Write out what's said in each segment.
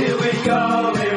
Here we go,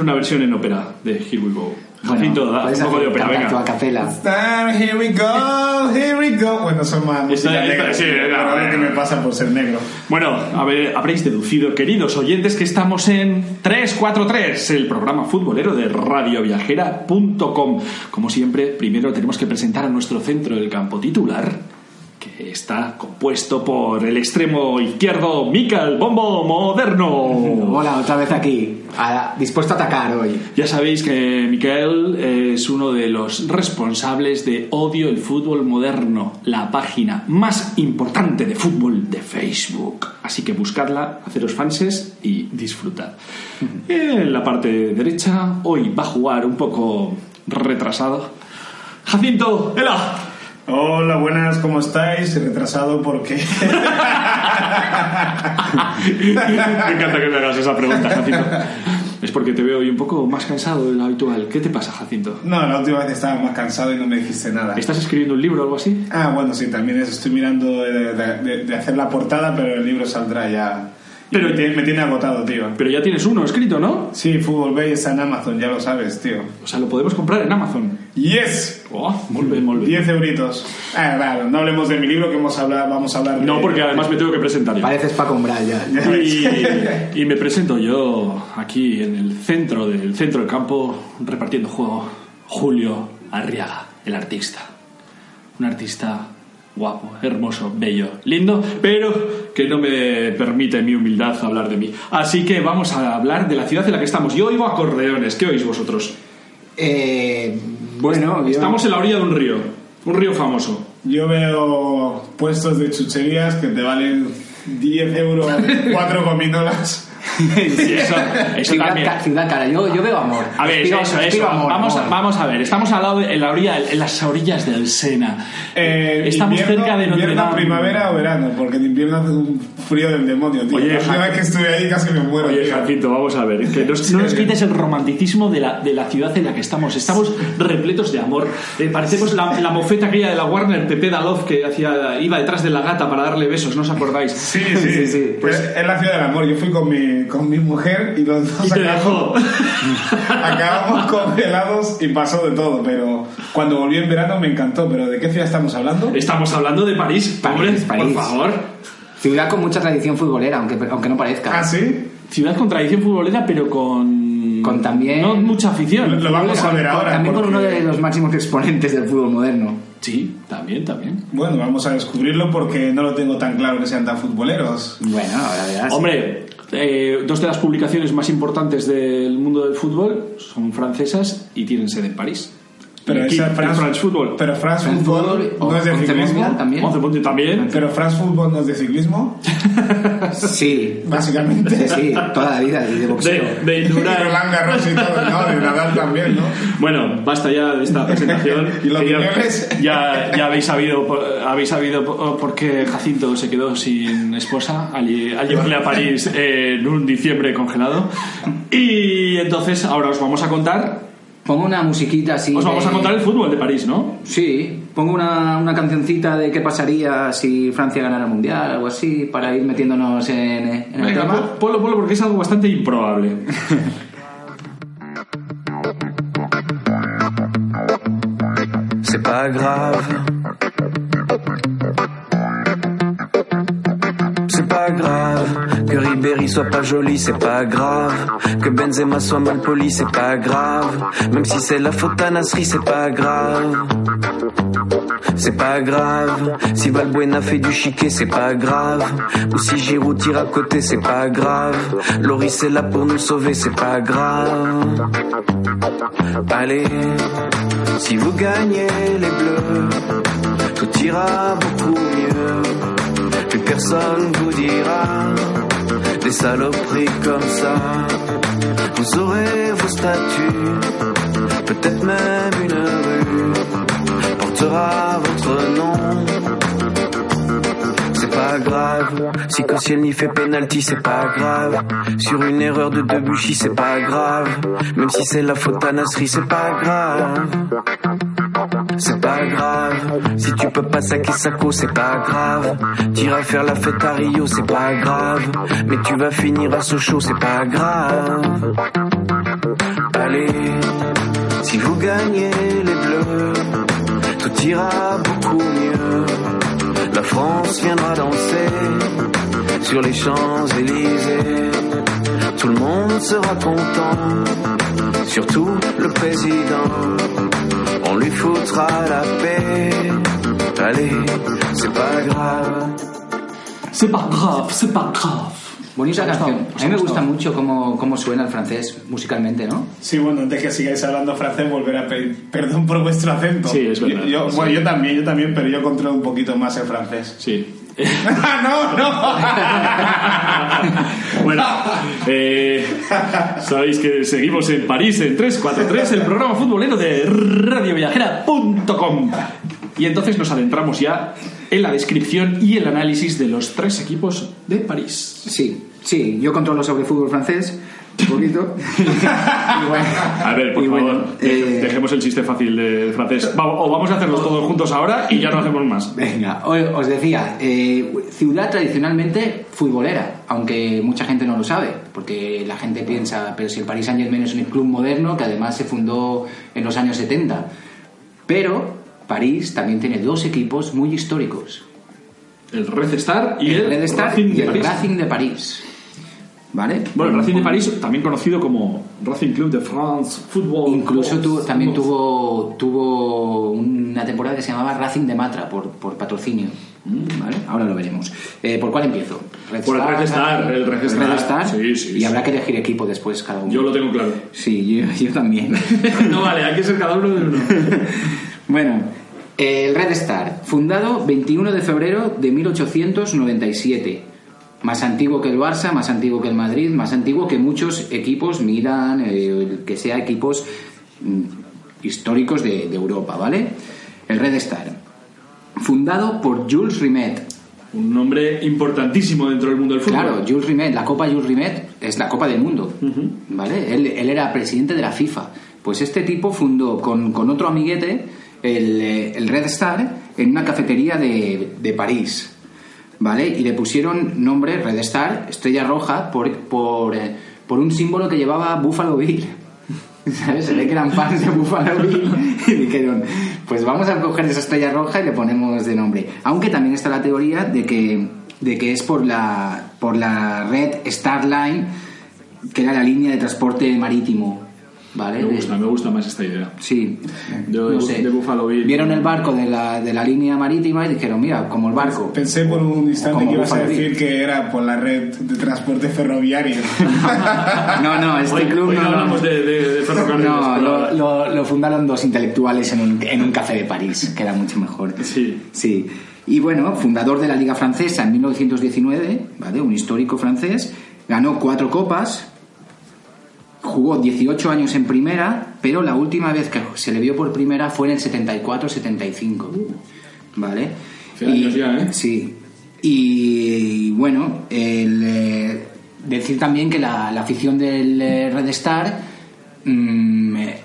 hacer una versión en ópera de Here we go. Jacinto, da puedes un poco de ópera, tu a venga. capela. Star, here we go, here we go. Bueno, son más música negra. sí, era- Perdón que me pasa por ser negro. Bueno, a ver, habréis deducido, queridos oyentes, que estamos en 343, el programa futbolero de radioviajera.com. Como siempre, primero tenemos que presentar a nuestro centro del campo titular, que está compuesto por el extremo izquierdo, Mikel Bombo Moderno. Hola, otra vez aquí. A- dispuesto a atacar hoy. Ya sabéis que Miquel es uno de los responsables de Odio el Fútbol Moderno, la página más importante de fútbol de Facebook. Así que buscadla, haceros fanses y disfrutad. En la parte derecha, hoy va a jugar un poco retrasado. Jacinto, ¡Ela! Hola, buenas, ¿cómo estáis? Retrasado porque. Me encanta que me hagas esa pregunta, Jacinto. Es porque te veo hoy un poco más cansado de lo habitual. ¿Qué te pasa, Jacinto? No, la última vez estaba más cansado y no me dijiste nada. ¿Estás escribiendo un libro o algo así? Ah, bueno, sí, también. Estoy mirando de- de- de hacer la portada, pero el libro saldrá ya. Pero- me tiene, me tiene agotado, tío. Pero ya tienes uno escrito, ¿no? Sí, Fútbol Bay está en Amazon, ya lo sabes, tío. O sea, lo podemos comprar en Amazon. ¡Yes! Oh, muy bien. 10 euritos. Ah, claro, no hablemos de mi libro que vamos a hablar, vamos a hablar de... No, porque además me tengo que presentar yo. Pareces Paco Umbral ya. Y, y me presento yo aquí en el centro del centro del campo repartiendo juego. Julio Arriaga, el artista. Un artista guapo, hermoso, bello, lindo, pero que no me permite mi humildad hablar de mí. Así que vamos a hablar de la ciudad en la que estamos. Yo oigo acordeones, ¿qué oís vosotros? Eh, bueno, yo- Estamos en la orilla de un río, un río famoso. Yo veo puestos de chucherías que te valen 10 euros, 4 gominolas. Sí, eso, eso ciudad, también. ca- ciudad cara. Yo, yo veo amor. A ver, Respiro- eso, respiro eso. amor, vamos, A, amor. vamos a ver. Estamos al lado de, en, la orilla, en las orillas del Sena. Eh, Estamos invierno, cerca de Notre invierno, Dame. primavera o verano, porque en invierno hace un frío del demonio, tío. Oye, la última vez que estuve ahí casi me muero, Oye, vamos a ver. Que nos- no nos quites el romanticismo de la, de la ciudad en la que estamos. Estamos repletos de amor. Eh, parecemos la, la mofeta aquella de la Warner, Pepe Daloz, que hacía, iba detrás de la gata para darle besos, ¿no os acordáis? Sí, sí, Sí, sí. Pues es la ciudad del amor. Yo fui con mi, con mi mujer y los dos Y acabamos, acabamos congelados y pasó de todo. Pero cuando volví en verano me encantó. ¿Pero de qué ciudad estamos hablando? Estamos hablando de París, París, hombre, París. por favor. Ciudad con mucha tradición futbolera, aunque, aunque no parezca. ¿Ah, sí? Ciudad con tradición futbolera, pero con... Con también- No mucha afición. Lo vamos a ver ahora. También con porque- uno de los máximos exponentes del fútbol moderno. Sí, también, también. Bueno, vamos a descubrirlo porque no lo tengo tan claro que sean tan futboleros. Bueno, ahora verás. Hombre, eh, dos de las publicaciones más importantes del mundo del fútbol son francesas y tienen sede en París. Pero esa France, France Football. Pero France France Football Football, no es de ciclismo. también. 11 puntos también. Pero France Football no es de ciclismo, Sí, básicamente. sí, toda la vida de boxeo. De, de indurar. Roland Garros y todo, ¿no? De Nadal también, ¿no? Bueno, basta ya de esta presentación. ¿Y los Que ya, ya, ya habéis sabido por, habéis sabido por, por qué Jacinto se quedó sin esposa al, al llevarle a París en un diciembre congelado. Y entonces ahora os vamos a contar, Pongo una musiquita así. os vamos de- a contar el fútbol de París, ¿no? Sí, pongo una, una cancioncita de qué pasaría si Francia ganara el mundial, algo así, para ir metiéndonos en, en el Venga, tema. pon- ponlo, ponlo porque es algo bastante improbable. c'est pas grave. Ribéry soit pas joli, c'est pas grave. Que Benzema soit mal poli, c'est pas grave. Même si c'est la faute à Nasri, c'est pas grave. C'est pas grave. Si Valbuena fait du chiquet, c'est pas grave. Ou si Giroud tire à côté, c'est pas grave. Loris est là pour nous sauver, c'est pas grave. Allez, si vous gagnez les bleus, tout ira beaucoup mieux. personne vous dira des saloperies comme ça. Vous aurez vos statuts, peut-être même une rue portera votre nom. C'est pas grave, si Koscielny n'y fait penalty, c'est pas grave. Sur une erreur de Debuchy, c'est pas grave. Même si c'est la faute à Nasri, c'est pas grave. C'est pas grave, si tu peux pas saquer Sako, c'est pas grave. T'iras faire la fête à Rio, c'est pas grave. Mais tu vas finir à Sochaux, c'est pas grave. Allez, si vous gagnez les bleus, tout ira beaucoup mieux. La France viendra danser sur les Champs-Élysées. Tout le monde sera content, surtout le président. On lui foutra la paix. Allez, c'est pas grave. C'est pas grave, c'est pas grave. Bonita canción. A mí me gusta mucho cómo, cómo suena el francés musicalmente, ¿no? Sí, bueno, antes que sigáis hablando francés, volver a pedir perdón por vuestro acento. Sí, es verdad. Yo, yo- bueno, yo también, yo también, pero yo controlo un poquito más el francés. Sí. no, no. bueno, eh, sabéis que seguimos en París en 343, el programa futbolero de radioviajera.com. Y entonces nos adentramos ya en la descripción y el análisis de los tres equipos de París. Sí, sí, yo controlo sobre fútbol francés un poquito. y bueno, A ver, por favor, bueno, eh, dejemos el chiste fácil de francés. Va- o vamos a hacerlos todos juntos ahora y ya no hacemos más. Venga, os decía, eh, ciudad tradicionalmente futbolera, aunque mucha gente no lo sabe, porque la gente piensa, pero si el Paris Saint Germain es un club moderno que además se fundó en los años 70. Pero París también tiene dos equipos muy históricos, El Red Star y el, el Red Star Racing y de el. Racing de París. ¿Vale? Bueno, el Racing de París, también conocido como Racing Club de France Football. Incluso tuvo- también tuvo, tuvo una temporada que se llamaba Racing de Matra por, por patrocinio. ¿Vale? Ahora lo veremos. Eh, ¿Por cuál empiezo? Red Por el Red Star, el Red Star. Sí, sí, y sí. habrá que elegir equipo después cada uno. Yo lo tengo claro. Sí, yo, yo también. no vale, hay que ser cada uno de uno. bueno, el Red Star, fundado 21 de febrero de 1897. Más antiguo que el Barça, más antiguo que el Madrid, más antiguo que muchos equipos, Milan, eh, que sea equipos mm, históricos de, de Europa, ¿vale? El Red Star, fundado por Jules Rimet. Un nombre importantísimo dentro del mundo del fútbol. Claro, Jules Rimet, la Copa Jules Rimet es la Copa del Mundo, ¿vale? Él, él era presidente de la FIFA. Pues este tipo fundó con, con otro amiguete el, eh, el Red Star en una cafetería de, de París, ¿vale? Y le pusieron nombre Red Star, estrella roja, por, por, eh, por un símbolo que llevaba Buffalo Bill. ¿Sabes? Se ve que eran fans de Buffalo Bill y dijeron, pues vamos a coger esa estrella roja y le ponemos de nombre. Aunque también está la teoría de que, de que es por la, por la red Star Line, que era la línea de transporte marítimo. ¿Vale? Me gusta, me gusta más esta idea. Sí. Yo de- de Buffalo Bill. Vieron el barco de la, de la línea marítima y dijeron, mira, como el barco. Pensé por un instante que ibas a decir Bill. que era por la red de transporte ferroviario. No, no, este Hoy, club hoy no no, hablamos de, de, de ferrocarriles. No, lo, lo- lo fundaron dos intelectuales en un, en un café de París, que era mucho mejor. Sí. Sí. Y bueno, fundador de la Liga Francesa en 1919, ¿vale? Un histórico francés, ganó cuatro copas, jugó 18 años en primera, pero la última vez que se le vio por primera fue en el 74-75, ¿vale? Años ya, ¿eh? Sí. Y bueno, el, eh, decir también que la, la afición del eh, Red Star mm, eh,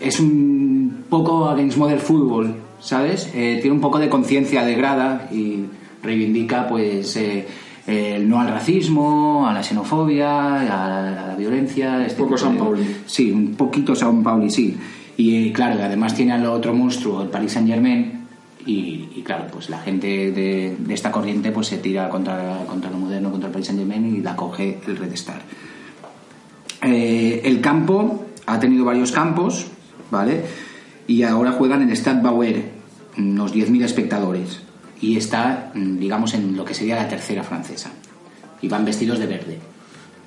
es un poco against modern football, ¿sabes? Tiene un poco de conciencia de grada y reivindica pues eh, el no al racismo, a la xenofobia, a la, a la violencia. Este Un poco San Pauli. Sí, un poquito San Pauli, sí. Y claro, además tiene al otro monstruo, el Paris Saint Germain, y, y, claro, pues la gente de, de esta corriente pues se tira contra, contra lo moderno, contra el Paris Saint Germain y la coge el Red Star. Eh, el campo ha tenido varios campos, ¿vale? Y ahora juegan en Stade Bauer, unos 10.000 espectadores. Y está, mm, digamos, en lo que sería la tercera francesa. Y van vestidos de verde.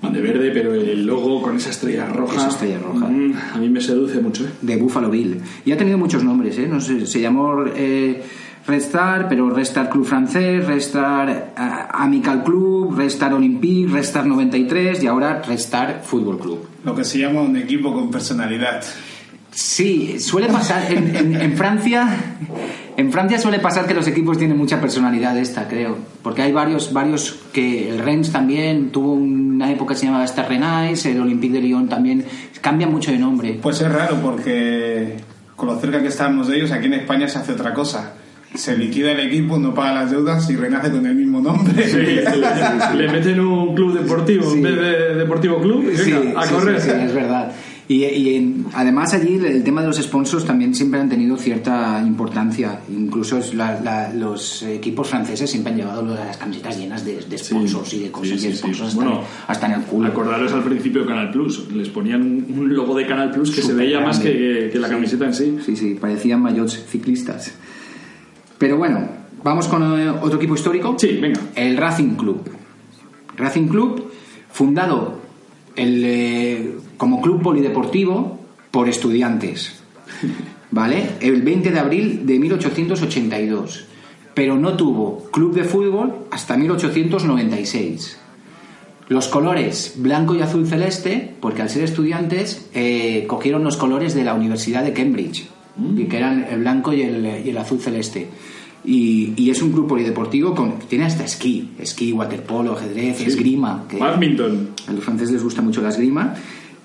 Van de verde, pero el logo con esa estrella roja. Esa estrella roja. mm, a mí me seduce mucho, ¿eh? de Buffalo Bill. Y ha tenido muchos nombres, ¿eh? No sé, se llamó eh, Red Star, pero Red Star Club francés, Red Star eh, Amical Club, Red Star Olympique, Red Star 93 y ahora Red Star Fútbol Club. Lo que se llama un equipo con personalidad. Sí, suele pasar en, en- en Francia. En Francia suele pasar que los equipos tienen mucha personalidad esta, creo. Porque hay varios, varios que el Rennes también tuvo una época que se llamaba Star Renais, el Olympique de Lyon también. Cambia mucho de nombre. Pues es raro porque con lo cerca que estamos de ellos, aquí en España se hace otra cosa. Se liquida el equipo, no paga las deudas y renace con el mismo nombre. Le meten un club deportivo Sí. en vez de deportivo club y venga, Sí, a sí, correr. sí, sí, es verdad. Y, y en- además allí el tema de los sponsors también siempre han tenido cierta importancia. Incluso la- la- los equipos franceses siempre han llevado las camisetas llenas de, de sponsors y de cosas sí, y sí, sponsors hasta, Bueno, hasta en el culo. Acordaros al principio de Canal Plus, les ponían un logo de Canal Plus que se veía más que, que la camiseta en sí. Sí, sí, parecían mayots ciclistas. Pero bueno, vamos con eh, otro equipo histórico. Sí, venga. El Racing Club. Racing Club, fundado el, eh, como club polideportivo por estudiantes. ¿Vale? El 20 de abril de 1882. Pero no tuvo club de fútbol hasta 1896. Los colores blanco y azul celeste, porque al ser estudiantes eh, cogieron los colores de la Universidad de Cambridge, y que eran el blanco y el, y el azul celeste. Y, y es un club polideportivo con tiene hasta esquí, esquí, waterpolo, ajedrez, esgrima. Que Badminton. a los franceses les gusta mucho la esgrima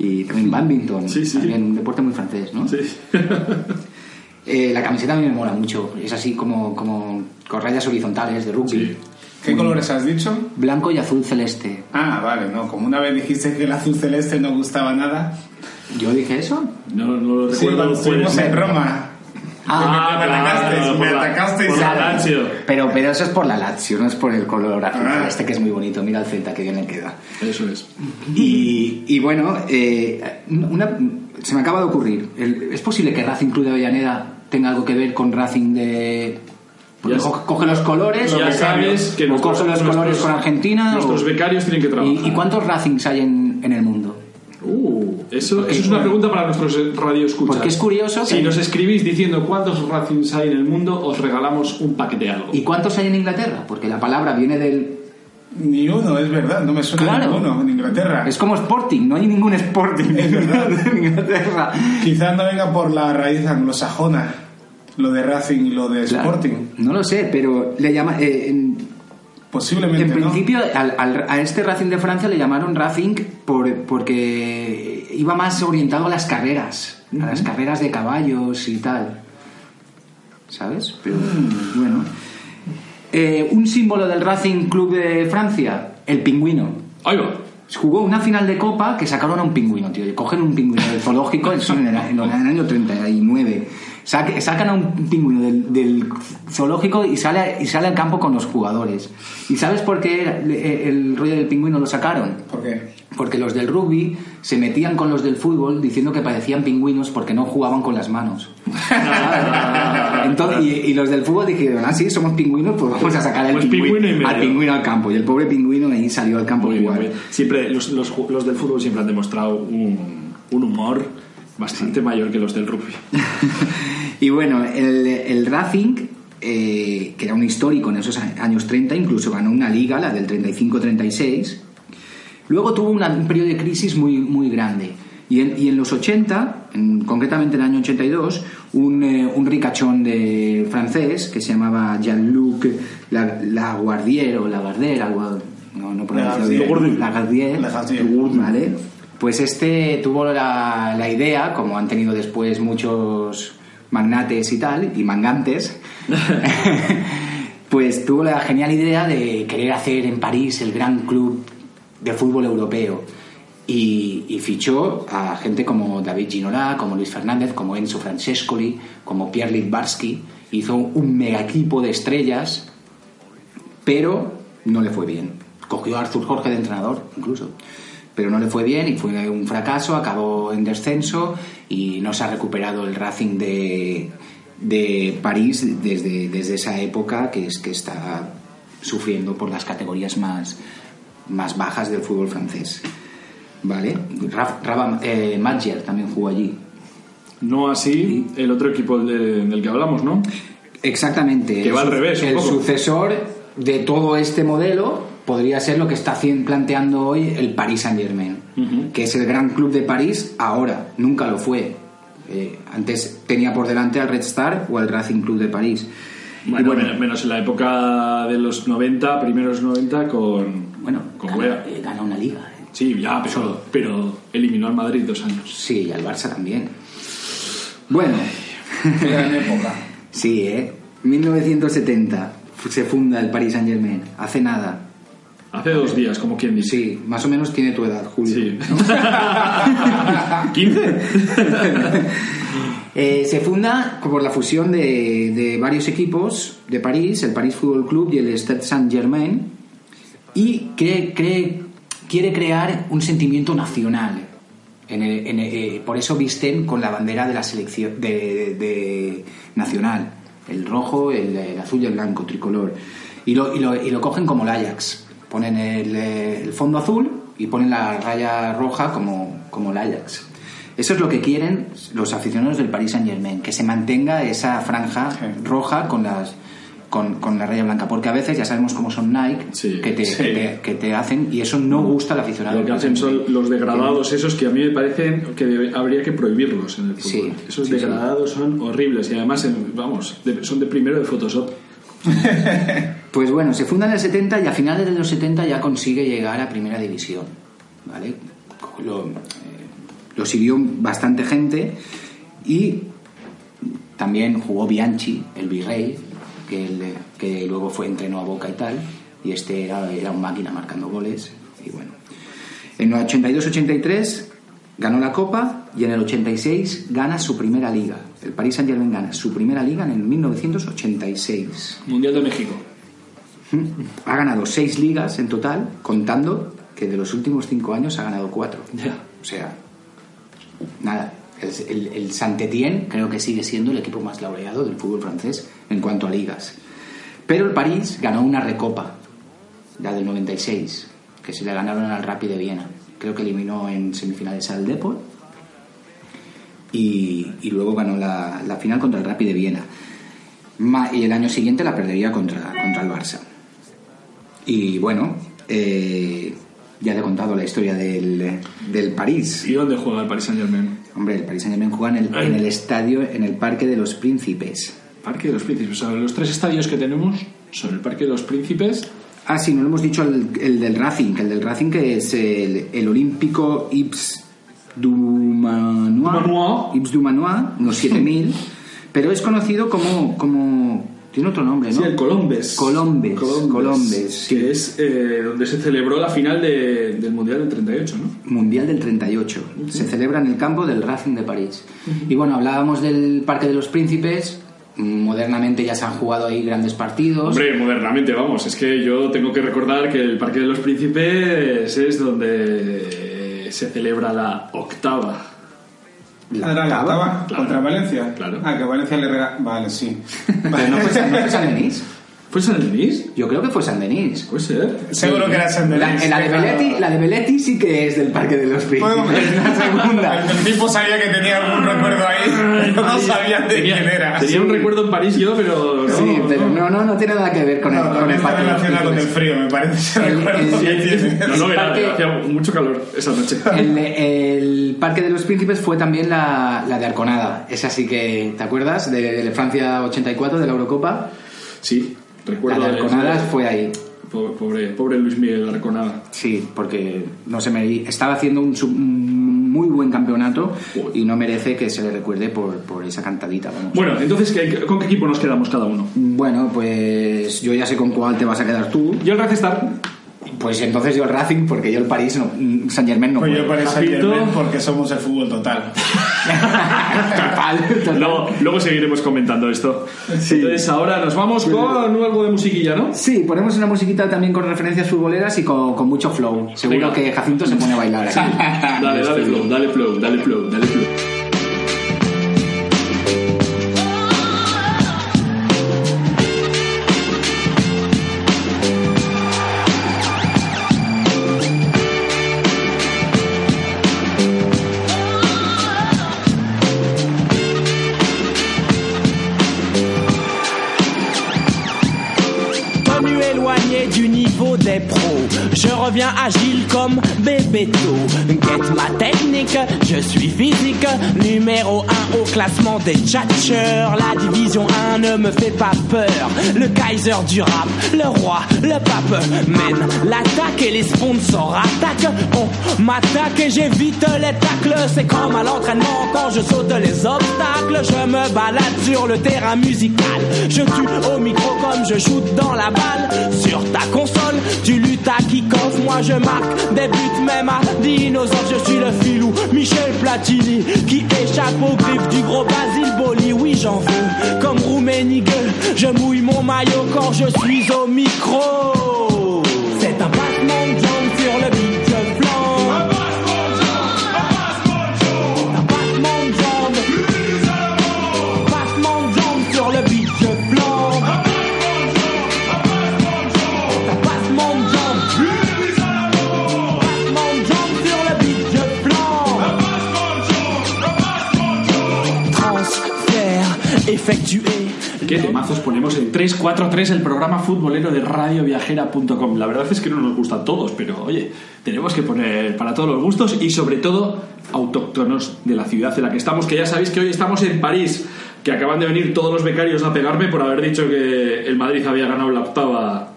y también badminton, Sí, sí. también un deporte muy francés, ¿no? Sí. Eh, la camiseta a mí me mola mucho, es así como, como con rayas horizontales de rugby, Sí. ¿Qué colores has dicho? blanco y azul celeste. Ah, vale, no. Como una vez dijiste que el azul celeste no gustaba nada. ¿Yo dije eso? No, no lo Sí, recuerdo. cuando estuvimos pues- en Roma. Ah, me atacaste, por me la- atacaste y la Lazio. Pero, pero eso es por la Lazio, no es por el color azul Ah. celeste que es muy bonito. Mira el Celta que bien le queda. Eso es. Y, y bueno, eh, una- se me acaba de ocurrir. El- ¿Es posible que Racing Club de Avellaneda tenga algo que ver con Racing de... porque Ya- coge, los colores Ya sabes que o nuestros- coge los colores nuestros- con Argentina Nuestros o- becarios tienen que trabajar. ¿Y, y cuántos Racings hay en, en el mundo? Uh, eso, eso es una pregunta para nuestros radioescuchas. Porque es curioso Si que- nos escribís diciendo cuántos Racings hay en el mundo, os regalamos un paquete de algo. ¿Y cuántos hay en Inglaterra? Porque la palabra viene del... Ni uno, es verdad, no me suena Claro. ninguno en Inglaterra. Es como Sporting, no hay ningún Sporting Es verdad. en Inglaterra. Quizás no venga por la raíz anglosajona, lo de Racing y lo de Claro, Sporting. No lo sé, pero le llama... eh, en, Posiblemente, En ¿no? principio, al- al- a este Racing de Francia le llamaron Racing por, porque iba más orientado a las carreras, a las carreras de caballos y tal. ¿Sabes? Pero bueno. Eh, un símbolo del Racing Club de Francia, el pingüino. Ahí va. Jugó una final de copa que sacaron a un pingüino, tío. Cogen un pingüino del zoológico eso en el, en el año 39. Sacan a un pingüino del, del zoológico y sale, y sale al campo con los jugadores. ¿Y sabes por qué era- le- el rollo del pingüino lo sacaron? ¿Por qué? Porque los del rugby se metían con los del fútbol diciendo que parecían pingüinos porque no jugaban con las manos. Entonces, y, y los del fútbol dijeron, ah, sí, somos pingüinos, pues vamos a sacar al, Pues pingüino medio. al pingüino al campo. Y el pobre pingüino ahí salió al campo bien, bien. Siempre, los, los, los del fútbol siempre han demostrado un, un humor bastante mayor que los del rugby. Y bueno, el, el Racing, eh, que era un histórico en esos años 30, incluso ganó una liga, la del 35-36. Luego tuvo una- un periodo de crisis muy, muy grande. Y en, y en los 80, en- concretamente en el año 82, un, eh, un ricachón de francés que se llamaba Jean-Luc La- Laguardier o Lagardier, algo, no, no pronuncio bien. Lagardier. Lagardier. Lagardier. ¿vale? Pues este tuvo la, la idea, como han tenido después muchos magnates y tal, y mangantes, pues tuvo la genial idea de querer hacer en París el gran club de fútbol europeo. Y, y fichó a gente como David Ginola, como Luis Fernández, como Enzo Francescoli, como Pierre Litbarski. Hizo un mega equipo de estrellas, pero no le fue bien. Cogió a Arthur Jorge de entrenador, incluso. Pero no le fue bien y fue un fracaso, acabó en descenso y no se ha recuperado el Racing de, de París desde, desde esa época que, es, que está sufriendo por las categorías más, más bajas del fútbol francés. ¿Vale? Raf- Raba- eh, también jugó allí. No así el otro equipo de- del que hablamos, ¿no? Exactamente. Que va al revés, un El poco. sucesor de todo este modelo podría ser lo que está planteando hoy el Paris Saint Germain, que es el gran club de París ahora, nunca lo fue. Eh, antes tenía por delante al Red Star o al Racing Club de París. Y Bueno, bueno, men- menos en la época de los 90, primeros 90 con, bueno, con gana, eh, gana una liga. eh. Sí, ya, pero, pero eliminó al Madrid dos años. Sí, y al Barça también. Bueno, Gran época. sí, ¿eh? 1970 se funda el Paris Saint Germain. Hace nada. Hace dos días, como quien dice. Sí, más o menos tiene tu edad, Julio. Sí. ¿15? Eh, se funda por la fusión de, de varios equipos de París, el París Football Club y el Stade Saint-Germain, y cree- cree- quiere crear un sentimiento nacional. En el- en el- eh, por eso visten con la bandera de la selección de, de- nacional, el rojo, el, el azul y el blanco, tricolor. Y lo, y lo- y lo cogen como el Ajax. Ponen el, eh, el fondo azul y ponen la raya roja como, como el Ajax. Eso es lo que quieren los aficionados del Paris Saint Germain, que se mantenga esa franja roja con las con, con la raya blanca, porque a veces ya sabemos cómo son Nike, Sí. que, te, Sí. que, te, que te hacen y eso no gusta al aficionado. Lo que hacen son los degradados esos que a mí me parecen que debe- habría que prohibirlos en el fútbol. Sí, esos degradados son horribles y además, en- vamos, de- son de primero de Photoshop. Pues bueno, se funda en el 70 y a finales de los 70 ya consigue llegar a Primera División. ¿Vale? Lo, eh, lo siguió bastante gente y también jugó Bianchi, el virrey, que, que luego fue entrenó a Boca y tal, y este era, era un máquina marcando goles. Y bueno, en el 82-83 ganó la Copa y en el 86 gana su primera liga. El Paris Saint-Germain gana su primera liga en el 1986. Mundial de México. Ha ganado seis ligas en total, contando que de los últimos cinco años ha ganado cuatro. Ya. O sea, nada. El, el, el Saint-Étienne creo que sigue siendo el equipo más laureado del fútbol francés en cuanto a ligas. Pero el París ganó una recopa, la del 96, que se le ganaron al Rapid de Viena. Creo que eliminó en semifinales al Depor y, y luego ganó la, la final contra el Rapid de Viena. Ma- y el año siguiente la perdería contra, contra el Barça. Y bueno, eh, ya te he contado la historia del, del París. ¿Y dónde juega el Paris Saint Germain? Hombre, el Paris Saint Germain juega en el, en el estadio, en el Parque de los Príncipes. Parque de los Príncipes. O sea, los tres estadios que tenemos son el Parque de los Príncipes, Ah, sí, no lo hemos dicho el, el del Racing, el del Racing que es el, el Olímpico Ips du Manoir, Manoir. Ips du Manoir, unos 7000, pero es conocido como, como tiene otro nombre, ¿no? Sí, el Colombes. Colombes, Colombes, sí. Que es eh, donde se celebró la final de- del Mundial del 38, ¿no? Mundial del 38. Se celebra en el campo del Racing de París. Y bueno, hablábamos del Parque de los Príncipes. Modernamente ya se han jugado ahí grandes partidos. Hombre, modernamente, vamos, es que yo tengo que recordar que el Parque de los Príncipes es donde se celebra la octava. La ¿Era la octava. octava Claro. contra Valencia? Claro. Ah, que Valencia le regala... Vale, sí. San- no fue San Denis. ¿Fue San Denis? Yo creo que fue San Denis. Puede ser. Seguro que era San La, Denis. la de Belletti, la de Belletti sí que es del Parque de los Príncipes. Bueno, la segunda. El tipo sabía que tenía algún recuerdo ahí. Yo no sabía de tenía, quién era. Tenía un recuerdo en París yo, pero no. Sí, pero no, no, no tiene nada que ver con el, No, con el también está Parque de los relacionado con el frío, me parece El- recuerdo el- que tiene. No, no, era, Parque- hacía mucho calor esa noche. El, el Parque de los Príncipes fue también la, la de Arconada. Esa sí que, ¿te acuerdas? De, de Francia 84, de la Eurocopa. Sí, La de Arconada fue ahí. Pobre, pobre, pobre Luis Miguel Arconada. Sí, porque no se me estaba haciendo un, sub- un muy buen campeonato y no merece que se le recuerde por, por esa cantadita. vamos. Bueno, entonces, ¿qué- ¿con qué equipo nos quedamos cada uno? Bueno, pues yo ya sé con cuál te vas a quedar tú. Yo el Red Star. Pues entonces yo el Racing, porque yo el París, no, San Germain no Pues yo puedo. para San. Germain porque somos el fútbol total. Total, total. Luego, luego seguiremos comentando esto. Entonces ahora nos vamos con algo de musiquilla, ¿no? Sí, ponemos una musiquita también con referencias futboleras y con, con mucho flow. Seguro Venga. que Jacinto se pone a bailar. aquí. Dale, dale flow, dale flow, dale flow, dale flow. Reviens agile comme Bébéto. Guette ma technique, je suis physique. Numéro 1 au classement des tchatcheurs. La division 1 ne me fait pas peur. Le Kaiser du rap, le roi, le pape mène l'attaque et les sponsors attaquent. On m'attaque et j'évite les tacles. C'est comme à l'entraînement quand je saute les obstacles. Je me balade sur le terrain musical. Je tue au micro comme je shoot dans la balle. Sur ta console, tu luttes à kick-off. Moi je marque des buts même à dinosaures. Je suis le filou Michel Platini qui échappe aux griffes du gros Basile Boli. Oui, j'en veux comme Rouménigue. Je mouille mon maillot quand je suis au micro. ¿Qué temazos ponemos en 343, el programa futbolero de radioviajera.com? La verdad es que no nos gustan todos, pero oye, tenemos que poner para todos los gustos y sobre todo autóctonos de la ciudad en la que estamos, que ya sabéis que hoy estamos en París, que acaban de venir todos los becarios a pegarme por haber dicho que el Madrid había ganado la octava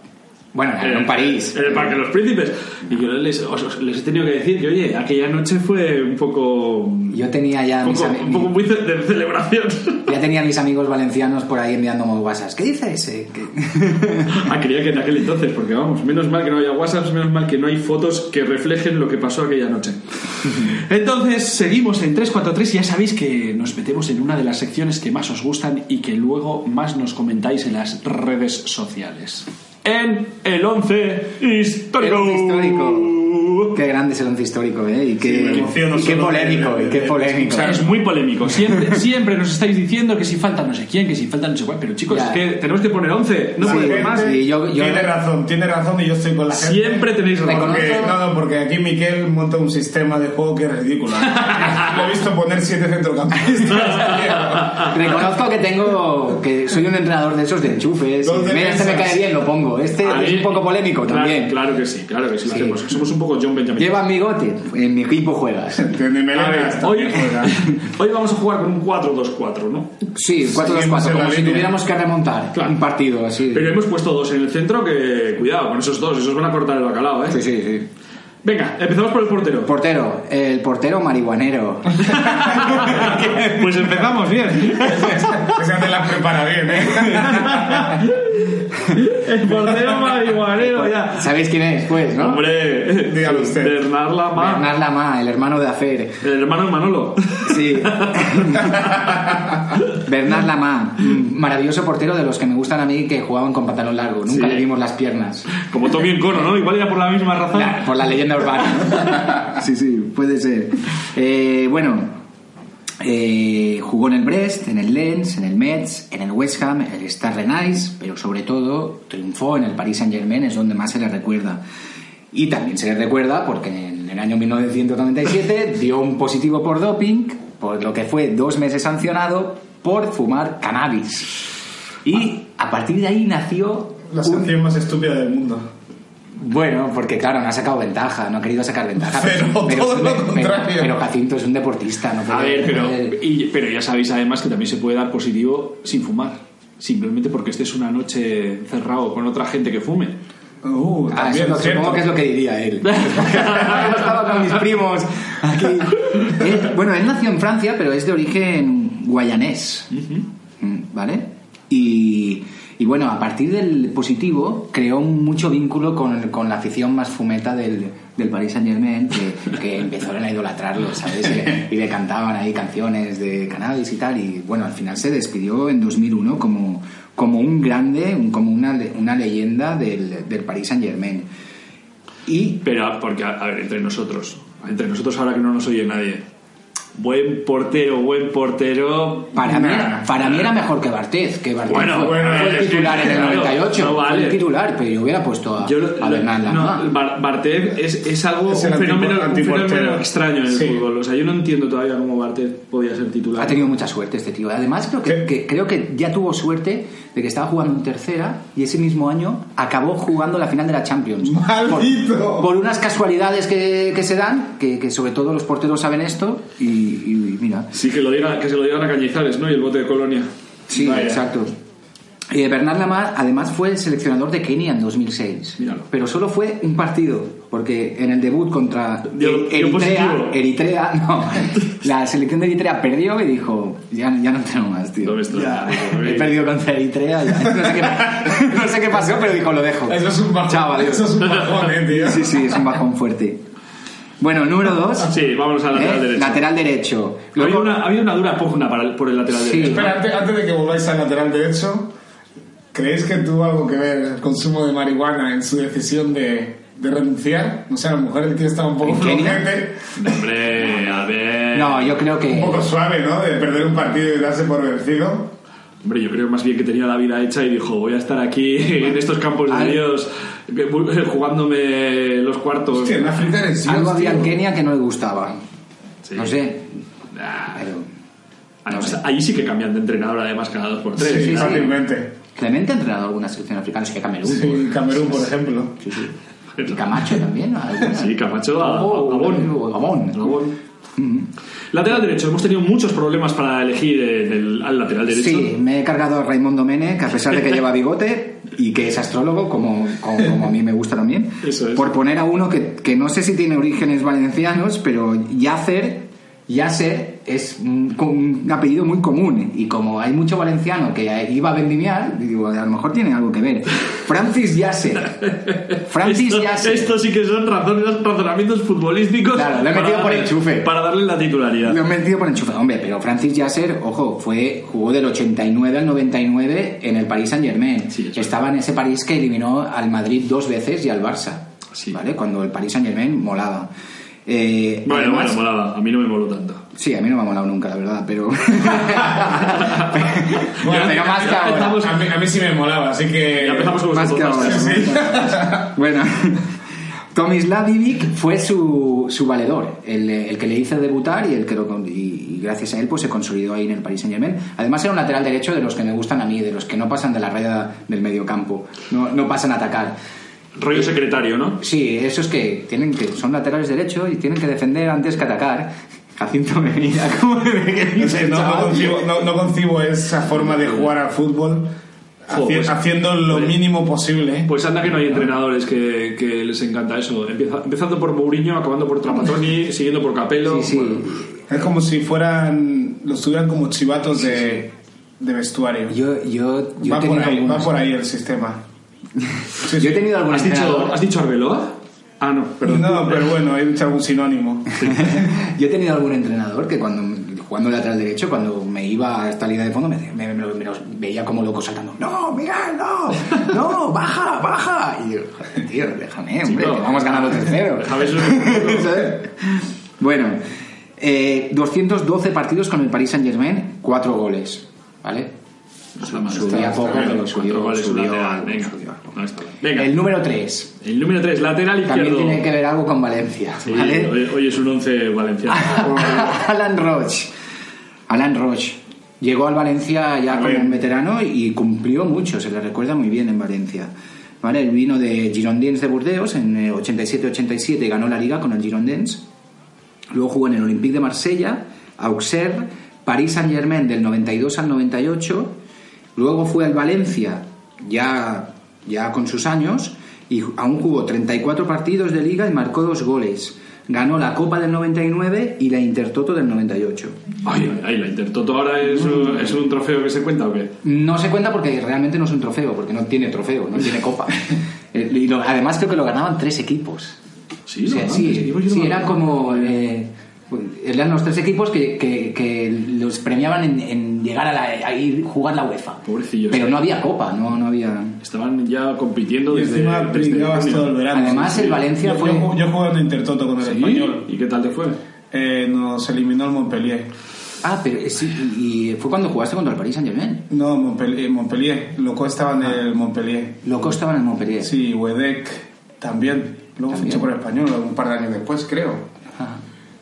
Bueno, en París. En el Parque de los Príncipes. Y yo les, os- os- les he tenido que decir que, oye, aquella noche fue un poco. Yo tenía ya un mis, poco, un poco muy ce- de celebración. ya tenía mis amigos valencianos por ahí enviándome WhatsApp. ¿Qué dice ese? ¿Qué- ah, quería que en aquel entonces, porque vamos, menos mal que no haya WhatsApp, menos mal que no hay fotos que reflejen lo que pasó aquella noche. Entonces, seguimos en 343 y ya sabéis que nos metemos en una de las secciones que más os gustan y que luego más nos comentáis en las redes sociales. En el 11 histórico. El histórico. Qué grande es el once histórico, ¿eh? Y qué, Sí, y qué polémico, de- y qué de- polémico. O sea, es muy polémico. Siempre, siempre nos estáis diciendo que si falta no sé quién, que si falta no sé cuál. Pero chicos, Ya. es que tenemos que poner 11. No Sí, podemos Gente, más. sí, yo- yo- tiene razón, tiene razón y yo estoy con la gente. Siempre tenéis razón. Porque, no, no, porque aquí Miquel monta un sistema de juego que es ridículo. Lo he visto poner siete centrocampistas. Reconozco que tengo. que soy un entrenador de esos de enchufes. Mira, este me cae bien, lo pongo. Este A es un poco polémico Claro, también. Claro que sí, claro que sí, lo Sí. hacemos. Somos un poco John Benjamin. Lleva amigote, en mi equipo juegas. Tiene A melenas ver, hoy, hoy vamos a jugar con un 4-2-4, ¿no? Sí, 4-2-4, Seguimos en como la si línea. tuviéramos que remontar Claro. un partido así. Pero hemos puesto dos en el centro que, cuidado, con esos dos, esos van a cortar el bacalao, ¿eh? Sí, sí, sí. Venga, empezamos por el portero. Portero, el portero marihuanero. Pues empezamos bien. Esa te la prepara bien, ¿eh? El portero marihuanero, ya. ¿Sabéis quién es? Pues, ¿no? Hombre, Dígalo usted. Bernard Lama, Bernard Lama, el hermano de Afer. el hermano de Manolo. Sí. Bernard Lama, mm, maravilloso portero de los que me gustan a mí que jugaban con pantalón largo. Nunca Sí. le vimos las piernas. Como Tommy Encono, ¿no? Igual era por la misma razón. La- por la leyenda urbana. sí, sí, puede ser. Eh, bueno, eh, jugó en el Brest, en el Lens, en el Metz, en el West Ham, en el Star Renais, pero sobre todo triunfó en el Paris Saint Germain, es donde más se le recuerda. Y también se le recuerda porque en el año 1997 dio un positivo por doping, por lo que fue dos meses sancionado por fumar cannabis. Y a partir de ahí nació La un sanción más estúpida del mundo. Bueno, porque claro, no ha sacado ventaja, no ha querido sacar ventaja. Pero todo es un lo contrario. pero- pero Jacinto es un deportista, no A puede- ver, pero, y- pero ya sabéis además que también se puede dar positivo sin fumar. Simplemente porque estés una noche cerrado con otra gente que fume. Uh, Ah, también, eso supongo que es lo que diría él. Estaba con mis primos aquí. Eh, bueno, él nació en Francia, pero es de origen guayanés. Mm, ¿Vale? Y, y bueno, a partir del positivo creó mucho vínculo con, con la afición más fumeta del, del Paris Saint Germain, que, que empezaron a idolatrarlo, ¿sabes? Y y le cantaban ahí canciones de cannabis y tal. Y bueno, al final se despidió en 2001 como, como un grande, como una, una leyenda del, del Paris Saint Germain. Y Pero, porque, a ver, entre nosotros, entre nosotros ahora que no nos oye nadie, Buen portero, buen portero. Para, mí, era, para mí era mejor que Barthez, que Barthez Bueno, fue, bueno, fue el titular en el claro, 98, no fue vale. el titular, pero yo hubiera puesto a, Yo, a Bernal no. Bar- Bartet es, es algo, Es un fenómeno, un fenómeno extraño en el Sí. fútbol. O sea, yo no entiendo todavía cómo Bartet podía ser titular. Ha tenido mucha suerte este tío. Además, creo que, que- creo que ya tuvo suerte de que estaba jugando en tercera y ese mismo año acabó jugando la final de la Champions. ¡Maldito! Por, por unas casualidades que, que se dan, que, que sobre todo los porteros saben esto, y, y mira. Sí, que, lo que se lo digan a Cañizares, ¿no? Y el bote de Colonia. Sí, Vaya. exacto. Eh, Bernard Lamar además fue el seleccionador de Kenia en 2006. Míralo. Pero solo fue un partido, porque en el debut contra Dio- E- dio Eritrea, positivo. Eritrea, no, la selección de Eritrea perdió y dijo, ya, ya no tengo más, tío. No Ya, he perdido contra Eritrea, ya. No, sé qué, no sé qué pasó, pero dijo, lo dejo. Eso es un bajón. Chao. Eso es un bajón, eh, tío. Sí, sí, es un bajón fuerte. Bueno, número dos. Sí, vámonos al lateral ¿eh? derecho. Lateral derecho. Ha Luego- habido una, ha habido una dura pugna para el- por el lateral Sí. derecho. Espera, antes, antes de que volváis al lateral derecho, ¿creéis que tuvo algo que ver el consumo de marihuana en su decisión de, de renunciar? O sea, a lo mejor el tío estaba un poco flojete, Hombre, a ver. No, yo creo que... un poco suave, ¿no? De perder un partido y darse por vencido. Hombre, yo creo más bien que tenía la vida hecha y dijo, voy a estar aquí en estos campos de Dios que- jugándome los cuartos. Hostia, en África eres Algo había en. Kenia que no le gustaba. Sí. No sé. Ah, Pero además, allí sí que cambian de entrenador además cada dos por tres. Sí, sí, sí. fácilmente. Clemente ha entrenado alguna selección africana, sí que Camerún. Sí, Camerún, por ejemplo. Sí, sí. Y Camacho también, ¿no? Sí, Camacho a, a- Gabón. Gabón. Gabón. Lateral derecho, hemos tenido muchos problemas para elegir eh, del- al lateral derecho. Sí, me he cargado a Raymond Domenech, a pesar de que lleva bigote y que es astrólogo, como, como, como a mí me gusta también. Eso es. Por poner a uno que, que no sé si tiene orígenes valencianos, pero Yacer, Yasser es un, apellido muy común. Y como hay mucho valenciano que iba a vendimiar, digo, a lo mejor tiene algo que ver. Francis Yasser. Francis Esto, Yasser. esto sí que son razones, razonamientos futbolísticos. Claro, lo he metido por darle- enchufe. Para darle la titularidad. Lo he metido por enchufe. Hombre, pero Francis Yasser, ojo, fue, jugó del 89 al 99 en el Paris Saint Germain. Sí. Estaba en ese París que eliminó al Madrid dos veces y al Barça. Sí. ¿Vale? Cuando el Paris Saint Germain molaba. Eh, Bueno, además- bueno, molaba. A mí no me moló tanto. Sí, a mí no me ha molado nunca, la verdad, pero. Bueno, pero más que ahora. A mí, a mí sí me molaba, así que... Ya empezamos con los Más que ahora. Sí, sí. Bueno, Tomislav Ivic fue su, su valedor, el, el que le hizo debutar y el que lo, y, y gracias a él pues se consolidó ahí en el Paris Saint Germain. Además era un lateral derecho de los que me gustan a mí, de los que no pasan de la raya del mediocampo, no, no pasan a atacar. Rollo secretario, ¿no? Sí, esos que tienen que son laterales derechos y tienen que defender antes que atacar. Jacinto me mira como que No, no, concibo, no- no concibo esa forma de jugar al fútbol haci- pues- haciendo lo mínimo posible. Pues anda que no hay entrenadores que, que les encanta eso. Empieza- empezando por Mourinho, acabando por Trapattoni, siguiendo por Capello. Sí, sí. Bueno, Es como si fueran, los tuvieran como chivatos de, de vestuario. Yo, yo, yo va, por ahí el sistema. Sí, Yo he sí. tenido algún ¿Has, dicho, ¿Has dicho Arbeloa? Ah, no, perdón. No, pero bueno, he dicho algún sinónimo. Yo he tenido algún entrenador que cuando jugando lateral derecho, cuando me iba a esta línea de fondo, me, me- me- me los veía como loco saltando. No, Miguel, no, no, baja, baja. Y yo, tío, déjame, hombre, Chico, que vamos ganando tercero. bueno, eh, 212 partidos con el Paris Saint Germain, 4 goles, ¿vale? Poco, pero subió, subió lateral, algo, venga. subió algo. No está mal. Venga. El número 3 El número 3, lateral también izquierdo. tiene que ver algo con Valencia, Sí, ¿vale? hoy, hoy es un 11 valenciano. Alan Roche. Alan Roche. Llegó al Valencia ya como un veterano y cumplió mucho, se le recuerda muy bien en Valencia. ¿Vale? Él vino de Girondins de Burdeos en eh, 87-87 y ganó la liga con el Girondins. Luego jugó en el Olympique de Marsella, Auxerre, París Saint Germain del 92 al 98. Luego fue al Valencia ya, ya con sus años y aún jugó 34 partidos de liga y marcó dos goles. Ganó la Copa del 99 y la Intertoto del 98. Ay, ay, ay, la Intertoto ahora es, un- es un trofeo que se cuenta o qué? No se cuenta porque realmente no es un trofeo, porque no tiene trofeo, no tiene copa. Eh, y lo- además creo que lo ganaban tres equipos. Sí, O sea, ¿no? sí, sí, eran acuerdo. como... eh, eran los tres equipos que, que- que los premiaban en, en llegar a, la, a ir jugar la UEFA. Pobrecillos, Pero eh. no había copa, no, no había... Estaban ya compitiendo Y desde. encima desde brincabas junio. todo el verano. Además, el Valencia yo, fue... Yo, yo jugué en Intertoto con el ¿Sí? español. ¿Y qué tal te fue? Eh, nos eliminó el Montpellier. Ah, pero eh, sí, y fue cuando jugaste contra el Paris Saint Germain. No, Montpellier. Montpellier. Loco estaba en el Montpellier. Loco estaba en el Montpellier. Sí, Wedek también. Luego fichó por el español un par de años después, creo.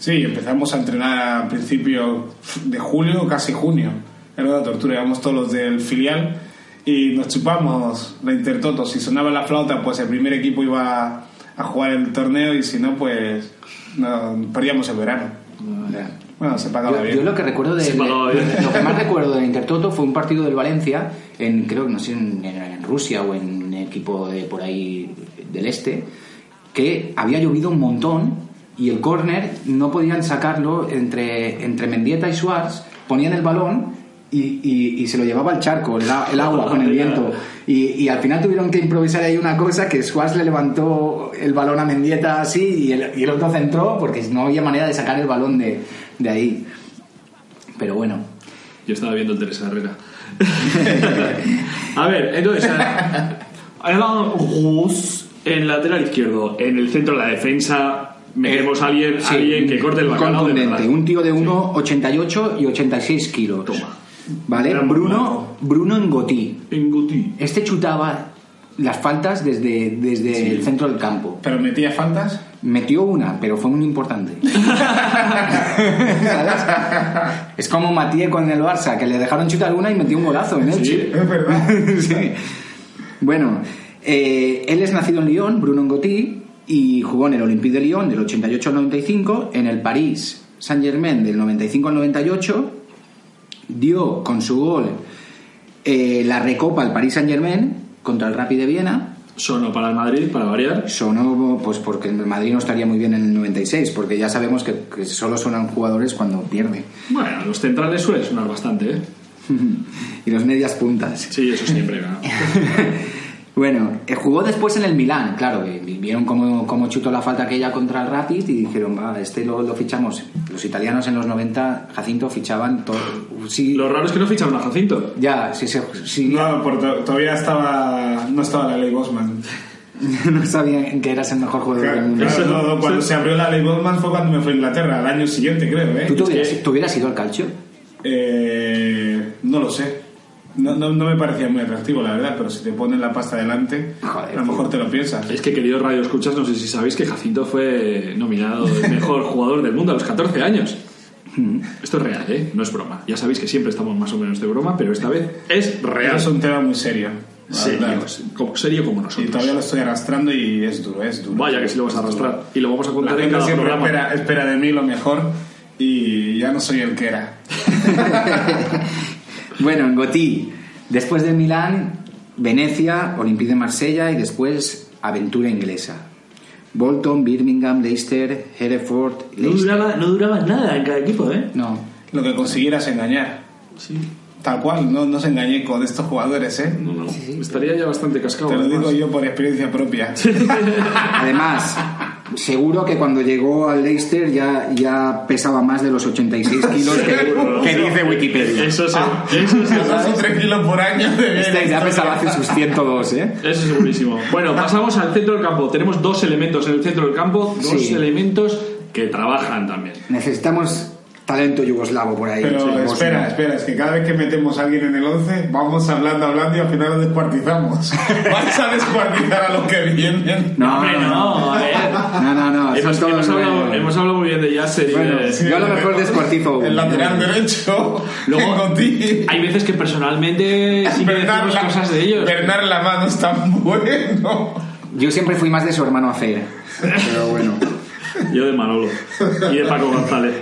Sí, empezamos a entrenar a principios de julio, casi junio. Era una tortura, íbamos todos los del filial y nos chupamos la Intertoto. Si sonaba la flauta, pues el primer equipo iba a jugar el torneo y si no, pues no, perdíamos el verano. Bueno, se pagaba Yo, bien. yo lo que recuerdo de Se pagaba bien. lo que más recuerdo del Intertoto fue un partido del Valencia en creo que no sé en, en Rusia o en un equipo de por ahí del este que había llovido un montón y el córner no podían sacarlo entre entre Mendieta y Suárez ponían el balón y, y- y se lo llevaba al charco, el, el agua con el viento. Y, y al final tuvieron que improvisar ahí una cosa que Suárez le levantó el balón a Mendieta así y el, y el otro centró porque no había manera de sacar el balón de, de ahí. Pero bueno, Yo estaba viendo el Teresa Herrera. a ver, entonces. Alan Rus en lateral izquierdo. En el centro de la defensa metemos a alguien, Sí, alguien que corte el bacalao de contundente. Un tío de 1,88 y 86 kilos. Toma. ¿Vale? Bruno. Bruno Engotí. En Guti. Este chutaba las faltas desde, desde el centro del campo. Pero metía faltas. Metió una, pero fue muy importante. ¿Sabes? Es como Matías con el Barça, que le dejaron chutar una y metió un golazo en Elche. Sí. Es verdad. Sí. Bueno, eh, él es nacido en Lyon, Bruno Ngoti, y jugó en el Olympique de Lyon del 88 al 95, en el París Saint Germain del 95 al 98, dio con su gol eh, la recopa al París Saint Germain contra el Rapid de Viena. Sono para el Madrid, para variar. Sonó, pues porque el Madrid no estaría muy bien en el 96, porque ya sabemos que, que solo sonan jugadores cuando pierde. Bueno, los centrales suelen sonar bastante, ¿eh? y los medias puntas. Sí, eso siempre. ¿no? Bueno, eh, jugó después en el Milán, claro, que vieron cómo, cómo chutó la falta aquella contra el Rapid y dijeron, va, este lo, lo fichamos. Los italianos en los 90, Jacinto, fichaban todo. Sí, Lo raro es que no ficharon a Jacinto. ya, sí, sí, sí, No, porque todavía estaba, no estaba la ley Bosman. no sabían que eras el mejor jugador del mundo. claro, Eso- no, no, cuando se abrió la ley Bosman fue cuando me fui a Inglaterra, al año siguiente creo, ¿eh? ¿Tú te hubieras, que- te hubieras ido al calcio? Eh, no lo sé. No, no, no me parecía muy atractivo, la verdad, pero si te ponen la pasta delante, Joder, a lo mejor te lo piensas. Es que, queridos radio escuchas, no sé si sabéis que Jacinto fue nominado el mejor jugador del mundo a los 14 años. Esto es real, ¿eh? No es broma. Ya sabéis que siempre estamos más o menos de broma, pero esta vez es real. Es un tema muy serio. la Serio, como, serio como Y nosotros. todavía lo estoy arrastrando y es duro, es duro. Vaya que sí lo vas a arrastrar. Y lo vamos a La contar en gente cada siempre programa. espera, espera de mí lo mejor y ya no soy el que era. Bueno, en Gotí, después del Milán, Venecia, Olympique de Marsella y después aventura inglesa. Bolton, Birmingham, Leicester, Hereford, No Leicester. duraba, no duraba nada en cada equipo, ¿eh? No, Lo que consiguieras engañar. Sí. Tal cual, no, no se engañé con estos jugadores, ¿eh? No, no. Estaría ya bastante cascado. Te lo además. digo yo por experiencia propia. Además, seguro que cuando llegó al Leicester ya, ya pesaba más de los 86 kilos que, que dice Wikipedia. Eso sí, Ah, eso sí. Dos o tres kilos por año de Este ya pesaba hace sus 102, ¿eh? Eso segurísimo. Bueno, pasamos al centro del campo. Tenemos dos elementos en el centro del campo, dos Sí. elementos que trabajan también. Necesitamos talento yugoslavo por ahí. Pero Sí, espera, Bosnia. espera, es que cada vez que metemos a alguien en el 11, vamos hablando, hablando y al final lo descuartizamos. Vas a descuartizar a los que vienen. No, Hombre, no, a ver. No, no, no. Hemos, hemos hablado, hemos hablado muy bien de Yasser y Bueno, de- sí. Yo a lo mejor descuartizo. El lateral derecho, Luego, hay veces que personalmente sí que Bernard, decimos la, cosas de ellos. Bernard la mano es tan bueno. Yo siempre fui más de su hermano Acer. Pero bueno. Yo de Manolo y de Paco González.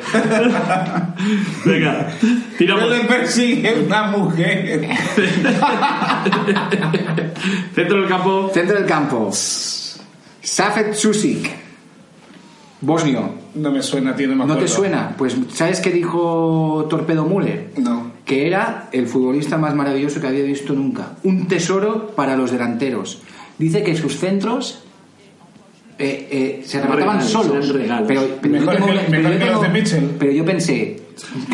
Venga, tiramos. Le persigue una mujer. Centro del campo. Centro del campo. Safet Susik. Bosnio. No me suena, tío, no me ¿No te suena? Pues, ¿sabes qué dijo Torpedo Müller? No. Que era el futbolista más maravilloso que había visto nunca. Un tesoro para los delanteros. Dice que sus centros eh, eh, se No remataban regalos, solos. regalos. Pero, pero yo Mejor tengo que- una- mejor pero yo que los tengo- de Mitchell. pero yo pensé,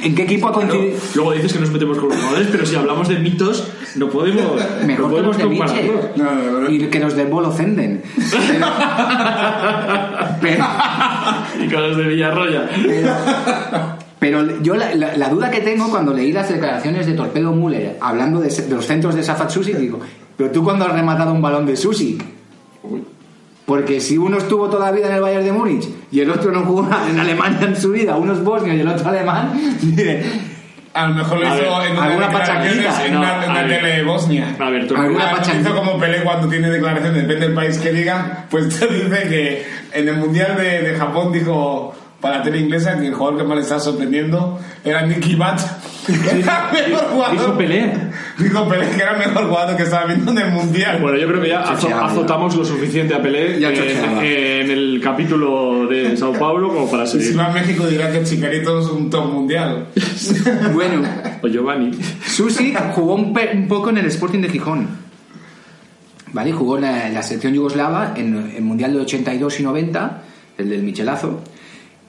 ¿en qué equipo ha No, coincidido? luego dices que nos metemos con los jugadores, pero si hablamos de mitos, no podemos, no Mejor que podemos los de Miche compararlos. No, no, no. y que los de Bolo Zenden. Pero, pero- Y con los de Villarroya. pero yo la, la- la duda que tengo cuando leí las declaraciones de Torpedo Müller hablando de, de los centros de Safat Susik, digo, pero tú cuando has rematado un balón de Susik, porque si uno estuvo toda la vida en el Bayern de Múnich y el otro no jugó en Alemania en su vida, uno es bosnio y el otro alemán, A lo mejor lo A hizo ver, en una alguna pachangita, en no, una, tele de Bosnia. A ver, tú- Alguna Ah, hizo como Pelé cuando tiene declaraciones, depende del país que diga, pues te dice que en el Mundial de, de Japón dijo para la tele inglesa que el jugador que más le estaba sorprendiendo era Nicky Bat. Era el mejor jugador. Dijo Pelé. Dijo Pelé que era el mejor jugador que estaba viendo en el Mundial. Bueno, yo creo que ya Chocheaba, azotamos lo suficiente a Pelé Ya en, el capítulo de Sao Paulo como para Y si seguir. va a México dirá que Chicarito es un top mundial. bueno, O Giovanni. Susik jugó un, un poco en el Sporting de Gijón. ¿Vale? Jugó en la, en la selección yugoslava en el Mundial del 82 y 90, el del Michelazo,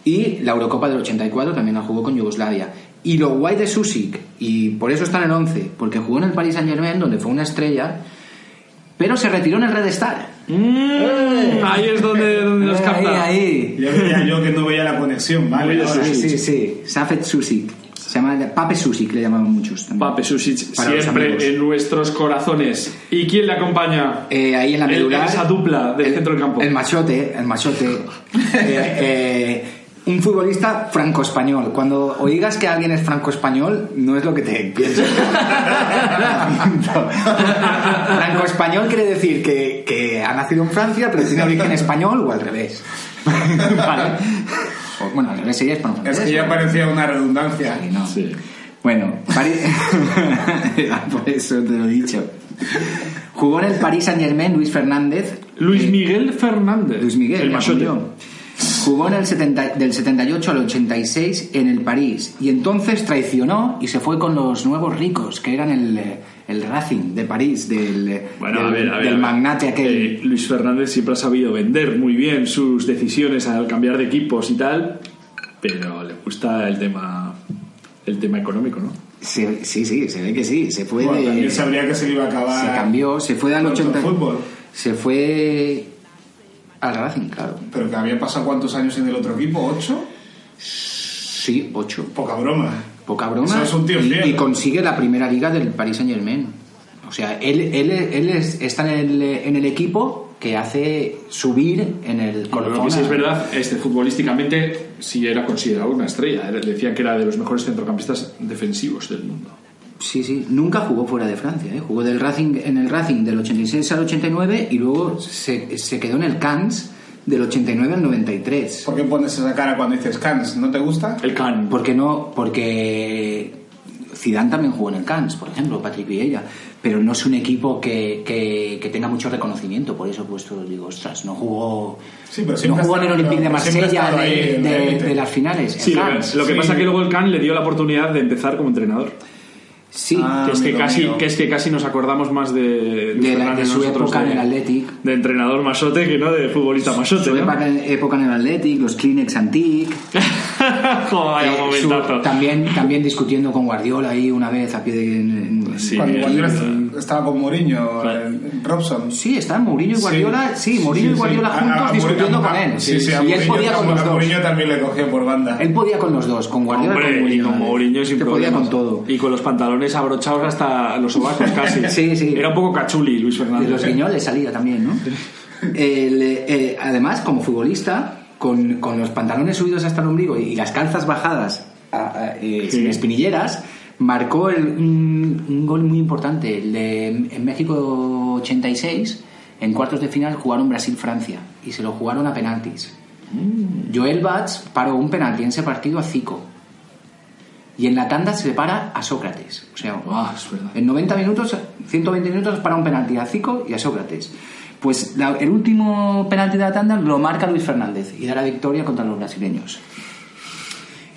y la Eurocopa del 84 también la jugó con Yugoslavia. Y lo guay de Susik, y por eso está en el 11, porque jugó en el Paris Saint Germain, donde fue una estrella, pero se retiró en el Red Star. Mm, ahí es donde, donde nos capta. Ahí, ahí. Ya veía yo que no veía la conexión, ¿vale? Ahora Sí, Susik. sí, sí. Safet Susik. Se llama Pape Susik, le llamaban muchos también. Pape los siempre en nuestros corazones. ¿Y quién le acompaña? Eh, ahí en la El- medular. esa dupla del el- centro del campo. El machote, el machote. Eh, eh, un futbolista franco-español. Cuando oigas que alguien es franco-español, no es lo que te piensas. franco-español quiere decir que, que ha nacido en Francia, pero tiene origen español o al revés. Vale. O, bueno, al revés sería Es hispano-francés. que ya parecía una redundancia. Sí, no. Sí. Bueno, Pari- por eso te lo he dicho. Jugó en el Paris Saint Germain Luis Fernández. Luis Eh, Miguel Fernández. Luis Miguel, el yo. Jugó en el 70 del 78 al 86 en el París y entonces traicionó y se fue con los nuevos ricos, que eran el, eh, el Racing de París, del, eh, Bueno, del, a ver, a ver, del a ver. magnate aquel. Eh, Luis Fernández siempre ha sabido vender muy bien sus decisiones al cambiar de equipos y tal, pero le gusta el tema el tema económico, ¿no? Se- sí, sí, se ve que sí. Se fue Bueno, de- también sabría que se le iba a acabar. se cambió, se fue al Con el 80. fútbol. Se fue al Racing, claro. Pero que había pasado cuántos años en el otro equipo, ¿ocho? Sí, ocho. Poca broma. Poca broma. Eso es un tío y, fiel. y consigue la primera liga del Paris Saint Germain. O sea, él, él, él es- está en el, en el equipo que hace subir en el Lo que sí a- es verdad, este futbolísticamente sí era considerado una estrella. Decían que era de los mejores centrocampistas defensivos del mundo. Sí, sí. Nunca jugó fuera de Francia. ¿eh? Jugó del Racing, en el Racing del 86 al 89 y luego se, se quedó en el Cannes del 89 al 93. ¿Por qué pones esa cara cuando dices Cans? ¿No te gusta? El Can. ¿Por qué no? Porque Zidane también jugó en el Cannes, por ejemplo, Patrick Vieira, pero no es un equipo que, que- que tenga mucho reconocimiento, por eso he puesto, digo, ostras, no jugó, Sí, pero no jugó en el Olympique de Marsella de, las finales. Sí, el lo que, Cannes. lo que sí. pasa es que luego el Can le dio la oportunidad de empezar como entrenador. Sí, Ah, que, es que, casi, mío. que es que casi nos acordamos más de, de, la- de su época de, en el Athletic. de entrenador masote que no de futbolista masote. Su ¿no? época, época en el Athletic, los Kleenex Antique. Joder, eh, su- también, también discutiendo con Guardiola ahí una vez a pie de. en- Sí, Cuando Guardiola est- estaba con Mourinho, Claro. en Robson. Sí, están Mourinho y Guardiola, sí, Mourinho y Guardiola juntos a- a- discutiendo a- con él. Sí, sí, y él podía con los dos. Mourinho también le cogió por banda. Él podía con los dos, con Guardiola y Hombre, con y Mourinho. con Mourinho sin Que podía con todo. Y con los pantalones abrochados hasta los sobacos casi. Sí, sí. Era un poco cachuli Luis De Fernández. los ¿eh? guiñoles salía también, ¿no? El, eh, además, como futbolista, con, con los pantalones subidos hasta el ombligo y las calzas bajadas a- a- eh, Sí. sin espinilleras, marcó el- un, un gol muy importante. El de, en México 86, en cuartos de final, jugaron Brasil-Francia y se lo jugaron a penaltis. Joel Bats paró un penalti en ese partido a Zico. Y en la tanda se le para a Sócrates. O sea, Ah, en 90 minutos, 120 minutos para un penalti a Zico y a Sócrates. Pues la- el último penalti de la tanda lo marca Luis Fernández y da la victoria contra los brasileños.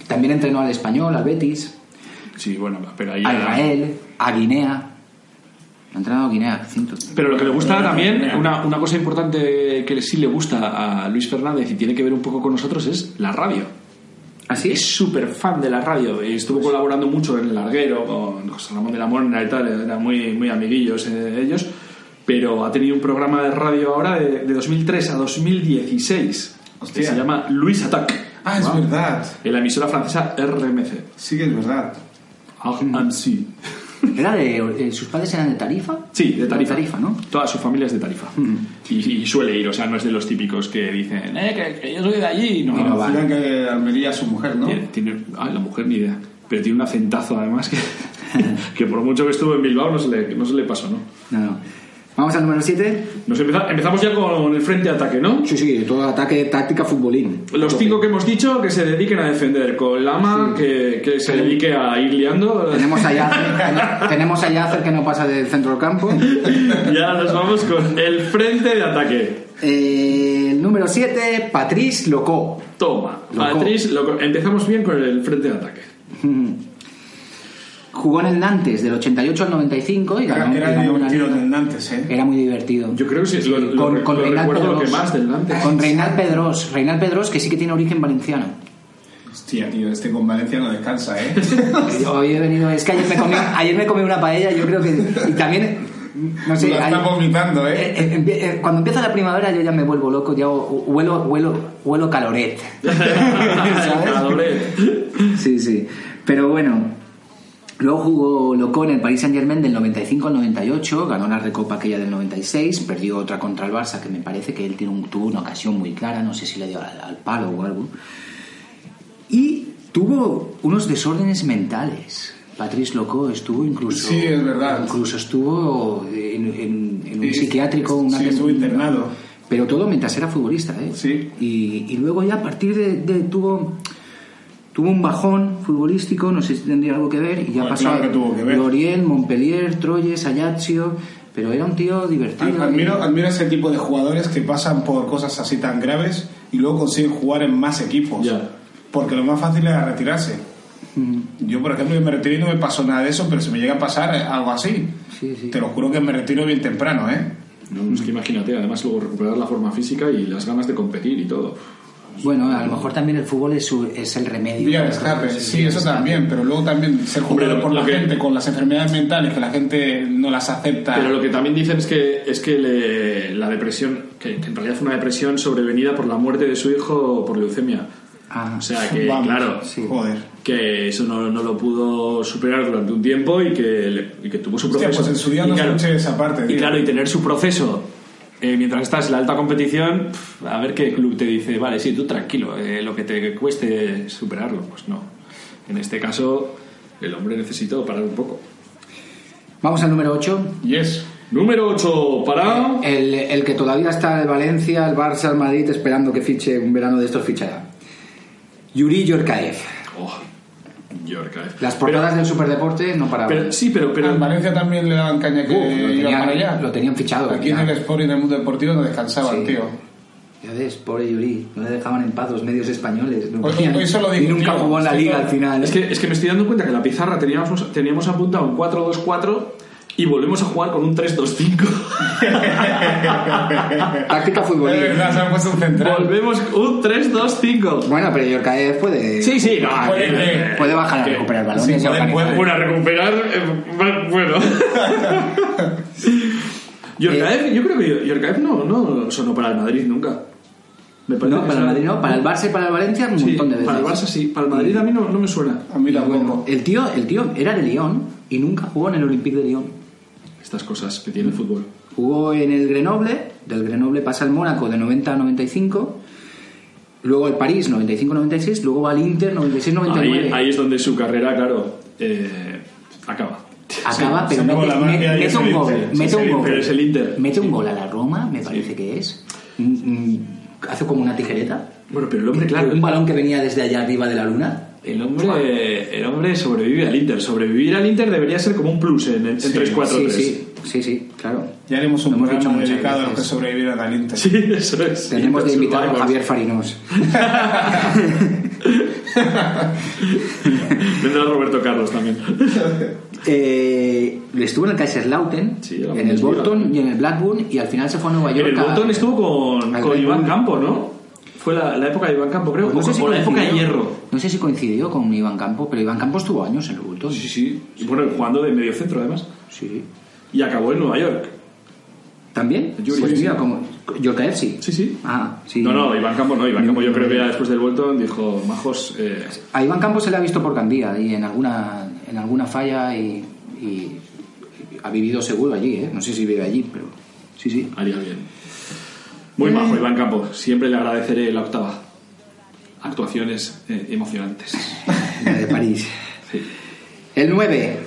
También entrenó al español, al Betis, Sí, bueno, pero ahí a era- Israel, a Guinea. Ha entrenado Guinea, cinto. Pero lo que le gusta también, una, una cosa importante que sí le gusta a Luis Fernández y tiene que ver un poco con nosotros es la radio. ¿Así? Es súper fan de la radio y estuvo colaborando mucho en el larguero con José Ramón de la Morena y tal, eran muy, muy amiguillos eh, ellos, pero ha tenido un programa de radio ahora de, de 2003 a 2016 que Hostia. se llama Luis Attack Ah, es verdad. en la emisora francesa RMC. Sí que es verdad. RMC. ¿Era de, eh, ¿Sus padres eran de Tarifa? Sí, de Tarifa. Tarifa, ¿no? Toda su familia es de Tarifa. y, y suele ir, o sea, no es de los típicos que dicen, eh, que, que yo soy de allí. No, no va. Decían que Almería es su mujer, ¿no? Tiene, tiene- ay, la mujer ni idea. Pero tiene un acentazo además que, que por mucho que estuvo en Bilbao no se le, no se le pasó, ¿no? No, no. Vamos al número 7. Nos empeza- empezamos ya con el frente de ataque, ¿no? Sí, sí, todo ataque, táctica, futbolín. Los cinco que hemos dicho que se dediquen a defender, con Lama que, que se dedique a ir liando. Tenemos a Yasser, tenemos a Yasser que no pasa del centro del campo. Ya nos vamos con el frente de ataque. Eh, el número 7, Patrice Locó. Toma. Patrice, loco. empezamos bien con el frente de ataque. Jugó en el Nantes del 88 al 95 y ganó, Era, y era ganó divertido en Nantes, ¿eh? Era muy divertido. Yo creo que sí, lo, lo- con, lo con Reinald lo que Pedros. más del Nantes. Con Reinald Pedros. Reinald Pedros, que sí que tiene origen valenciano. Hostia, tío, este con Valencia no descansa, ¿eh? Yo hoy he venido, es que ayer me comí, ayer me comí una paella, yo creo que. Y también, no sé. Lo está vomitando, ¿eh? eh, eh, eh, cuando empieza la primavera yo ya me vuelvo loco, ya hu- huelo, huelo, huelo caloret. Calabre. Sí, sí. Pero bueno, luego jugó Loco en el Paris Saint Germain del 95 al 98, ganó la Recopa aquella del 96, perdió otra contra el Barça, que me parece que él tiene un- tuvo una ocasión muy clara, no sé si le dio al, al palo o algo. Y tuvo unos desórdenes mentales. Patrice Loco estuvo incluso. Sí, es verdad. Incluso estuvo en, en- en un Sí, psiquiátrico. Una sí, estuvo internado. Pero todo mientras era futbolista, ¿eh? Sí. Y, y luego ya a partir de, de- tuvo tuvo un bajón futbolístico, no sé si tendría algo que ver, y ya pasó claro a que tuvo que ver. Lorient, Montpellier, Troyes, Ajaccio, pero era un tío divertido. Admiro, admiro ese tipo de jugadores que pasan por cosas así tan graves y luego consiguen jugar en más equipos. Ya. Porque lo más fácil era retirarse. Mm, Yo, por ejemplo, me retiré y no me pasó nada de eso, pero si me llega a pasar algo así, Sí, sí. te lo juro que me retiro bien temprano, ¿eh? No, es que imagínate, además luego recuperar la forma física y las ganas de competir y todo. Bueno, a lo mejor también el fútbol es, su- es el remedio. Vía de escape, sí, eso también, pero luego también ser lo- por la que- gente con las enfermedades mentales que la gente no las acepta. Pero lo que también dicen es que es que le- la depresión, que, que en realidad fue una depresión sobrevenida por la muerte de su hijo por leucemia. Ah, O sea que, Vamos, claro, sí. Joder. que eso no, no lo pudo superar durante un tiempo y que, le- y que tuvo su Hostia, proceso. pues en su día Y no claro, esa parte, Y tío. claro, y tener su proceso eh, mientras estás en la alta competición, a ver qué club te dice, vale, sí, tú tranquilo, eh, lo que te cueste superarlo. Pues no. En este caso, el hombre necesitó parar un poco. Vamos al número 8. Yes. Número 8 para... El, el que todavía está el Valencia, el Barça, el Madrid esperando que fiche un verano de estos fichará. Yuri Yorkaev. Oh, Yorkaev. Las portadas del Superdeporte no paraban. Pero, sí, pero, pero en Valencia también le daban caña que Uf, lo, iba tenían, para allá. lo tenían fichado. Aquí en ya. el Sport y en el mundo deportivo no descansaba el Sí. tío. Ya ves, pobre Yuri, no le dejaban en paz los medios españoles. No Hoy- podían- hoy solo y digo, nunca tío, jugó en la liga al final. es, que, es que me estoy dando cuenta que en la pizarra teníamos, teníamos apuntado un 4-2-4 y volvemos a jugar con un 3-2-5. Táctica Es futbolista. verdad, se han puesto un central. volvemos un 3-2-5. Bueno, pero Yorkaev puede, Sí, sí, no, Puede que- que- puede bajar a que- recuperar sí, balones. y puede- puede. Bueno, a recuperar. eh, bueno. Yorkaev, yo creo que Yorkaev no, no sonó para el Madrid nunca. Me parece No, para el Madrid no, para el Barça y para el Valencia un Sí, montón de veces. para el Barça sí, para el Madrid a mí no, no me suena. A mí tampoco. bueno, el tío, el tío era de Lyon y nunca jugó en el Olympique de Lyon. Estas cosas que tiene el fútbol. Jugó en el Grenoble, del Grenoble pasa al Mónaco de 90 a 95, luego al París 95-96, luego va al Inter 96-99. Ahí, ahí es donde su carrera, claro, eh, acaba. Acaba, se pero mete, mete- y mete es un gol, Inter. mete Sí, un sí, gol. pero es el Inter. Mete un gol a la Roma, me parece que es. Mm, mm, Hace como una tijereta. Bueno, pero el hombre, claro, Un balón que venía desde allá arriba de la luna. El hombre, el hombre sobrevive al Inter. Sobrevivir al Inter debería ser como un plus en, en Sí, 3-4-3. Sí, sí, sí, sí, claro. Ya haremos un Lo hemos dicho programa dedicado a los que sobrevivieron al Inter. Sí, eso es. Tenemos de invitar a. Javier Farinos. Vendrá Roberto Carlos también. Eh, estuvo en el Kaiserslautern, Sí, en el. Bolton y en el Blackburn y al final se fue a Nueva En York. el a- Bolton estuvo con, con Iván. Campo, ¿no? Fue la, la época de Iván Campo, creo. Pues no o sé si o la época de coincidió- Hierro. No sé si coincidió con Iván Campo, pero Iván Campo estuvo años en el Bolton. Sí, sí. Y bueno, jugando de medio centro, además. Sí. Y acabó en Nueva York. ¿También? Yuri, pues sí, mira, sí. como sí. Sí, sí. Ah, sí. No, no, Iván Campo no. Iván Campo yo creo que ya después del Bolton dijo, majos... Eh, A Iván Campos se le ha visto por Gandía y en alguna, en alguna falla y, y ha vivido seguro allí, ¿eh? No sé si vive allí, pero sí, sí. haría bien. Muy majo, Iván Campo. Siempre le agradeceré la octava. Actuaciones eh, emocionantes. La de París. Sí. El 9,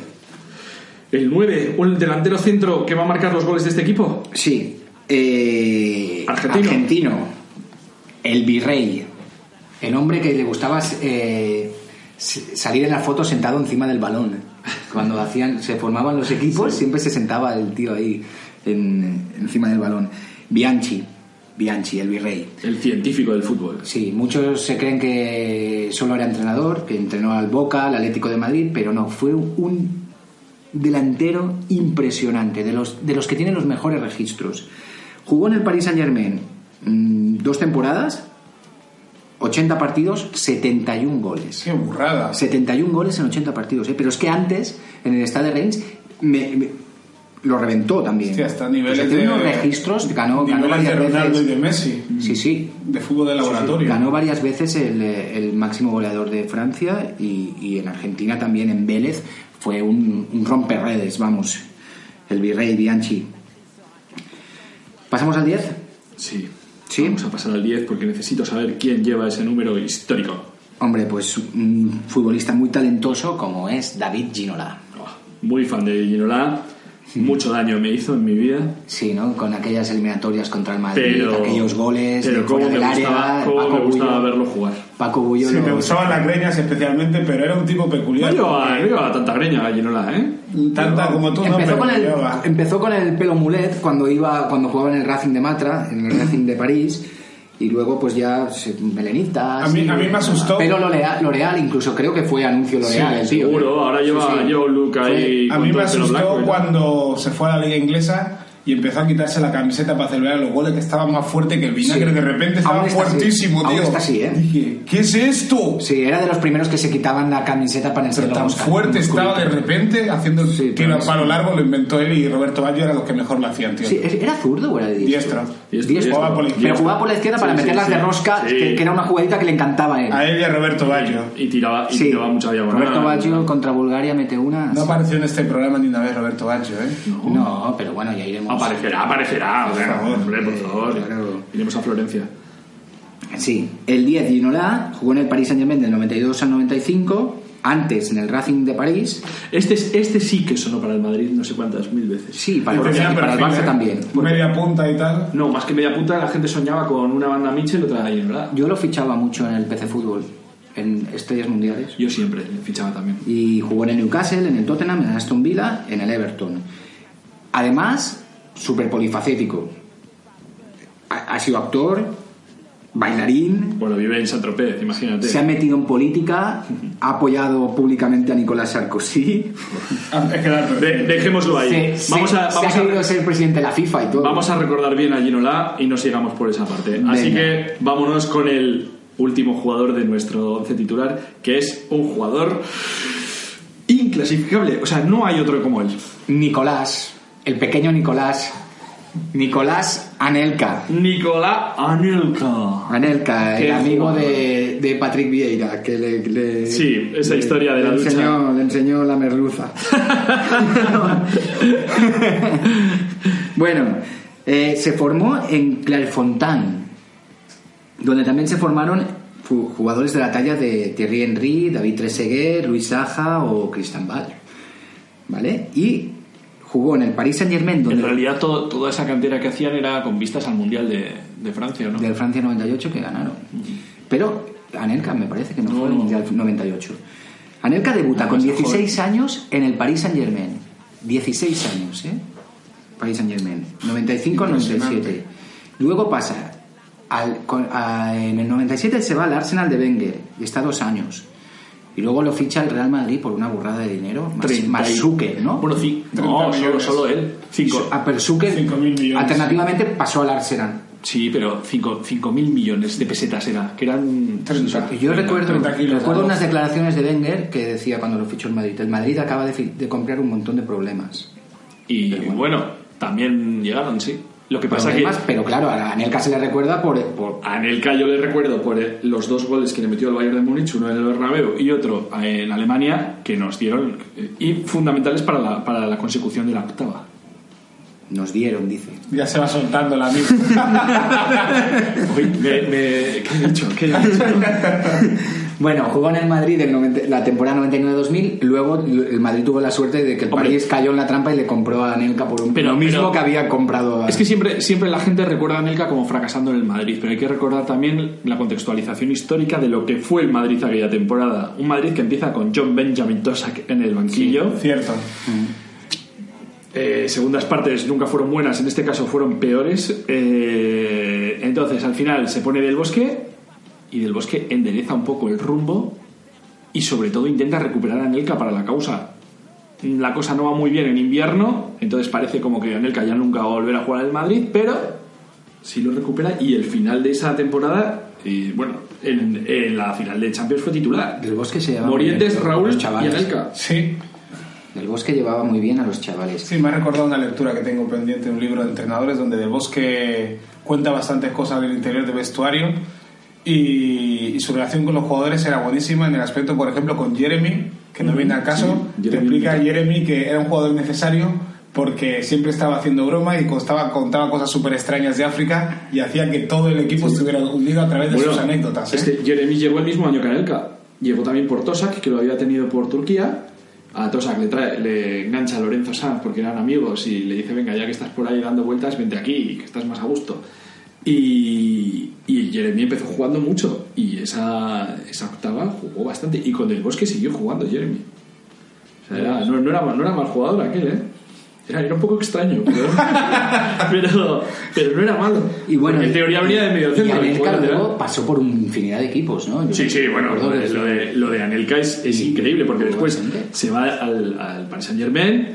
El 9, un delantero centro que va a marcar los goles de este equipo. sí. Eh, Argentino. argentino. El virrey. El hombre que le gustaba eh, s- salir en la foto sentado encima del balón. Cuando hacían, se formaban los equipos, siempre se sentaba el tío ahí en- encima del balón. Bianchi. Bianchi, el virrey. El científico del fútbol. Sí, muchos se creen que solo era entrenador, que entrenó al Boca, al Atlético de Madrid, pero no, fue un delantero impresionante, de los, de los que tienen los mejores registros. Jugó en el Paris Saint Germain dos temporadas, 80 partidos, 71 goles. Qué burrada. 71 goles en 80 partidos, ¿eh? pero es que antes, en el Stade de Reims, me- me- lo reventó también. Hostia, hasta niveles Pues tiene de- unos registros, ganó, ganó Niveles de varias Ronaldo y veces. de Messi. Sí, sí, De fútbol de laboratorio. Ganó varias veces el, el máximo goleador de Francia y, y en Argentina también en Vélez fue un, un romperredes, vamos, el virrey Bianchi. ¿Pasamos al 10? Sí. Sí. Vamos a pasar al 10 porque necesito saber quién lleva ese número histórico. Hombre, pues un futbolista muy talentoso como es David Ginola. Oh, muy fan de Ginola. Mucho daño me hizo en mi vida. Sí, ¿no? Con aquellas eliminatorias contra el Madrid, Pero, aquellos goles pero de cómo fuera me del gustaba, área, cómo Paco me gustaba Bullo, verlo jugar. Paco Bullo Sí, lo- me gustaban las greñas especialmente, pero era un tipo No peculiar. no llevaba tanta greña Ginola, ¿eh? Tanta como tú, no, empezó, pero con el, empezó con el pelo mulet cuando iba cuando jugaba en el Racing de Matra, en el Racing de París, y luego pues ya se- melenitas. A mí- y- a mí me asustó. Pelo L'Oreal, L'Oreal, incluso creo que fue anuncio L'Oreal. tío. Seguro, ahora lleva, Sí, sí. lleva un look ahí. A mí me asustó blanco, ¿eh? cuando se fue a la liga inglesa y empezó a quitarse la camiseta para celebrar los goles que estaba más fuerte que el vinagre. Sí. De repente estaba Aún está así. fuertísimo, Aún tío. está así, ¿eh? Dije, ¿qué es esto? Sí, era de los primeros que se quitaban la camiseta para Pero enseñar tan fuerte estaba de repente haciendo Sí, tiro pero palo largo, lo inventó él y Roberto Baggio eran los que mejor lo hacían, tío. Sí, ¿Era zurdo o era diestro? Diestro. Diestro, Diestro. Jugaba por la Pero izquierda. jugaba por la izquierda para meterlas sí. de rosca, Sí. que, que era una jugadita que le encantaba a él. A él y a Roberto Baggio. Y tiraba, y Sí, tiraba mucha diagonal. Roberto Baggio contra Bulgaria mete una. No apareció en este programa ni una vez Roberto Baggio, ¿eh? No, pero bueno, ya iremos. Aparecerá, aparecerá. favor. hombre, por favor. Claro. Iremos a Florencia. Sí, el 10 Ginola jugó en el Paris Saint Germain del 92 al 95, antes en el Racing de París, Este, es- este sí que sonó para el Madrid no sé cuántas mil veces. sí, para el, Barça, para el perfil, Barça ¿eh? también. Media punta y tal. No, más que media punta, la gente soñaba con una banda Mitchell y otra Ginola. Yo lo fichaba mucho en el PC Fútbol, en estrellas mundiales, Yo siempre fichaba también. y jugó en el Newcastle, en el Tottenham, en el Aston Villa, en el Everton. Además, súper polifacético. Ha, ha sido actor, bailarín, Bueno, vive en Saint-Tropez, imagínate. se ha metido en política, ha apoyado públicamente a Nicolás Sarkozy. Ah, De- dejémoslo ahí. Se, vamos se- a, se ha a- ser presidente de la FIFA y todo. Vamos a recordar bien a Ginola y no sigamos por esa parte. Así que vámonos con el último jugador de nuestro once titular, que es un jugador inclasificable. O sea, no hay otro como él. Nicolás, el pequeño Nicolás, Nicolás Anelka. Nicolás Anelka. Anelka, el amigo de, de Patrick Vieira, que le, le- Sí, esa le- historia de la ducha. enseñó, le enseñó la merluza. bueno, eh, se formó en Clairefontaine, donde también se formaron jugadores de la talla de Thierry Henry, David Trezeguet, Luis Saja o Cristian Ball. ¿Vale? Y jugó en el Paris Saint Germain, donde En realidad, todo- toda esa cantera que hacían era con vistas al Mundial de, de Francia, ¿no? del Francia 98 que ganaron. Pero Anelka me parece que no, No, fue el no. Mundial 98. Anelka debuta No, con es 16 años en el Paris Saint Germain. 16 años, ¿eh? Paris Saint Germain. 95 al 97. Luego pasa al- con- a- en el 97 se va al Arsenal de Wenger y está dos años. Y luego lo ficha el Real Madrid por una burrada de dinero. Más, 30 más y- Suque, ¿no? Bueno, sí. 30 No, solo, solo él. Cinco. Ah, pero Suque, 5.000 millones. alternativamente pasó al Arsenal. Sí, pero 5 mil millones de pesetas era, que eran... 30. Y yo 30, recuerdo, 30 kilos, recuerdo unas declaraciones de Wenger que decía cuando lo fichó el Madrid, el Madrid acaba de, de comprar un montón de problemas. Y bueno. también llegaron, sí. Lo que pasa Problemas, que pero claro, a Anelka se le recuerda por, por a Anelka yo le recuerdo por los dos goles que le metió el Bayern de Múnich, uno en el Bernabéu y otro en Alemania, que nos dieron y fundamentales para la, para la consecución de la octava. nos dieron, dice. Ya se va soltando la. Uy, me, me- ¿Qué he dicho? ¿Qué he dicho? Bueno, jugó en el Madrid el 90 la temporada 99-2000, luego el Madrid tuvo la suerte de que el Hombre. París cayó en la trampa y le compró a Anelka por un Pero- lo mismo pero- que había comprado a... Es que siempre, siempre la gente recuerda a Anelka como fracasando en el Madrid, pero hay que recordar también la contextualización histórica de lo que fue el Madrid aquella temporada. Un Madrid que empieza con John Benjamin Tosak en el banquillo. Cierto. Eh, segundas partes nunca fueron buenas, en este caso fueron peores. Eh, entonces, al final se pone del bosque y del bosque endereza un poco el rumbo y, sobre todo, intenta recuperar a Anelka para la causa. La cosa no va muy bien en invierno, entonces parece como que Anelka ya nunca va a volver a jugar al Madrid, pero sí lo recupera y el final de esa temporada, y bueno, en, en la final de Champions fue titular. Del Bosque se muy Morientes, bien, Raúl y. Anelka. Sí. Del Bosque llevaba muy bien a los chavales. Sí, me ha recordado una lectura que tengo pendiente, un libro de entrenadores donde Del Bosque cuenta bastantes cosas del interior del vestuario y, y su relación con los jugadores era buenísima en el aspecto, por ejemplo, con Jeremy, que no viene al caso. Sí, Te explica. Jeremy que era un jugador necesario porque siempre estaba haciendo broma y contaba, contaba cosas súper extrañas de África y hacía que todo el equipo estuviera unido a través de sus anécdotas. ¿eh? Es que Jeremy llegó el mismo año que Anelka. Llegó también por Tosak, que lo había tenido por Turquía. A Tosak le, trae, le engancha a Lorenzo Sanz porque eran amigos y le dice: Venga, ya que estás por ahí dando vueltas, vente aquí, que estás más a gusto. Y, y Jeremy empezó jugando mucho y esa, esa octava jugó bastante. Y con el Bosque siguió jugando Jeremy. O sea, era- no, no era, mal- no era mal jugador aquel, ¿eh? Era, era un poco extraño, pero, pero, pero no era malo. Y bueno, en teoría venía de medio centro. y Anelka luego pasó por una infinidad de equipos, ¿no? Yo Sí, sí, bueno, lo de, lo de, lo de Anelka es, es increíble porque después bastante. se va al, al Paris Saint Germain,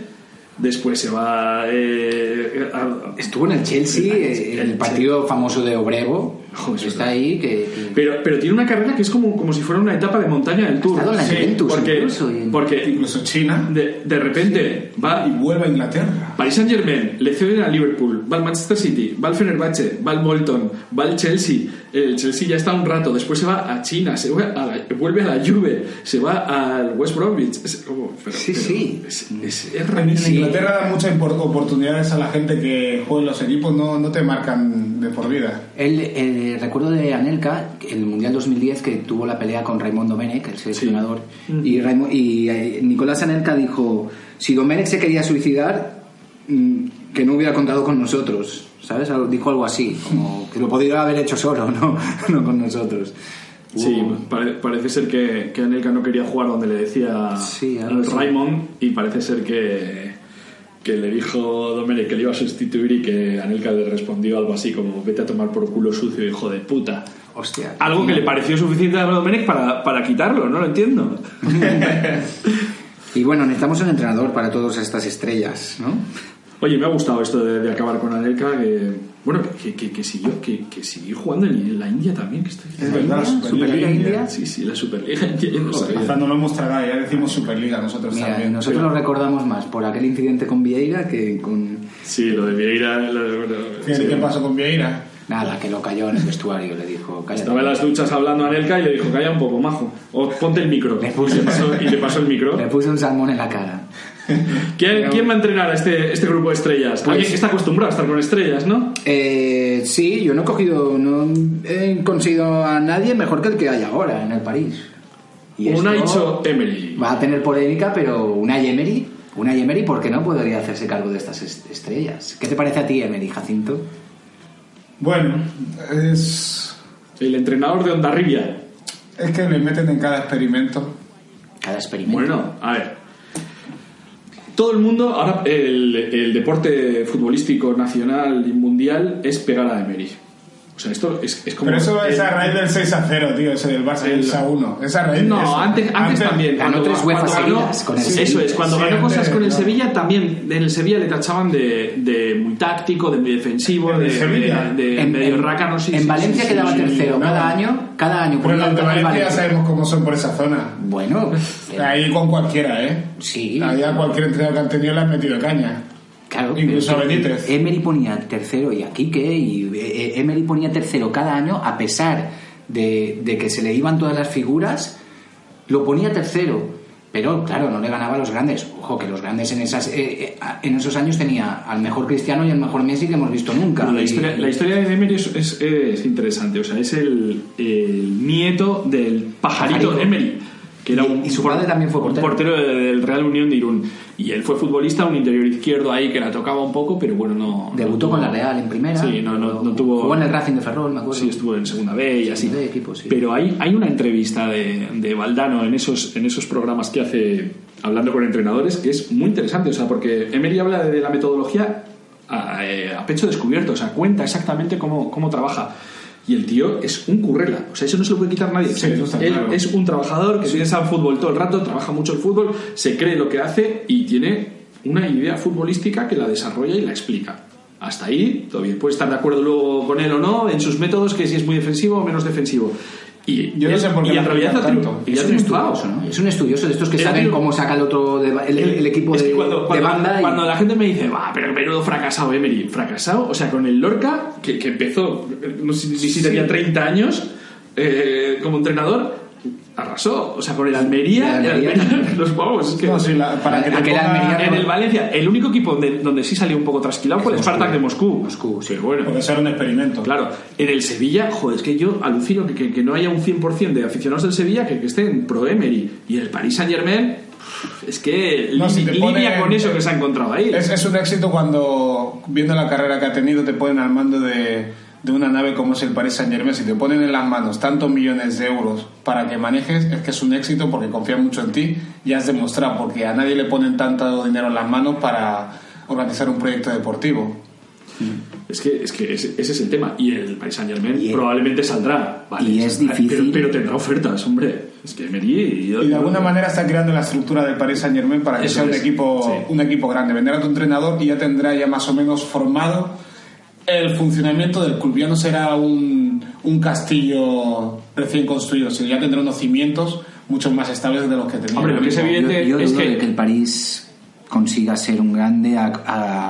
después se va eh, a- Estuvo en el Chelsea, eh, el, el partido famoso de Obrego. Joder, está verdad. ahí, que, que- pero, pero tiene una carrera que es como, como si fuera una etapa de montaña del Tour. estado en la Sí, Juventus porque, incluso, y- porque Incluso China de, de repente va y vuelve a Inglaterra. Paris Saint Germain, le ceden a Liverpool, va al Manchester City, va al Fenerbahce, va al Bolton, va al Chelsea. El Chelsea ya está un rato, después se va a China, se va a la- vuelve a la Juve, se va al West Bromwich. Es, como- pero- Sí, pero sí. Es, es- es En. Inglaterra dan muchas oportunidades a la gente que juega en los equipos, no, no te marcan de por vida. El, el recuerdo de Anelka, el Mundial 2010, que tuvo la pelea con Raymond Domenech, el seleccionador, y, Raimo- y eh, Nicolás Anelka dijo, si Domenech se quería suicidar, mm, que no hubiera contado con nosotros, ¿sabes? Dijo algo así, como que lo podría haber hecho solo, no, no con nosotros. Sí, pare- parece ser que, que Anelka no quería jugar donde le decía Sí. Raymond y parece ser que, que le dijo Domenech que le iba a sustituir y que Anelka le respondió algo así como vete a tomar por culo sucio, hijo de puta. Hostia. Algo que le pareció suficiente a Domenech para, para quitarlo, no lo entiendo. Y bueno, necesitamos un entrenador para todas estas estrellas, ¿no? Oye, me ha gustado esto de, de acabar con Anelka, que bueno, que, que, que siguió, que, que siguió jugando en, la India también, que estoy Es verdad, la Superliga India. Sí, sí, la Superliga India, yo no sabía. Hasta no lo hemos tragado, ya decimos Superliga nosotros Mira, también. nosotros lo recordamos más por aquel incidente con Vieira que con... Sí, lo de Vieira, lo de- bueno, sí. ¿Qué pasó con Vieira? Nada, que lo cayó en el vestuario, le dijo, cállate. Estaba en las duchas hablando a Anelka y le dijo, calla un poco, majo. O ponte el micro. Le Y le pasó, y le pasó el micro. Le puse un salmón en la cara. ¿Quién, quién va a entrenar a este, este grupo de estrellas? Pues- Alguien que está acostumbrado a estar con estrellas, ¿no? Eh, sí, yo no he cogido, no he conseguido a nadie mejor que el que hay ahora en el París. Y Un esto Aicho Emery. Va a tener polémica, pero una Emery, una Emery, ¿por qué no podría hacerse cargo de estas est- estrellas? ¿Qué te parece a ti, Emery, Jacinto? Bueno, es, El entrenador de Ondarribia. es que le meten en cada experimento. Cada experimento. Bueno, a ver. Todo el mundo, ahora el, deporte futbolístico nacional y mundial es pegar a Emery. O sea, esto es, es como... Pero eso es el- a raíz del 6 a 0, tío, ese del Barça, el 6 a 1. Es a raíz de No, eso. antes, antes también. ganó tres UEFA seguidas con el sí, Sevilla. Eso es, cuando Sí, ganó cosas con el. Sevilla, también en el Sevilla le tachaban de, de muy táctico, de muy defensivo, ¿En de, de- de En, medio en- rácano. sí, en sí, Valencia quedaba tercero no. cada año, cada año. Pero los de Valencia ya sabemos cómo son por esa zona. Bueno, Ahí con cualquiera, ¿eh? sí. Ahí a cualquier entrenador que han tenido le han metido caña. Claro, Incluso a Benítez. Emery ponía tercero y a Quique y eh, eh, Emery ponía tercero cada año a pesar de, de que se le iban todas las figuras, lo ponía tercero. Pero claro, no le ganaba a los grandes. Ojo, que los grandes en, esas, eh, eh, en esos años tenía al mejor Cristiano y al mejor Messi que hemos visto nunca. Pero la, historia, la historia de Emery es, es- es interesante. O sea, es el, el nieto del pajarito, Pajarito. Emery. Que era Y- un, y su padre también fue un portero. portero de- del Real Unión de Irún. Y él fue futbolista, un interior izquierdo ahí que la tocaba un poco, pero bueno, no. Debutó no con tuvo- la Real en primera. Sí, no, no, no tuvo. Jugó en el Racing de Ferrol, me acuerdo. Sí, estuvo en segunda B y así. de equipo, sí. Pero hay, hay una entrevista de, de Valdano en esos, en esos programas que hace hablando con entrenadores que es muy interesante. O sea, porque Emery habla de la metodología a, eh, a pecho descubierto. O sea, cuenta exactamente cómo, cómo trabaja. Y el tío es un currela. O sea, eso no se lo puede quitar nadie. O sea, él claro. es un trabajador que piensa en fútbol todo el rato, trabaja mucho el fútbol, se cree lo que hace y tiene una idea futbolística que la desarrolla y la explica. Hasta ahí, todavía puede estar de acuerdo luego con él o no en sus métodos, que si es muy defensivo o menos defensivo. Y, Yo no sé por qué y en realidad ha tanto. y Es un estudioso, ¿no? Es un estudioso de estos que saben triun- cómo saca el otro de- el, el- el equipo Es que de, cuando, de cuando- banda. y- cuando la gente me dice, va, pero menudo fracasado Emery, fracasado, o sea, con el Lorca, que, que empezó, no sé si si tenía 30 años eh, como entrenador, arrasó. O sea, con el Almería, El el Almería. Almería, los vamos, es que. No, sí, la- para que Almería en el Valencia, el único equipo donde, donde sí salió un poco trasquilado fue el. Spartak de Moscú. Moscú, sí. Bueno. Porque eso era un experimento. Claro, en el Sevilla, joder, es que yo alucino que, que- que no haya un 100% de aficionados del Sevilla que, que estén pro Emery. Y en el Paris Saint Germain, es que No, si línea con eso que se ha encontrado ahí. Es, es un éxito cuando, viendo la carrera que ha tenido, te ponen al mando de, de una nave como es el Paris Saint Germain. Si te ponen en las manos tantos millones de euros para que manejes, es que es un éxito porque confían mucho en ti y has demostrado, porque a nadie le ponen tanto dinero en las manos para organizar un proyecto deportivo. Es que, es que ese, ese es el tema. Y el Paris Saint Germain Y- probablemente saldrá. Vale, y es saldrá, difícil. Pero, pero tendrá ofertas, hombre. Es que Emery. Y de alguna manera está creando la estructura del Paris Saint Germain para que Eso sea un es, equipo, sí. un equipo grande. Vendrá tu entrenador y ya tendrá ya más o menos formado el funcionamiento del club. Ya no será un, un castillo recién construido, sino ya tendrá unos cimientos mucho más estables de los que tenía. Hombre, lo que es Yo, evidente yo es dudo que- de que el París consiga ser un grande a,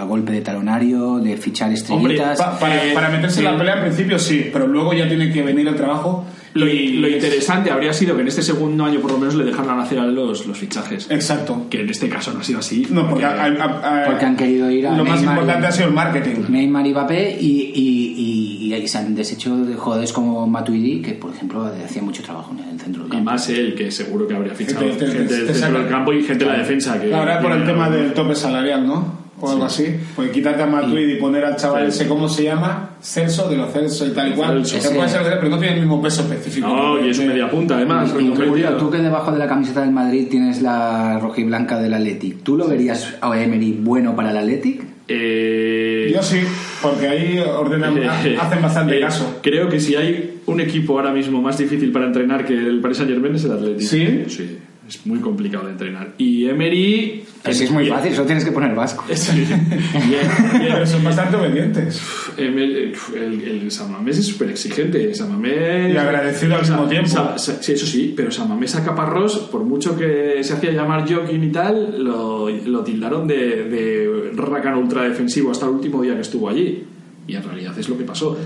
a golpe de talonario, de fichar estrellitas. Pa- para, Eh, para meterse en eh, la pelea al principio sí, pero luego ya tiene que venir el trabajo. Lo, y- lo interesante habría sido que en este segundo año por lo menos le dejaran hacer a los, los fichajes. Exacto. Que en este caso no ha sido así. No, porque, a- a- a- Porque han querido ir a Lo más Neymar importante y- ha sido el marketing. Neymar y Mbappé y, y, y- y ahí se han deshecho de jugadores como Matuidi, que por ejemplo hacía mucho trabajo en el centro del Y campo. más él, que seguro que habría fichado Te- te- te- gente del centro del campo y gente de la defensa. Que, Ahora por el tema del tope salarial, ¿no? O algo así. Pues quitarte a Matuidi y poner al chaval Sí. ese, ¿cómo se llama? Celso, de los Celso y tal y cual. Celso. Que puede ser, pero no tiene el mismo peso específico. No, y es un media punta además. Y tú, tú que debajo de la camiseta del Madrid tienes la roja y blanca del Athletic, ¿tú lo verías a Emery bueno para el Athletic? Eh, Yo sí, porque ahí ordenan, hacen bastante eh, caso. Creo que si hay un equipo ahora mismo más difícil para entrenar que el Paris Saint Germain es el Atlético. ¿Sí? Sí, es muy complicado de entrenar. Y Emery. Pero si es muy y- fácil, solo tienes que poner vasco. Sí. Y- y- Pero son bastante obedientes. Emery- el, el Samamés es súper exigente. Samamés. Y agradecido al mismo tiempo. Sa- Sa- sí, eso sí, pero Samamés a Caparrós, por mucho que se hacía llamar jogging y tal, lo, lo tildaron de, de rácano ultradefensivo hasta el último día que estuvo allí. Y en realidad es lo que pasó.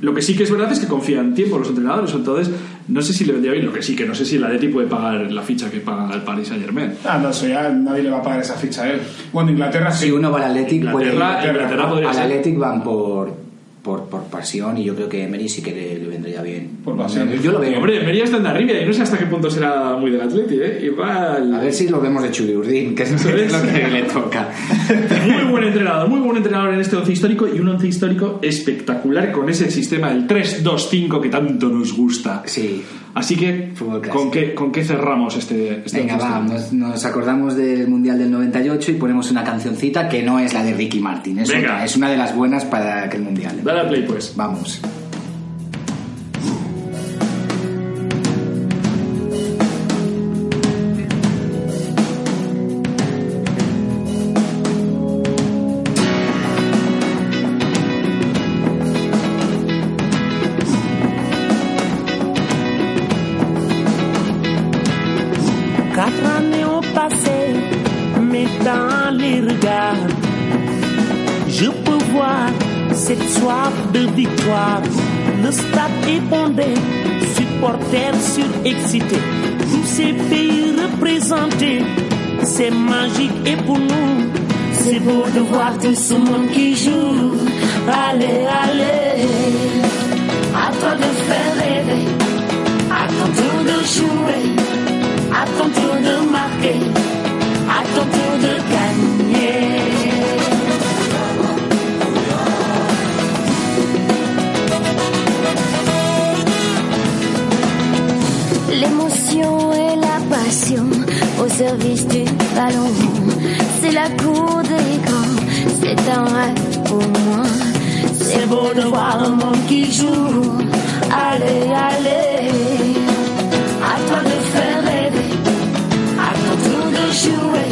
Lo que sí que es verdad es que confían en tiempo los entrenadores, entonces no sé si le vendría bien. Lo que sí que no sé si el Atleti puede pagar la ficha que paga el Paris Saint Germain. Ah, no, eso ya nadie le va a pagar esa ficha a él. Bueno, Inglaterra sí. Si uno va al Athletic, puede ir. Inglaterra, Inglaterra podría al ser. Athletic van por, por, por pasión y yo creo que Emery sí que le, le vendría bien. Por pasión. Yo lo veo. hombre, Emery está en arriba y no sé hasta qué punto será muy del Atleti, ¿eh? Igual. A ver si lo vemos de Chuli Urdín, que es lo que le toca. Muy buen entrenador, muy buen entrenador en este once histórico y un once histórico espectacular con ese sistema del 3-2-5 que tanto nos gusta. Sí. Así que. ¿con qué, ¿con qué cerramos este, este Venga, va, nos, nos acordamos del Mundial del 98 y ponemos una cancioncita que no es la de Ricky Martin, es Venga. otra, es una de las buenas para aquel Mundial. Dale al play, pues. Vamos. Surexcités. Tous ces pays représentés, c'est magique et pour nous, c'est beau de voir tout ce monde qui joue. Allez, allez, à toi de faire rêver, à ton tour de jouer, à ton tour de Et la passion au service du ballon. C'est la cour des grands, c'est un rêve pour moi. C'est beau de voir un monde qui joue. Allez, allez, à toi de faire rêver, à ton de jouer,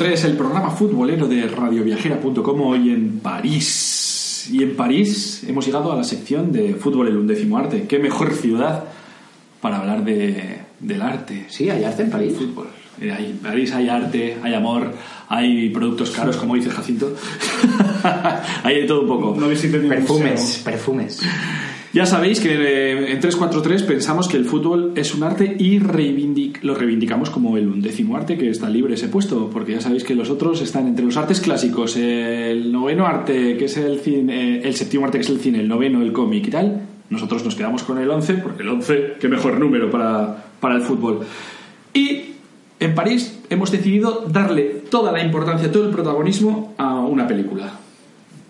343, el programa futbolero de radioviajera.com hoy en París. Y en París hemos llegado a la sección de fútbol el undécimo arte. ¿Qué mejor ciudad para hablar de, del arte? Sí, hay arte en París. Fútbol. Eh, hay- En París hay arte, hay amor, hay productos caros, como dice Jacinto. hay de todo un poco. No Perfumes, museo. perfumes. Ya sabéis que eh, en 343 pensamos que el fútbol es un arte y reivindic- lo reivindicamos como el undécimo arte que está libre ese puesto, porque ya sabéis que los otros están entre los artes clásicos, el noveno arte que es el cine, eh, el séptimo arte que es el cine, el noveno el cómic y tal. Nosotros nos quedamos con el 11, porque el 11, qué mejor número para, para el fútbol. Y en París hemos decidido darle toda la importancia, todo el protagonismo a una película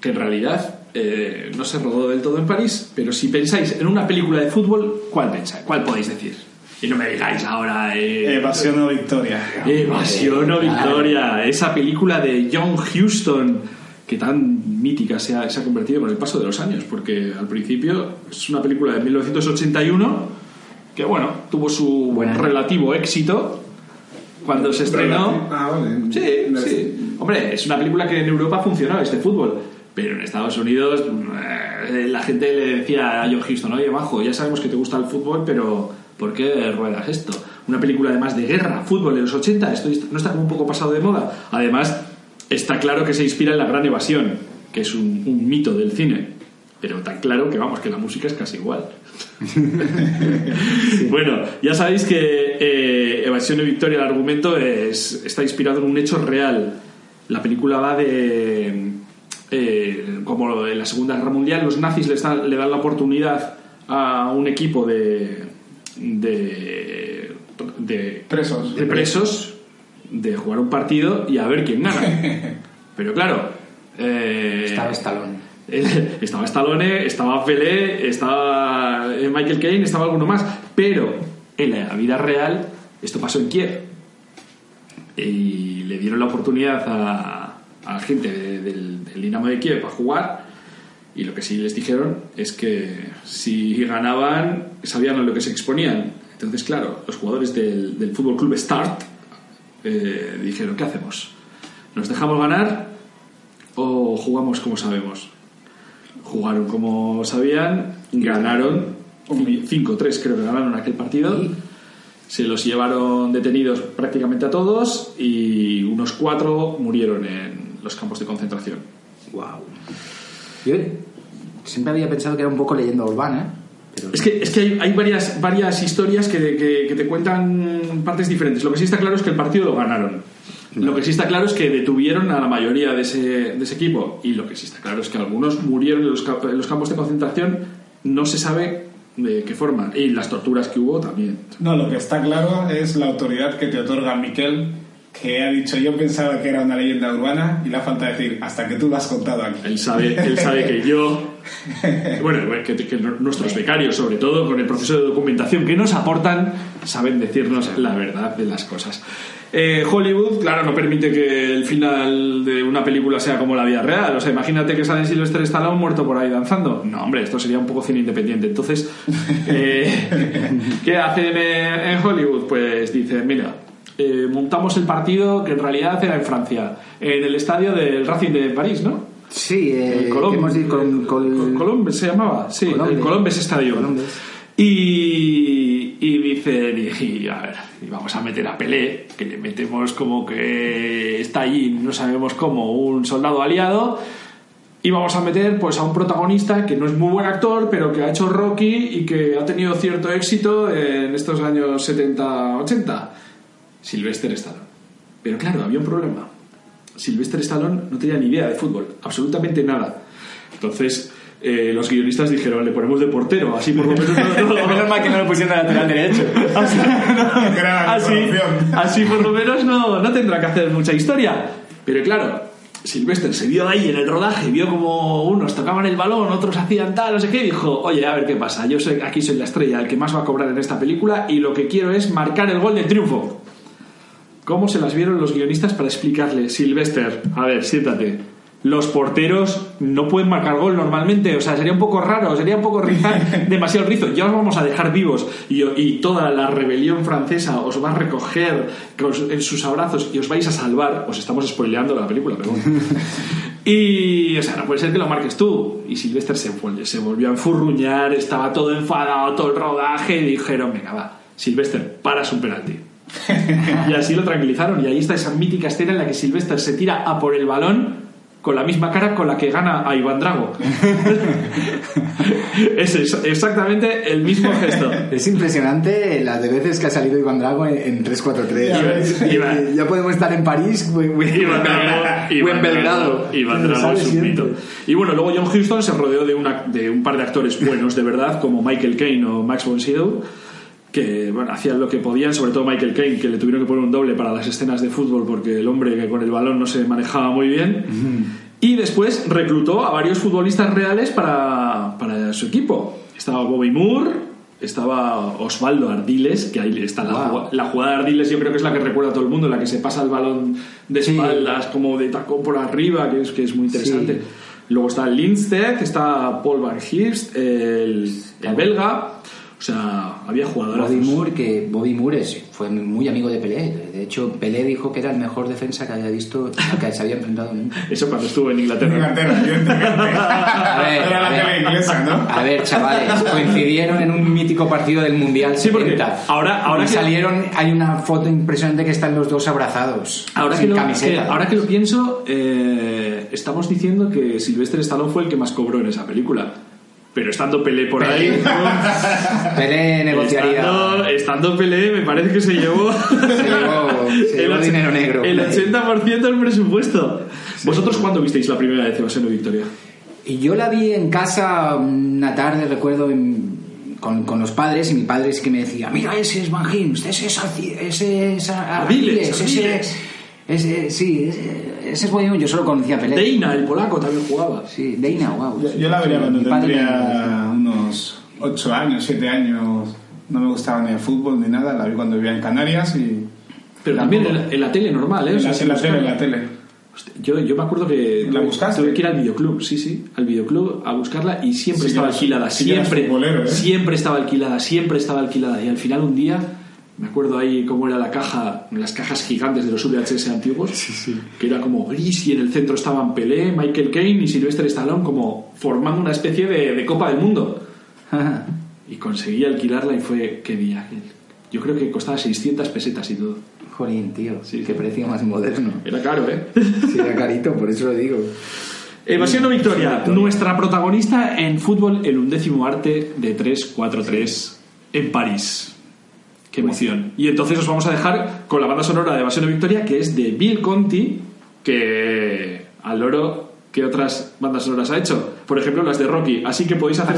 que en realidad eh, no se rodó del todo en París, pero si pensáis en una película de fútbol, ¿cuál pensáis? ¿Cuál podéis decir? Y no me digáis ahora... eh, Evasión o victoria. Evasión o Victoria, esa película de John Huston que tan mítica se ha, se ha convertido con el paso de los años, porque al principio es una película de 1981 que, bueno, tuvo su Buena. relativo éxito cuando se estrenó. Ah, vale. Sí, sí. Hombre, es una película que en Europa funcionó, este fútbol. Pero en Estados Unidos eh, la gente le decía a John Huston, oye, majo, ya sabemos que te gusta el fútbol, pero ¿por qué ruedas esto? Una película además de guerra, fútbol de los 80, esto no está como un poco pasado de moda. Además, está claro que se inspira en La Gran Evasión, que es un, un mito del cine. Pero tan claro que vamos, que la música es casi igual. Bueno, ya sabéis que eh, Evasión y Victoria, el argumento es, está inspirado en un hecho real. La película va de. Eh, como en la Segunda Guerra Mundial, los nazis le dan la oportunidad a un equipo de. de. de Presos. de presos de jugar un partido y a ver quién gana. Pero claro. eh, Estaba Stallone. eh, estaba Stallone, estaba Pelé, estaba Michael Caine, estaba alguno más. Pero en la vida real esto pasó en Kiev. Y le dieron la oportunidad a, a la gente de- del, del Dinamo de Kiev a jugar. Y lo que sí les dijeron es que si ganaban, sabían a lo que se exponían. Entonces, claro, los jugadores del, del Fútbol Club Start eh, dijeron: ¿Qué hacemos? ¿Nos dejamos ganar o jugamos como sabemos? Jugaron como sabían, ganaron 5-3, creo que ganaron aquel partido. Se los llevaron detenidos prácticamente a todos y unos cuatro murieron en los campos de concentración. Wow. Yo siempre había pensado que era un poco leyenda urbana, pero Es que, es que hay, hay varias, varias historias que, que- que te cuentan partes diferentes. Lo que sí está claro es que el partido lo ganaron. Lo que sí está claro es que detuvieron a la mayoría de ese, de ese equipo. Y lo que sí está claro es que algunos murieron en los, en los campos de concentración. No se sabe de qué forma. Y las torturas que hubo también. No, lo que está claro es la autoridad que te otorga Miquel, que ha dicho yo pensaba que era una leyenda urbana y le falta decir hasta que tú lo has contado aquí. Él sabe, él sabe que yo. Bueno, que, que nuestros becarios, sobre todo, con el proceso de documentación que nos aportan, saben decirnos la verdad de las cosas. Eh, Hollywood, claro, no permite que el final de una película sea como la vida real. O sea, imagínate que sale Sylvester Stallone muerto por ahí danzando. No, hombre, esto sería un poco cine independiente. Entonces, eh, ¿qué hacen en Hollywood? Pues dicen, mira, eh, montamos el partido que en realidad era en Francia, en el estadio del Racing de París, ¿no? sí, eh, El Colom- hemos dicho con, con- Col- Colombes se llamaba, sí, Colombes. el Colombes Estadio. Y, y dicen, y, y, a ver, y vamos a meter a Pelé, que le metemos como que está allí, no sabemos cómo, un soldado aliado, y vamos a meter pues a un protagonista que no es muy buen actor, pero que ha hecho Rocky y que ha tenido cierto éxito en estos años 70-80, Sylvester Stallone. Pero claro, había un problema. Sylvester Stallone no tenía ni idea de fútbol, absolutamente nada. Entonces, eh, los guionistas dijeron, le ponemos de portero, así por lo menos no- no- Menos mal que no lo pusieron de lateral derecho. así, por lo menos no, no tendrá que hacer mucha historia. Pero claro, Sylvester se vio ahí en el rodaje, vio como unos tocaban el balón, otros hacían tal, no sé qué, y dijo, oye, a ver qué pasa, yo soy, aquí soy la estrella, el que más va a cobrar en esta película, y lo que quiero es marcar el gol de triunfo. ¿Cómo se las vieron los guionistas para explicarle, Sylvester, a ver, siéntate. Los porteros no pueden marcar gol normalmente, o sea, sería un poco raro, sería un poco rizar demasiado el rizo. Ya os vamos a dejar vivos y, y toda la rebelión francesa os va a recoger en sus abrazos y os vais a salvar. Os estamos spoileando la película, pero bueno. Y, o sea, no puede ser que lo marques tú. Y Sylvester se volvió a enfurruñar, estaba todo enfadado, todo el rodaje, y dijeron, venga, va, Sylvester, paras un penalti. Y así lo tranquilizaron. Y ahí está esa mítica escena en la que Sylvester se tira a por el balón con la misma cara con la que gana a Iván Drago. es ex- exactamente el mismo gesto. Es impresionante las de veces que ha salido Iván Drago en, en 343. Iván- ya podemos estar en París o en, Belgrado. Drago, Iván Lo Drago sabe es un siempre. mito. Y bueno, luego John Huston se rodeó de, una, de un par de actores buenos, de verdad, como Michael Caine o Max von Sydow, que bueno, hacían lo que podían, sobre todo Michael Caine, que le tuvieron que poner un doble para las escenas de fútbol porque el hombre que con el balón no se manejaba muy bien. Y después reclutó a varios futbolistas reales para, para su equipo. Estaba Bobby Moore, estaba Osvaldo Ardiles, que ahí está la, Wow. la jugada de Ardiles, yo creo que es la que recuerda a todo el mundo, la que se pasa el balón de Sí. espaldas, como de tacón por arriba, que es, que es muy interesante. Sí. Luego está Lindstedt, está Paul Van Hirst, el, el belga. O sea, había jugadores. Bobby Moore, que Bobby Moore es- fue muy amigo de Pelé. De hecho, Pelé dijo que era el mejor defensa que había visto, que se había enfrentado nunca. Eso cuando estuvo en Inglaterra. Inglaterra, evidentemente. A ver, Era a la ver. inglesa, ¿no? A ver, chavales, coincidieron en un mítico partido del Mundial Sí, porque 70. ahora- ahora Y que- salieron, hay una foto impresionante que están los dos abrazados. Ahora que, lo, camiseta. que- ahora que lo pienso, eh, estamos diciendo que Sylvester Stallone fue el que más cobró en esa película. Pero estando Pelé por ahí. Pelé negociaría. Estando, estando Pelé, me parece que se llevó. Se llevó- se llevó och- dinero negro. El 80% del presupuesto. ¿Vosotros cuándo visteis la primera vez Evaseno Victoria? Y yo la vi en casa una tarde, recuerdo, en- con, con los padres, y mi padre sí que me decía, mira, ese es Van Hims, ese es ese es Ar- Ardiles, ese, Ardiles". Ese, sí, ese, ese es Moore. yo solo conocía a Pelé. Deina, el polaco, también jugaba. Sí, Deina, wow. Yo, yo la vería cuando tendría unos 8 años, 7 años. No me gustaba ni el fútbol ni nada, la vi cuando vivía en Canarias y... Pero también en la, en la tele normal, ¿eh? O En sea, la, sin en la tele, en la tele. Hostia, Yo, yo me acuerdo que ¿La tuve- buscaste? tuve que ir al videoclub, sí, sí, al videoclub a buscarla y siempre Sí estaba alquilada, siempre, ¿eh? siempre estaba alquilada, siempre estaba alquilada y al final un día me acuerdo ahí cómo era la caja, las cajas gigantes de los VHS antiguos, que era como gris y en el centro estaban Pelé, Michael Caine y Sylvester Stallone como formando una especie de, de Copa del Mundo y conseguí alquilarla y fue qué día. Yo creo que costaba 600 pesetas y todo. Jolín, tío. Sí, qué sí. precio más moderno. Era caro, ¿eh? Sí, era carito, por eso lo digo. Evasión o victoria. Nuestra protagonista en fútbol, el undécimo arte de 3-4-3 en París. Qué emoción. Y entonces os vamos a dejar con la banda sonora de Evasión o victoria, que es de Bill Conti, que al loro, ¿qué otras bandas sonoras ha hecho? Por ejemplo, las de Rocky. Así que podéis, hacer,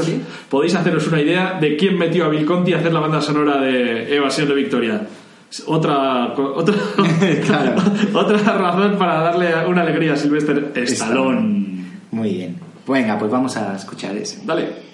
podéis haceros una idea de quién metió a Bill Conti a hacer la banda sonora de Evasión o victoria. Otra, otra, Claro. otra razón para darle una alegría a Sylvester Stallone. Muy bien. Venga, pues vamos a escuchar ese. Dale.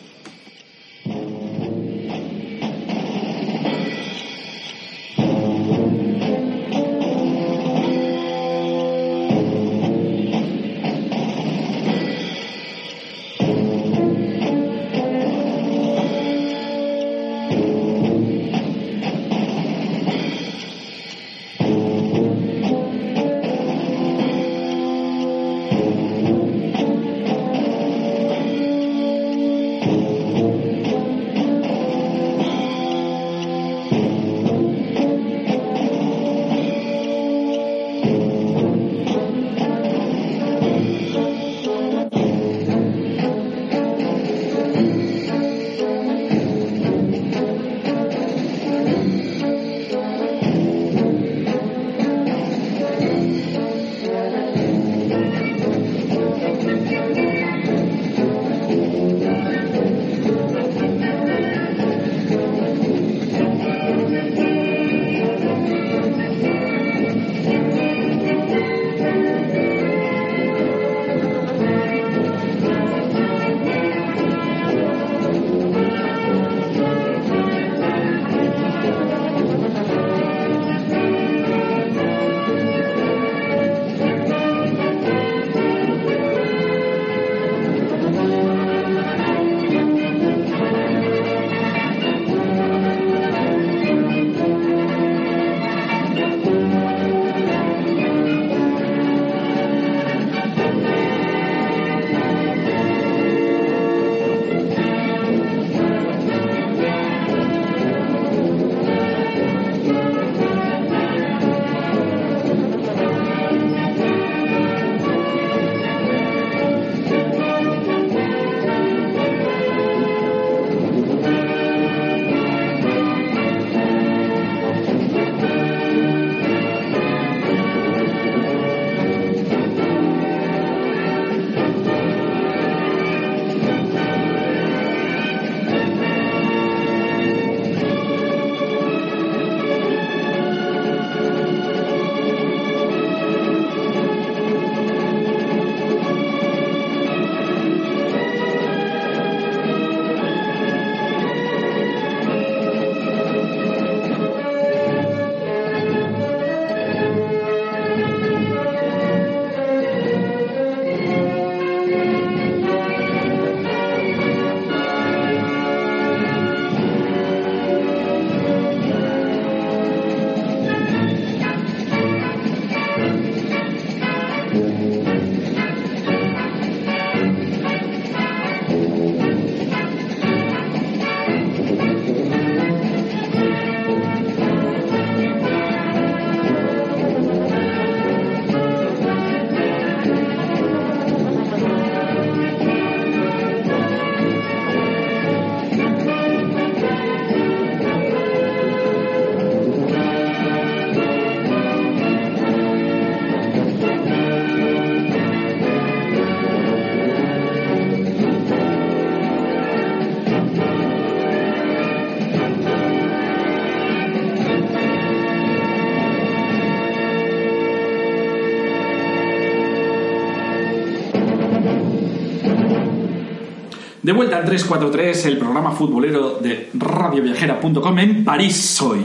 De vuelta al 343, el programa futbolero de radioviajera.com en París hoy.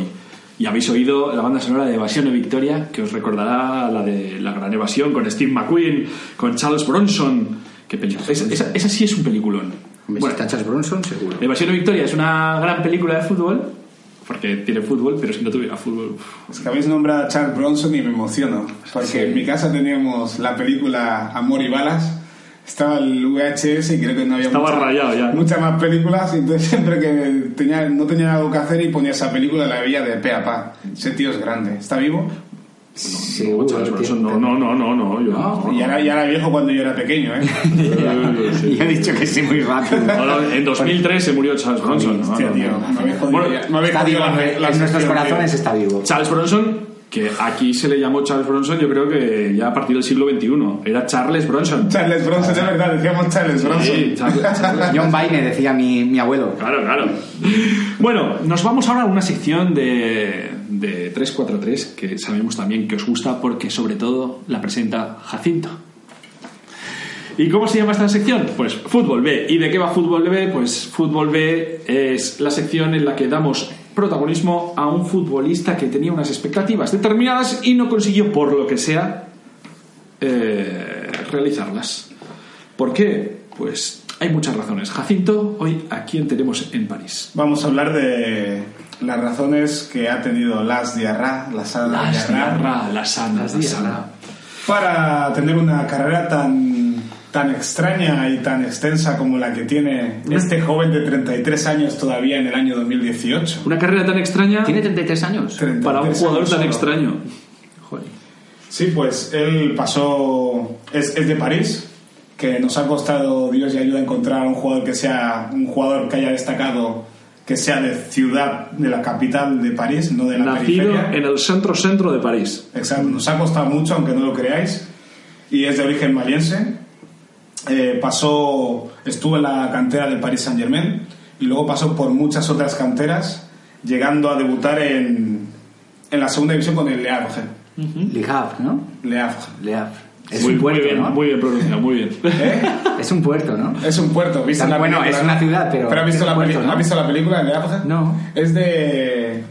Y habéis oído la banda sonora de Evasión y Victoria, que os recordará la de La Gran Evasión con Steve McQueen, con Charles Bronson. Qué película. Esa, esa- esa sí es un peliculón. Hombre, Bueno, si está Charles Bronson, seguro. Evasión y Victoria es una gran película de fútbol, porque tiene fútbol, pero si no tuviera fútbol. uf, Es que habéis nombrado a Charles Bronson y me emociono. Porque Sí. en mi casa teníamos la película Amor y Balas. Estaba el VHS y creo que no había Estaba mucha- rayado ya. muchas más películas. Y entonces siempre que tenía, no tenía algo que hacer y ponía esa película, la veía de pe a pa. Ese tío es grande. ¿Está vivo? Bronson, no, no, no, no, no, yo No. Y era, era viejo cuando yo era pequeño, ¿eh? Y he dicho que sí muy rápido. No, no, en 2003 se murió Charles Bronson. Me nuestros corazones está vivo. Charles Bronson, que aquí se le llamó Charles Bronson, yo creo que ya a partir del siglo XXI. Era Charles Bronson. Charles Bronson, es verdad, decíamos Charles Bronson. Sí, Charles- Charles- John Baine, decía mi, mi abuelo. Claro, claro. Bueno, nos vamos ahora a una sección de, de 343 que sabemos también que os gusta porque sobre todo la presenta Jacinto. ¿Y cómo se llama esta sección? Pues Fútbol B. ¿Y de qué va Fútbol B? Pues Fútbol B es la sección en la que damos protagonismo a un futbolista que tenía unas expectativas determinadas y no consiguió, por lo que sea, eh, realizarlas. ¿Por qué? Pues hay muchas razones. Jacinto, hoy a quién tenemos en París. Vamos a hablar de las razones que ha tenido Las Diarra, la Sana Las Diarra, la sana. para tener una carrera tan, tan extraña y tan extensa como la que tiene este joven de 33 años todavía en el año 2018. Una carrera tan extraña ¿Tiene 33 años? 33 para un jugador años tan solo. extraño. Joder. Sí, pues él pasó, es, es de París, que nos ha costado Dios y ayuda a encontrar un jugador que sea un jugador que haya destacado, que sea de ciudad, de la capital de París, no de la Nacido periferia. en el centro-centro de París. Exacto, nos ha costado mucho, aunque no lo creáis, y es de origen maliense. Eh, pasó, estuvo en la cantera del Paris Saint Germain y luego pasó por muchas otras canteras, llegando a debutar en, en la segunda división con el Le Havre. Le Havre, ¿no? Le Havre. Le Havre. Es muy, un puerto, muy bien, ¿no? muy bien pronunciado, muy bien. ¿Eh? Es un puerto, ¿no? Es un puerto, ¿viste la Bueno, película? es una ciudad, pero has visto, la, puerto, ¿no? ¿has visto la película de Le Havre? No. Es de...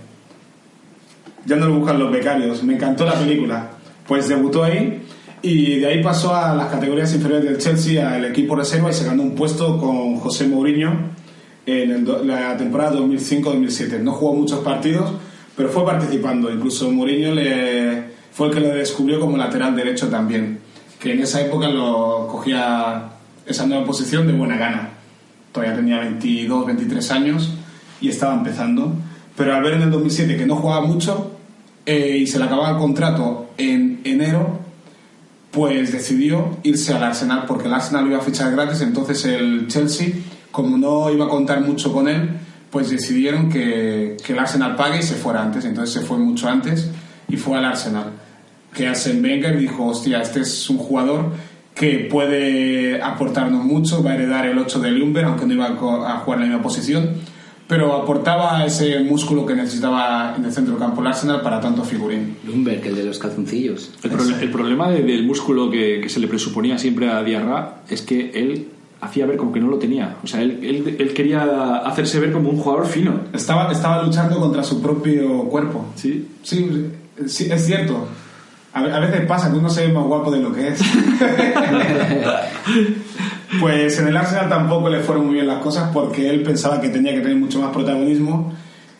Ya no lo buscan los becarios. Me encantó la película. Pues debutó ahí y de ahí pasó a las categorías inferiores del Chelsea, al equipo reserva y ganó un puesto con José Mourinho en el la temporada 2005-2007. No jugó muchos partidos, pero fue participando. Incluso Mourinho le, fue el que le descubrió como lateral derecho también, que en esa época lo cogía esa nueva posición de buena gana. Todavía tenía 22, 23 años y estaba empezando. Pero al ver en el 2007 que no jugaba mucho eh, y se le acababa el contrato en enero, pues decidió irse al Arsenal porque el Arsenal lo iba a fichar gratis, entonces el Chelsea, como no iba a contar mucho con él, pues decidieron que, que el Arsenal pague y se fuera antes, entonces se fue mucho antes y fue al Arsenal. Que Arsene Wenger dijo, hostia, este es un jugador que puede aportarnos mucho, va a heredar el 8 de Lumber, aunque no iba a jugar en la misma posición, pero aportaba ese músculo que necesitaba en el centro del campo el Arsenal para tanto figurín. Lumberg, el de los calzoncillos. El, proble- el problema de- del músculo que, que se le presuponía siempre a Diarra es que él hacía ver como que no lo tenía. O sea, él, él- él quería hacerse ver como un jugador fino. Estaba, estaba luchando contra su propio cuerpo. Sí. Sí, sí, es cierto. A, a veces pasa que uno se ve más guapo de lo que es. pues en el Arsenal tampoco le fueron muy bien las cosas porque él pensaba que tenía que tener mucho más protagonismo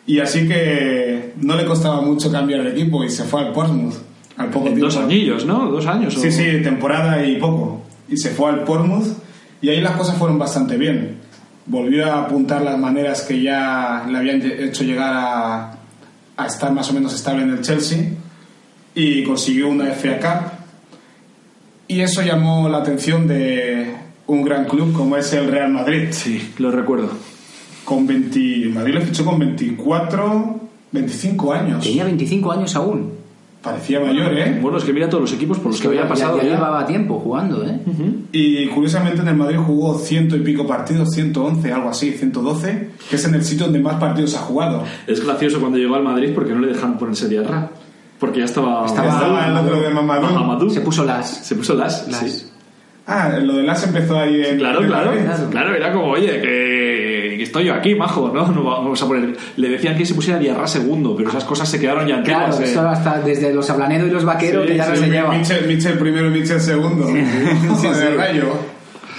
y así que no le costaba mucho cambiar de equipo y se fue al Portsmouth al poco En tiempo. dos añillos, ¿no? Dos años. o- Sí, sí, temporada y poco. Y se fue al Portsmouth y ahí las cosas fueron bastante bien. Volvió a apuntar las maneras que ya le habían hecho llegar a, a estar más o menos estable en el Chelsea y consiguió una FA Cup. Y eso llamó la atención de un gran club como es el Real Madrid. Sí, lo recuerdo. Con 20, Madrid lo fichó con 24, 25 años. Tenía 25 años aún. Parecía mayor, ¿eh? Bueno, es que mira todos los equipos por los que había pasado. ya, ya. llevaba tiempo jugando, ¿eh? Y curiosamente en el Madrid jugó ciento y pico partidos, 111, algo así, 112, que es en el sitio donde más partidos ha jugado. Es gracioso cuando llegó al Madrid porque no le dejaron ponerse Diarra. Porque ya estaba... Estaba- Estaba el otro de Mamadou. Mamadou. Se puso las. Se puso las. Las. sí. Ah, lo del as empezó ahí en. Claro, en claro, Madrid. claro, era como, oye, que, que estoy yo aquí, majo, ¿no? No vamos a poner... Le decían que se pusiera Diarra segundo, pero esas cosas se quedaron ya Claro, antiguas. eh. esto hasta desde los hablaneros y los vaqueros Sí, que ya no sí, se lleva. Michel, Michel primero y Michel segundo. Sí, de sí. rayo.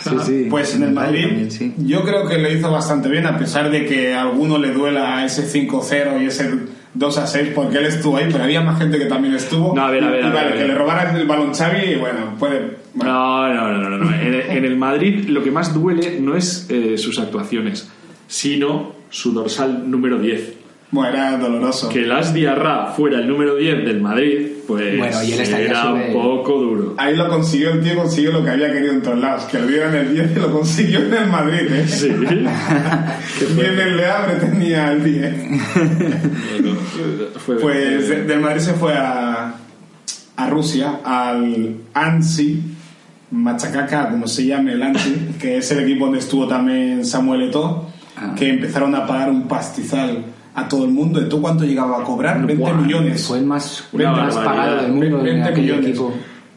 Sí, sí. Pues en el Madrid, También, sí. yo creo que lo hizo bastante bien, a pesar de que a alguno le duela ese 5-0 y ese 2-6, porque él estuvo ahí, pero había más gente que también estuvo. No, a ver, a ver, Y a ver, vale, a ver. que le robaran el balón Xavi, y bueno, puede. bueno. No, no, no, no. no. En, en el Madrid lo que más duele no es eh, sus actuaciones, sino su dorsal número 10. Bueno, era doloroso. Que Las Diarra fuera el número 10 del Madrid, pues Bueno, y él estaría era sobre- un poco duro. Ahí lo consiguió, el tío consiguió lo que había querido en todos lados, que le dieran el 10 y lo consiguió en el Madrid, ¿eh? Sí. Ni en el Le Havre tenía el 10. Fue- Pues de- del Madrid se fue a, a Rusia, al Ansi, Machacaca, como se llame el Ansi, que es el equipo donde estuvo también Samuel Eto'o, Ah. que empezaron a pagar un pastizal a todo el mundo. ¿Eto'o cuánto llegaba a cobrar? 20 Buah, millones. Fue el más, Una más barbaridad. pagado del mundo en 20 aquel millones. equipo.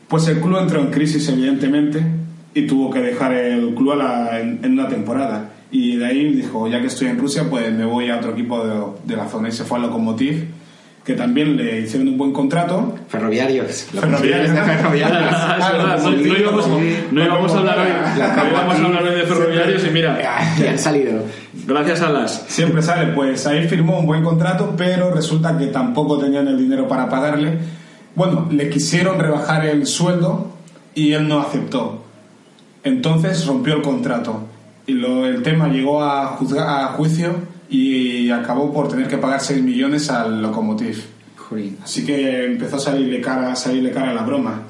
Pues el club entró en crisis, evidentemente, y tuvo que dejar el club a la- en, en una temporada. Y de ahí dijo, ya que estoy en Rusia, pues me voy a otro equipo de, de la zona. Y se fue al Lokomotiv, que también le hicieron un buen contrato. Ferroviarios. Ferroviarios. Ferroviarios. Ah, es verdad, no, no íbamos, no íbamos a hablar hoy, no íbamos a hablar hoy de ferroviarios y mira, Ya han salido. gracias a las Siempre sale, pues ahí firmó un buen contrato, pero resulta que tampoco tenían el dinero para pagarle. Bueno, le quisieron rebajar el sueldo y él no aceptó. Entonces rompió el contrato. Y lo- el tema llegó a, juzga- a juicio y acabó por tener que pagar 6 millones al Lokomotiv. Así que empezó a salirle cara, a salirle cara la broma.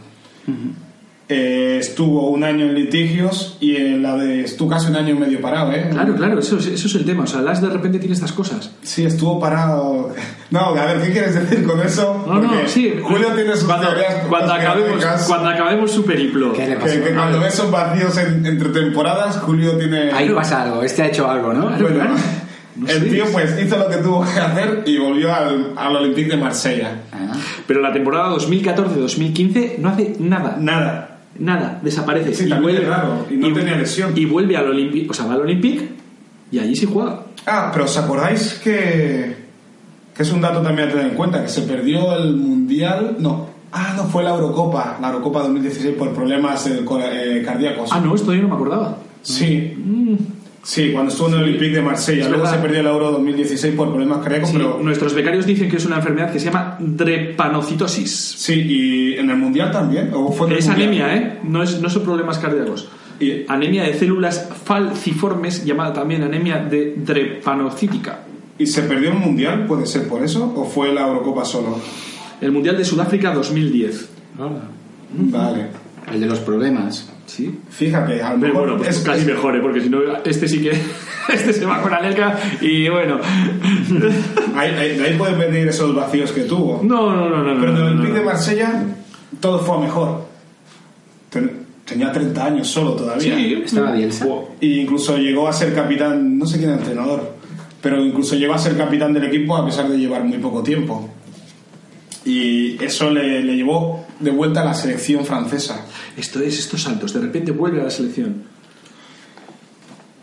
Eh, estuvo un año en litigios y en la de estuvo casi un año y medio parado, ¿eh? Claro, claro, eso, es- eso es el tema. O sea, Las de repente tiene estas cosas. Sí, estuvo parado. No, a ver, ¿qué quieres decir con eso? No, no, sí. Julio tiene sus cuando, teorías cuando acabemos, cuando acabemos su periplo. ¿Qué le que, pasó? que cuando ves esos vacíos en- entre temporadas, Julio tiene. Ahí pasa algo. Este ha hecho algo, ¿no? Claro, Bueno, claro. No el sé. tío pues hizo lo que tuvo que hacer y volvió al, al Olympique de Marsella. Ah. Pero la temporada 2014-2015 no hace nada. Nada. Nada, desaparece. Sí, también es raro, y no tenía lesión. Y vuelve al Olympique, o sea, va al Olympique y allí sí juega. Ah, pero ¿os acordáis que, que es un dato también a tener en cuenta? Que se perdió el Mundial. No. Ah, no, fue la Eurocopa. La Eurocopa 2016 por problemas eh, eh, cardíacos. Ah, no, esto yo no me acordaba. Sí. Sí, cuando estuvo en el Olympique de Marsella. Es Luego verdad. se perdió el Euro 2016 por problemas cardíacos, Sí, pero... Nuestros becarios dicen que es una enfermedad que se llama drepanocitosis. Sí, y en el Mundial también. ¿O fue Es Mundial? anemia, ¿eh? No, es, no son problemas cardíacos. Y- Anemia de células falciformes, llamada también anemia de drepanocítica. ¿Y se perdió el Mundial? ¿Puede ser por eso? ¿O fue la Eurocopa solo? El Mundial de Sudáfrica 2010. Vale. El de los problemas. Sí. Fíjate, a lo Pero mejor bueno, pues es- casi mejor, ¿eh? porque si no, este sí que. Este se va con Anelka y bueno. ahí, ahí- ahí pueden venir esos vacíos que tuvo. No, no, no, no. Pero en no, el no, Olympique no. de Marsella todo fue a mejor. Ten- tenía 30 años solo todavía. Sí, Estaba Bielsa. Y incluso llegó a ser capitán, no sé quién era el entrenador, pero incluso llegó a ser capitán del equipo a pesar de llevar muy poco tiempo. Y eso le, le llevó de vuelta a la selección francesa. Esto es estos saltos, de repente vuelve a la selección.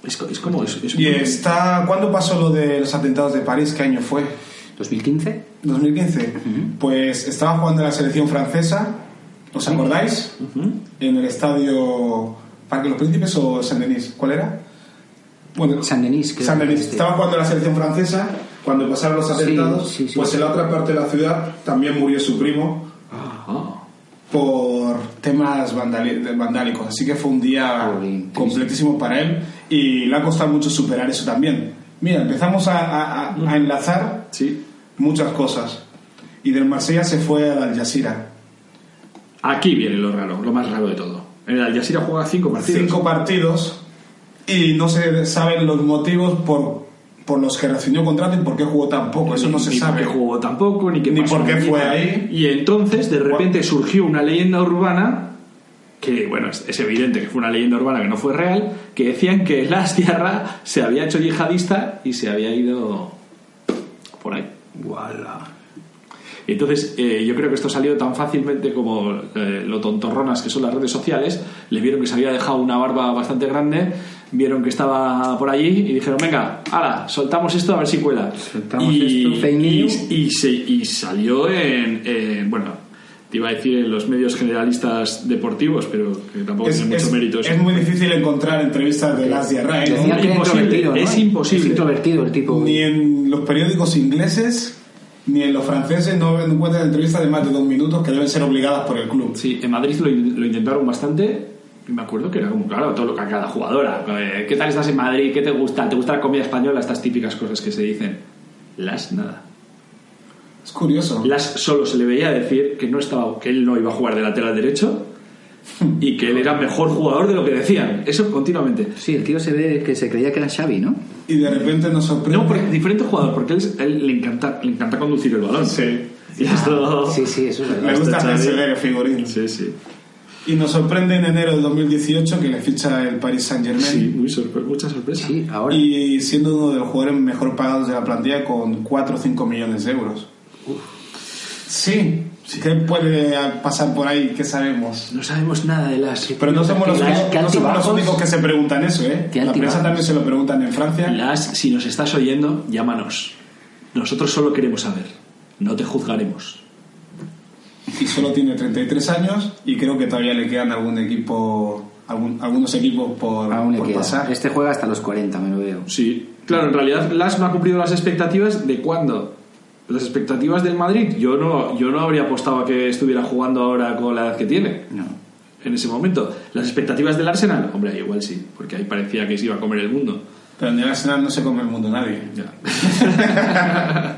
Es, es como. Es, es Y está, ¿cuándo pasó lo de los atentados de París? ¿Qué año fue? ¿2015? 2015. Pues estaba jugando en la selección francesa, ¿os acordáis? En el estadio Parque Los Príncipes o Saint-Denis. ¿Cuál era? Bueno, Saint-Denis, creo Saint-Denis. que este. Estaba jugando en la selección francesa cuando pasaron los atentados. sí, sí. Pues en la otra parte de la ciudad también murió su primo Ah, por temas vandálicos. Así que fue un día completísimo para él y le ha costado mucho superar eso también. Mira, empezamos a, a- a- enlazar sí. muchas cosas. Y del Marsella se fue al Al Jazeera. Aquí viene lo raro, lo más raro de todo. En el Al Jazeera juega cinco partidos. Cinco partidos y no se saben los motivos por, por los que rescindió contrato y por qué jugó tan poco. Eso no se ni sabe. por qué jugó tampoco, ni qué Ni pasó por qué fue ahí. Y entonces, de repente, surgió una leyenda urbana que, bueno, es, es evidente que fue una leyenda urbana que no fue real, que decían que Las Tierra se había hecho yihadista y se había ido por ahí. Guala. Entonces, eh, yo creo que esto salió tan fácilmente como eh, lo tontorronas que son las redes sociales. Le vieron que se había dejado una barba bastante grande, vieron que estaba por allí y dijeron, venga, ala, soltamos esto a ver si cuela. Soltamos y, esto, y- y se- y salió en, en, bueno, te iba a decir en los medios generalistas deportivos, pero que tampoco Es, tiene mucho es- mérito eso. es muy difícil encontrar entrevistas de Las ¿eh? Imposible, introvertido, ¿no? es imposible. Es introvertido el tipo. Ni en los periódicos ingleses ni en los franceses no encuentran entrevistas de más de dos minutos que deben ser obligadas por el club. Sí, en Madrid lo, in- lo intentaron bastante. Y me acuerdo que era como, claro, todo lo que a cada jugadora. eh, ¿Qué tal estás en Madrid? ¿Qué te gusta? ¿Te gusta la comida española? Estas típicas cosas que se dicen. Las nada. Es curioso. Las solo se le veía decir que no estaba, que él no iba a jugar de lateral derecho y que él era mejor jugador de lo que decían. Eso continuamente. Sí, el tío se ve que se creía que era Xavi, ¿no? Y de repente nos sorprende. No, porque diferente jugador, porque él, él le encanta, le encanta conducir el balón. Sí. Y esto. Sí, sí, eso es verdad. Me gusta el figurín. Sí, sí. Y nos sorprende en enero de 2018 que le ficha el Paris Saint Germain. Sí, muy sorpre- mucha sorpresa. Sí, ahora. Y siendo uno de los jugadores mejor pagados de la plantilla con 4 o 5 millones de euros. Sí. ¿Qué puede pasar por ahí? ¿Qué sabemos? No sabemos nada de las. Pero no somos, los, Qué únicos- qué no somos los altibajos. únicos que se preguntan eso, ¿eh? La prensa también se lo preguntan en Francia. Las, si nos estás oyendo, llámanos. Nosotros solo queremos saber. No te juzgaremos. Y solo tiene 33 años y creo que todavía le quedan algún equipo, algún- algunos equipos por, Aún por queda. pasar. Este juega hasta los 40, me lo veo. Sí. Claro, en realidad Las no ha cumplido las expectativas de cuándo. Las expectativas del Madrid. Yo no, yo no habría apostado a que estuviera jugando ahora con la edad que tiene. No. En ese momento. Las expectativas del Arsenal. Hombre, igual sí. Porque ahí parecía que se iba a comer el mundo. Pero en el Arsenal no se come el mundo nadie. Ya.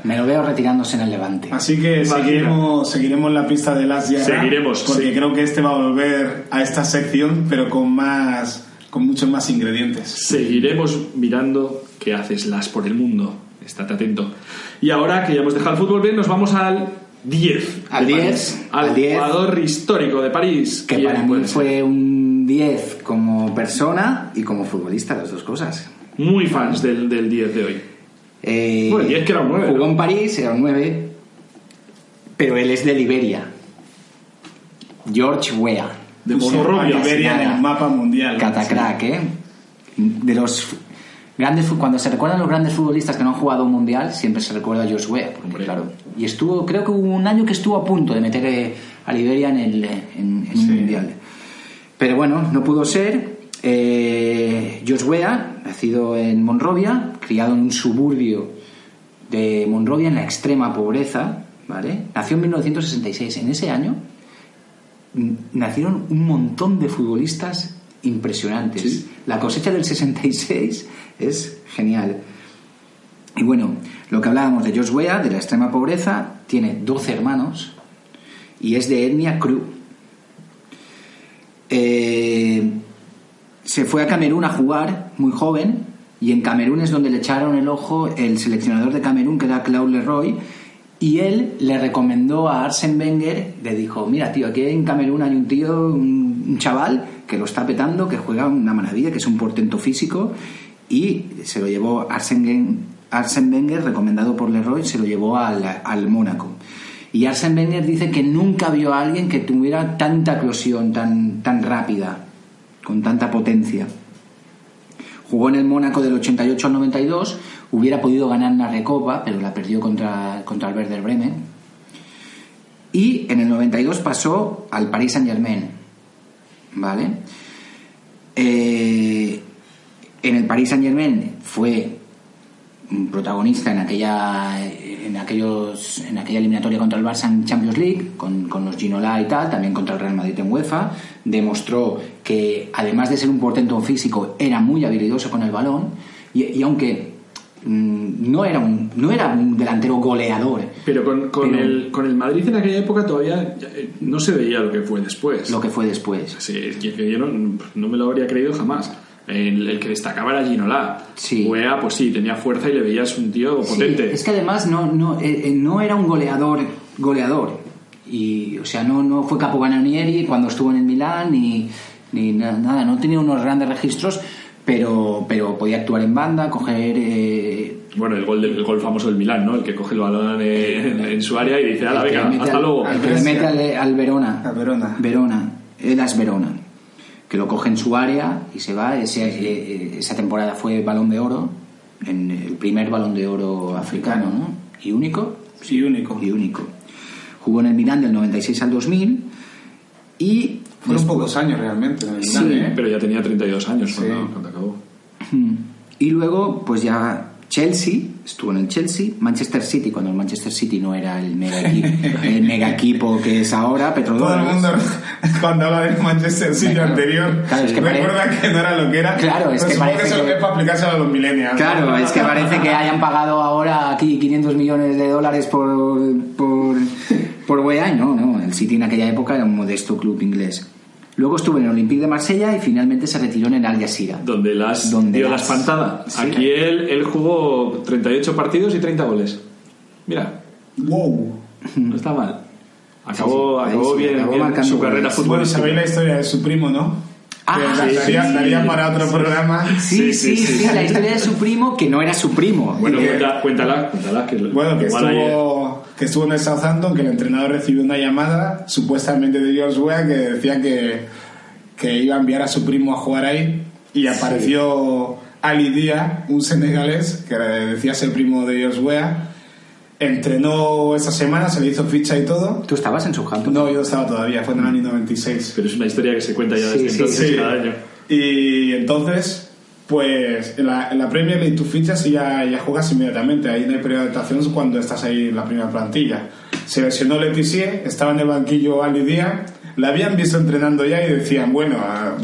Me lo veo retirándose en el Levante. Así que Imagina. seguiremos, seguiremos la pista de las Diarra, Seguiremos, Porque sí. creo que este va a volver a esta sección, pero con más con muchos más ingredientes. Seguiremos mirando qué haces las por el mundo. Estate atento. Y ahora que ya hemos dejado el fútbol bien, nos vamos al 10. Al de 10, París. Al, al 10. jugador histórico de París. Que ¿Quién para mí fue un 10 como persona y como futbolista, las dos cosas. Muy fans del, del 10 de hoy. Eh, Bueno, el 10 que era un nueve, Jugó ¿no? en París, era un 9, pero él es de Liberia. George Weah. De Monrovia. a Liberia en el mapa mundial. Catacrack, ¿eh? De los grandes cuando se recuerdan los grandes futbolistas que no han jugado un mundial, siempre se recuerda a George Weah, porque, claro. Y estuvo, creo que hubo un año que estuvo a punto de meter eh, a Liberia en, el, eh, en, en un Sí. mundial. Pero bueno, no pudo ser. Eh, George Weah, nacido en Monrovia, criado en un suburbio de Monrovia en la extrema pobreza, ¿vale? Nació en 1966. En ese año n- nacieron un montón de futbolistas impresionantes. Sí. La cosecha del 66 es genial. Y bueno, lo que hablábamos de George Weah, de la extrema pobreza, tiene 12 hermanos y es de etnia cru. Eh, se fue a Camerún a jugar muy joven y en Camerún es donde le echaron el ojo el seleccionador de Camerún que era Claude Leroy y él le recomendó a Arsène Wenger le dijo mira tío aquí en Camerún hay un tío un, chaval que lo está petando que juega una maravilla que es un portento físico y se lo llevó Arsène Wenger, Arsène Wenger recomendado por Leroy se lo llevó al, al Mónaco y Arsène Wenger dice que nunca vio a alguien que tuviera tanta eclosión tan, tan rápida con tanta potencia. Jugó en el Mónaco del 88 al 92, hubiera podido ganar una recopa, pero la perdió contra, contra el Werder Bremen. Y en el 92 pasó al Paris Saint Germain. ¿Vale? Eh, en el Paris Saint Germain fue un protagonista en aquella en aquellos en aquella eliminatoria contra el Barça en Champions League con, con los Ginola y tal también contra el Real Madrid en UEFA demostró que además de ser un portento físico era muy habilidoso con el balón y, aunque no era un no era un delantero goleador Pero con, con Pero- el, con el Madrid en aquella época todavía eh, no se veía lo que fue después. lo que fue después Sí, es que yo no, no me lo habría creído jamás. El, el que destacaba era Ginola. Sí. Wea, pues sí, tenía fuerza y le veías un tío Sí, potente. es que además no, no, eh, eh, no era un goleador goleador. Y, o sea, no, no fue capocannonieri cuando estuvo en el Milán ni, ni na- nada. No tenía unos grandes registros, pero, pero podía actuar en banda, coger, eh, Bueno, el gol, del, el gol famoso del Milán, ¿no? El que coge el balón en, en su área y dice, que venga, hasta al- luego. El que le mete al, al Verona. Al Verona. Verona. Elas Verona. Que lo coge en su área y se va. Ese- eh, esa temporada fue balón de oro. En el primer balón de oro africano, ¿no? Y único. Sí, único. Y único. Jugó en el Milán del 96 al 2000. Y. Fueron pocos años realmente en el Sí. Milán, ¿eh? Pero ya tenía 32 años cuando, Sí. cuando acabó. Y luego, pues ya Chelsea, estuvo en el Chelsea, Manchester City, cuando el Manchester City no era el mega equipo, el mega equipo que es ahora, Todo el Petrodólares. mundo cuando habla del Manchester City Claro. anterior Claro, es que pare- recuerda que no era lo que era. Claro, es Pero que parece eso que- es para aplicárselo a los millennials. Claro, es que parece que hayan pagado ahora aquí 500 millones de dólares por, por, por Weah, no, no, el City en aquella época era un modesto club inglés. Luego estuvo en el Olympique de Marsella y finalmente se retiró en el Al Jazeera. Donde las Donde dio la las- espantada. Sí. Aquí él, él jugó 38 partidos y 30 goles. Mira, Wow. no está mal. Acabó, Sí, sí, acabó sí, bien, acabó su carrera goles. Bueno, futbolística. sabéis la historia de su primo, ¿no? Ah, sí, daría, sí. daría para otro programa. Sí, sí, sí, la historia de su primo, que no era su primo. Bueno, que- cuéntala, cuéntala. Que Bueno, que estuvo, que estuvo en el Southampton, que el entrenador recibió una llamada supuestamente de George Weah que decía que, que iba a enviar a su primo a jugar ahí y apareció Ali Dia, un senegalés que decía ser primo de George Weah. Entrenó esa semana, se le hizo ficha y todo. ¿Tú estabas en Southampton? No, yo estaba todavía, fue en el año 96. Pero es una historia que se cuenta ya Sí, desde sí, entonces Sí. cada año. Y entonces, pues en la, en la Premier League tú fichas y ya, ya juegas inmediatamente. Ahí no hay periodo de cuando estás ahí en la primera plantilla. Se lesionó Letizier, estaba en el banquillo Ali Dia, la habían visto entrenando ya y decían, bueno, ah,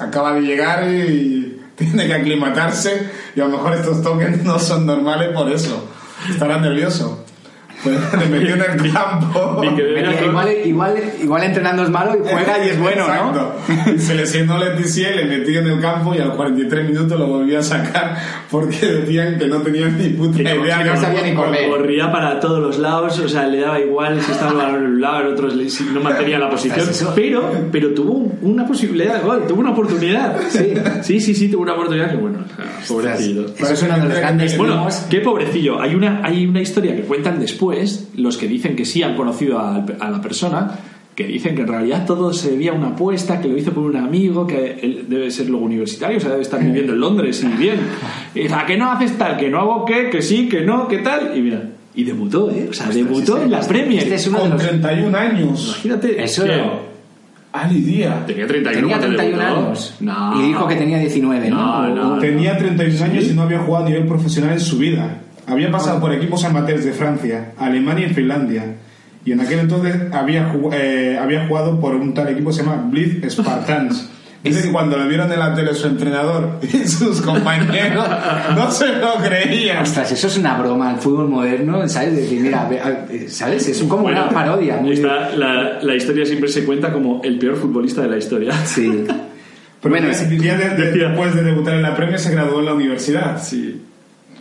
acaba de llegar y tiene que aclimatarse y a lo mejor estos toques no son normales por eso. Estará nervioso. Le metió en el campo. Igual, igual, igual entrenando es malo y juega y es bueno, ¿no? Exacto. Y Se lesionó Letizier, le metió en el campo y a los 43 minutos lo volvió a sacar porque decían que no tenían ni puta Que idea. que no de sabía ni fútbol. correr. Corría para todos los lados, o sea, le daba igual si estaba en un lado, en si no mantenía la posición, pero, pero tuvo una posibilidad de gol, tuvo una oportunidad. Sí. sí, sí, sí, tuvo una oportunidad que bueno, pobrecillo. Eso es uno de los grandes Bueno, qué pobrecillo. Hay una, hay una historia que cuentan después, los que dicen que sí han conocido a, a la persona, que dicen que en realidad todo se debía a una apuesta, que lo hizo por un amigo, que él debe ser luego universitario, o sea, debe estar viviendo en Londres y bien. Y dice, ¿a qué no haces tal? ¿Que no hago qué? ¿Que sí? ¿Que no? ¿Qué tal? Y mira, y debutó, ¿eh? O sea, debutó en la Premier. Este es uno de Con los... 31 años. Imagínate. Eso Ali Díaz. Tenía 31 Tenía cuando 31 debutó. años. No. Y dijo que tenía 19, ¿no? No, no, no. Tenía 31 años y no había jugado a nivel profesional en su vida. Había pasado por equipos amateurs de Francia, Alemania y Finlandia. Y en aquel entonces había, jug- eh, había jugado por un tal equipo que se llama Blitz Spartans. Dice que cuando le vieron en la tele su entrenador y sus compañeros no se lo creían. Ostras, eso es una broma al fútbol moderno, ¿sabes? Decir, mira, a- ¿sabes? Es como Bueno, una parodia. Muy... esta- la, la historia siempre se cuenta como el peor futbolista de la historia. Sí. Pero Bueno, ya de- de- después de debutar en la Premier se graduó en la universidad. Sí.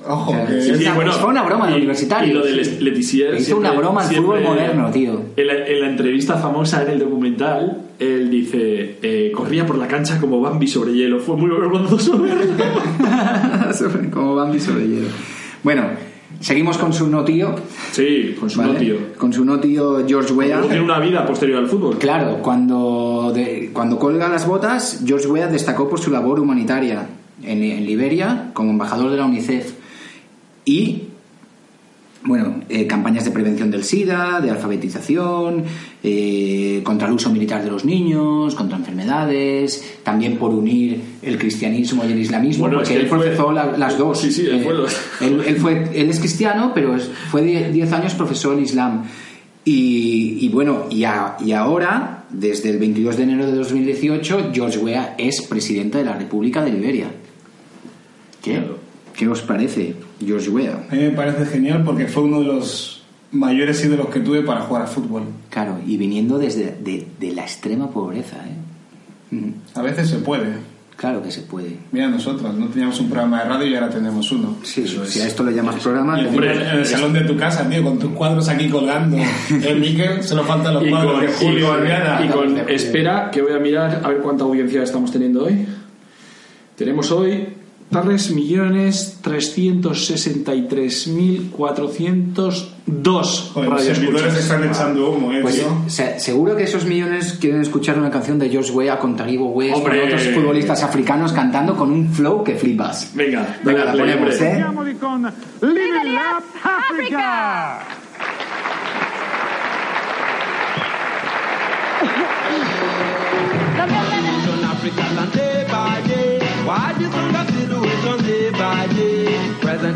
Ojo, que sí, es- sí. fue una broma de universitario. Y lo de Les- Letizier. Hizo siempre- una broma al fútbol moderno, tío. En la, en la entrevista famosa en el documental, él dice: eh, Corría por la cancha como Bambi sobre hielo. Fue muy vergonzoso verlo. Como Bambi sobre hielo. Bueno, seguimos con su no tío. Sí, con su ¿vale? no tío. Con su no tío George Weah. Tiene una vida posterior al fútbol. Claro, cuando, de- cuando colga las botas, George Weah destacó por su labor humanitaria en, en Liberia como embajador de la UNICEF y, bueno, eh, campañas de prevención del SIDA, de alfabetización, eh, contra el uso militar de los niños, contra enfermedades, también por unir el cristianismo y el islamismo, Bueno, porque es que él él fue- profesó la- las dos. Sí, sí, él Eh, fue los- él, él fue, él es cristiano, pero es- fue die- 10 años profesó el Islam. Y, y bueno, y, a- y ahora, desde el 22 de enero de 2018, George Weah es presidente de la República de Liberia. ¿Qué? Claro. ¿Qué os parece, George Weah? A mí me parece genial porque fue uno de los mayores ídolos que tuve para jugar al fútbol. Claro, y viniendo desde de, de la extrema pobreza, ¿eh? A veces se puede. Claro que se puede. Mira nosotros, no teníamos un programa de radio y ahora tenemos uno. Sí, si a esto le llamas programa... Y encima en el salón de tu casa, tío, con tus cuadros aquí colgando. Eh, Miquel, solo faltan los Y cuadros con, de Julio y con- espera, que voy a mirar a ver cuánta audiencia estamos teniendo hoy. Tenemos hoy 3.363.402 Joder, los servidores radioescuchas. están echando humo, eh, Pues tío. se- seguro que esos millones quieren escuchar una canción de George Weah con Taribo West, con Hombre. otros futbolistas africanos cantando con un flow que flipas. Venga, Venga, dale la play, ponemos, hombre. ¿eh? con Live It Up Africa. Land day by day. Why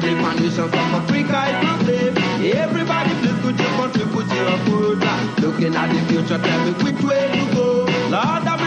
day? Presently conditions of Africa is not safe. Everybody please could you contribute your food? Looking at the future, tell me which way to go. Lord,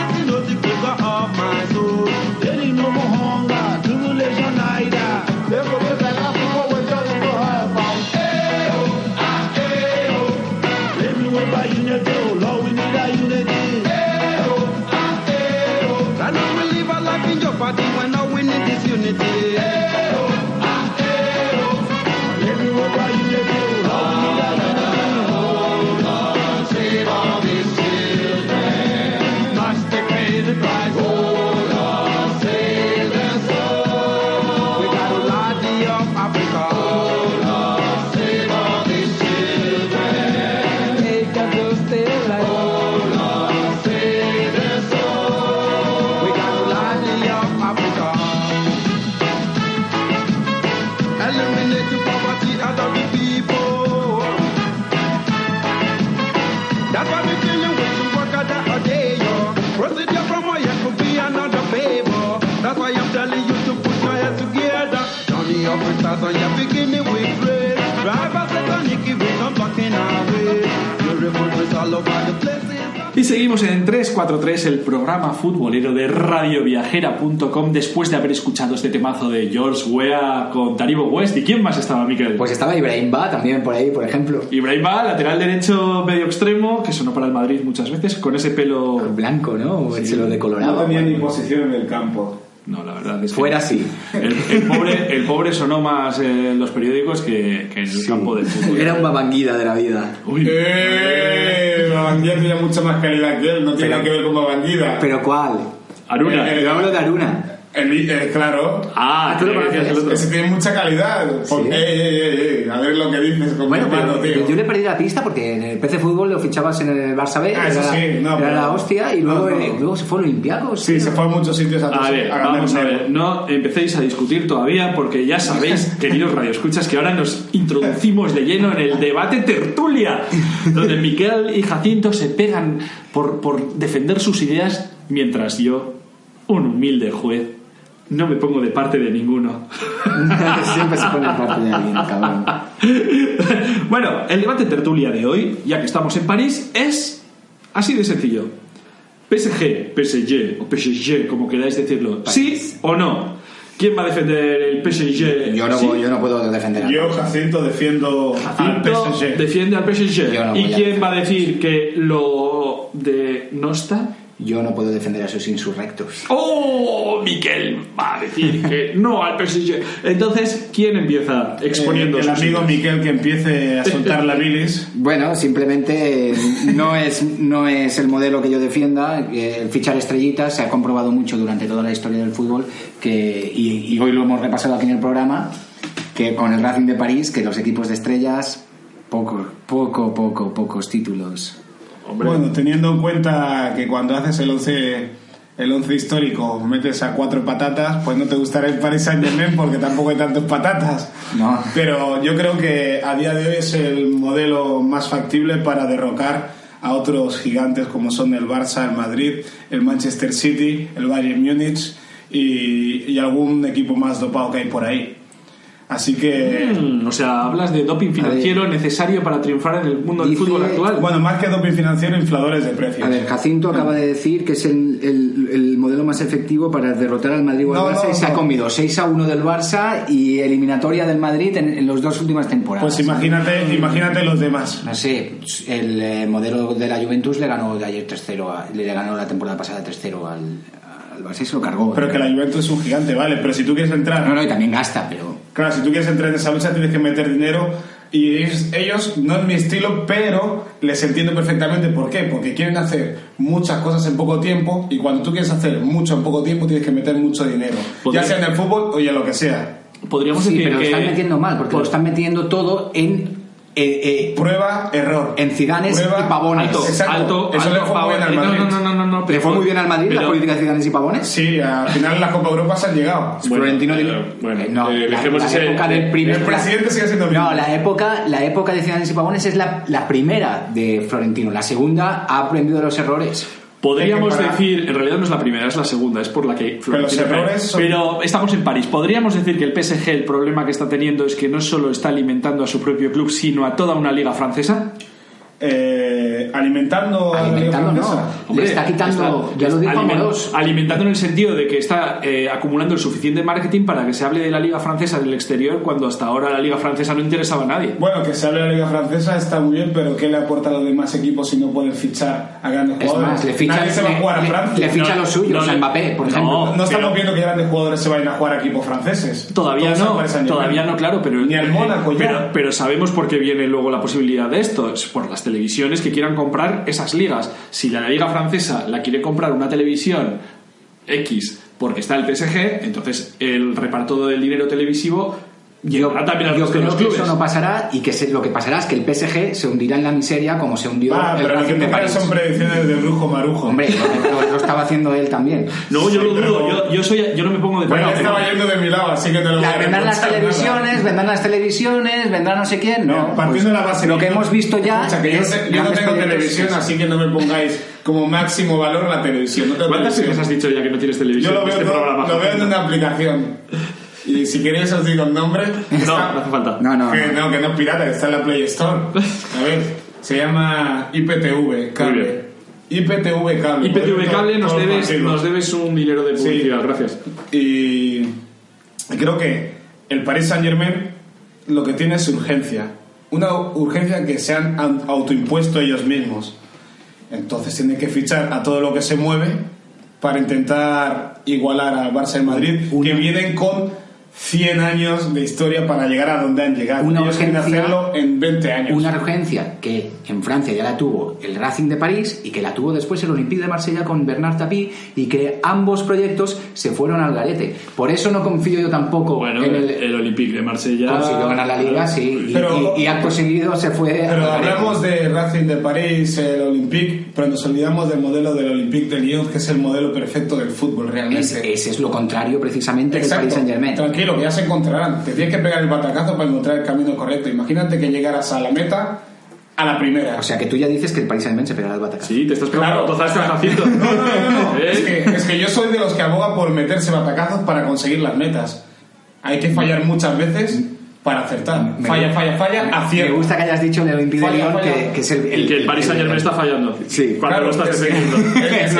Y seguimos en 343, el programa futbolero de radioviajera.com, después de haber escuchado este temazo de George Weah con Taribo West. ¿Y quién más estaba, Miquel? Pues estaba Ibrahim Ba también por ahí, por ejemplo. Ibrahim Ba, lateral derecho medio extremo, que sonó para el Madrid muchas veces, con ese pelo... Blanco, ¿no? Se lo No decoloraba. tenía ni posición en el campo. No, la verdad es que... Fuera sí. El, el pobre, el pobre sonó más en los periódicos que, que en el campo del fútbol. Era un babanguida de la vida. Uy, ¡Eh! Babangida tiene mucha más calidad que él, no tiene nada que ver con Babangida. ¿Pero cuál? Aruna. Eh, hablo de Aruna. El, eh, claro. Ah, tú lo el otro. Ese tiene mucha calidad. Por- Sí. ey, ey, ey, ey, a ver lo que dices Bueno, pero tío. yo le perdí la pista porque en el PC Fútbol lo fichabas en el Barça B, Ah, eso era, sí, no, era pero- la hostia, y no, luego, no. eh, luego se fue a Olympiacos. Sí, se fue a muchos sitios a, A ver, a vamos a ver, no empecéis a discutir todavía porque ya sabéis, queridos radioescuchas, que ahora nos introducimos de lleno en el debate tertulia, donde Miquel y Jacinto se pegan por, por defender sus ideas, mientras yo, un humilde juez, no me pongo de parte de ninguno. Siempre se pone parte de alguien, cabrón. bueno, el debate tertulia de hoy, ya que estamos en París, es así de sencillo. PSG, PSG o PSG, como queráis decirlo. ¿Sí o no? ¿Quién va a defender el PSG? Yo no, ¿Sí? yo no puedo defender Yo, Jacinto, defiendo Jacinto al PSG. defiende al PSG. No ¿Y quién va a decir que lo de no está? Yo no puedo defender a esos insurrectos. ¡Oh! Miquel va a decir que no al PSG. Entonces, ¿quién empieza exponiendo Eh, el amigo ideas? Miquel que empiece a soltar la bilis. Bueno, simplemente eh, no es, no es el modelo que yo defienda. que El fichar estrellitas se ha comprobado mucho durante toda la historia del fútbol que, y, y hoy lo hemos repasado aquí en el programa que con el Racing de París que los equipos de estrellas poco, poco, poco, pocos títulos. Hombre, Bueno, teniendo en cuenta que cuando haces el 11 el once histórico metes a cuatro patatas, pues no te gustará el Paris Saint Germain porque tampoco hay tantas patatas. No. Pero yo creo que a día de hoy es el modelo más factible para derrocar a otros gigantes como son el Barça, el Madrid, el Manchester City, el Bayern Múnich y, y algún equipo más dopado que hay por ahí. Así que... Mm, o sea, hablas de doping financiero necesario para triunfar en el mundo del Dice- fútbol actual. Bueno, más que doping financiero, infladores de precios. A ver, Jacinto acaba de decir que es el, el- el modelo más efectivo para derrotar al Madrid o al No, Barça no, y se ha comido 6 a 1 del Barça y eliminatoria del Madrid en, en las dos últimas temporadas. Pues imagínate, imagínate los demás. No sé, el eh, modelo de la Juventus le ganó de ayer 3-0, a- le ganó la temporada pasada 3-0 al, al Barça y se lo cargó. Pero que la Juventus es un gigante, vale. Pero si tú quieres entrar, No, no, y también gasta, pero... claro, si tú quieres entrar en esa lucha tienes que meter dinero Y ellos, no es mi estilo, pero les entiendo perfectamente por qué. Porque quieren hacer muchas cosas en poco tiempo y cuando tú quieres hacer mucho en poco tiempo tienes que meter mucho dinero. Podría- Ya sea en el fútbol o en lo que sea. Podríamos Sí, decir pero lo están metiendo mal, porque lo están metiendo todo en, eh, eh, Prueba, error. en ciganes Prueba, y pavones. Alto, Exacto. alto, Eso alto, le fue muy bien al Madrid. No, no, no, no, no, ¿Le pero- fue muy bien al Madrid la pero- política de ciganes y pavones? Sí, al final las Copa Europa se han llegado. Bueno, Florentino eh, tiene- bueno, eh, no, eh, la, dejemos la ese- época de- del primer el presidente sigue siendo mismo. No, la época, la época de Ciudadanos y Pavones es la, la primera de Florentino. La segunda ha aprendido de los errores. Podríamos decir, en realidad no es la primera, es la segunda, es por la que Florentino son- Pero estamos en París. Podríamos decir que el PSG el problema que está teniendo es que no solo está alimentando a su propio club, sino a toda una liga francesa. Eh, alimentando, a la Liga Alimentando, no. Le está quitando, ya lo dijo alimentando en el sentido de que está eh, acumulando el suficiente marketing para que se hable de la liga francesa del exterior cuando hasta ahora la liga francesa no interesaba a nadie. Bueno, que se hable de la Liga Francesa está muy bien, pero ¿qué le aporta a los demás equipos si no pueden fichar a grandes Es jugadores? más, le ficha, Nadie se va a jugar a Francia. le ficha No, los suyos, no Mbappé, por no, ejemplo. no estamos pero- viendo que grandes jugadores se vayan a jugar a equipos franceses. Todavía Todos no, todavía no, claro, pero, Ni al Mónaco ya. pero, pero sabemos por qué viene luego la posibilidad de esto, es por las televisiones que quieran comprar esas ligas. Si la liga francesa la quiere comprar una televisión X porque está el PSG, entonces el reparto del dinero televisivo Yo, llegará también a yo los creo los que clubes. eso no pasará y que se- lo que pasará es que el PSG se hundirá en la miseria como se hundió Ah, el pero lo que París. son predicciones de brujo marujo. Hombre, estaba haciendo él también. No, yo Sí, lo dudo, yo, yo, soy, yo no me pongo de Bueno, estaba yendo de mi lado, así que te lo voy a vendrán las televisiones, nada. vendrán las televisiones, vendrá no sé quién. No, Partiendo pues, de la base lo que hemos visto ya Escucha, que yo, te- yo no tengo televisión, así que no me pongáis como máximo valor la televisión. No ¿Cuántas veces has dicho ya que no tienes televisión Yo lo veo, este todo- lo veo en una aplicación. Y si queréis os digo el nombre. No, Está- no hace falta. No, no, que, no. no, que no es pirata, que está en la Play Store. A ver, se llama IPTV Cable. IPTV Cable. IPTV Cable nos debes, nos debes un dinero de publicidad, Sí. gracias. Y creo que el Paris Saint Germain lo que tiene es urgencia. Una urgencia que se han au- autoimpuesto ellos mismos. Entonces tienen que fichar a todo lo que se mueve para intentar igualar al Barça y Madrid, Una- que vienen con 100 años de historia para llegar a donde han llegado. Una ellos quieren urgencia- hacerlo en 20 años. Una urgencia que en Francia ya la tuvo el Racing de París y que la tuvo después el Olympique de Marsella con Bernard Tapie y que ambos proyectos se fueron al garete. Por eso no confío yo tampoco Bueno, en el, Olympique de Marsella... consiguió ganar la liga, sí, y, Pero- y- y acto seguido se fue Pero hablamos de Racing de París, el Olympique, pero nos olvidamos del modelo del Olympique de Lyon, que es el modelo perfecto del fútbol realmente. Es- ese es lo contrario precisamente del. Paris Saint Germain. Tranquilo, que ya se encontrarán. Te tienes que pegar el batacazo para encontrar el camino correcto. Imagínate que llegaras a la meta a la primera. O sea que tú ya dices que el Paris Saint se pegará el batacazo. Sí, te estás Claro. preguntando, estás haciendo. No, no, no, no. ¿Eh? Es, que, es que yo soy de los que aboga por meterse batacazos para conseguir las metas. Hay que fallar muchas veces para acertar. Me- Falla, falla, falla, Me gusta que hayas dicho el Olympique de Falla, Lyon, falla. que, que es el, Y que el Paris Saint Germain está fallando. Sí, Cuando claro, lo estás defendiendo. Es-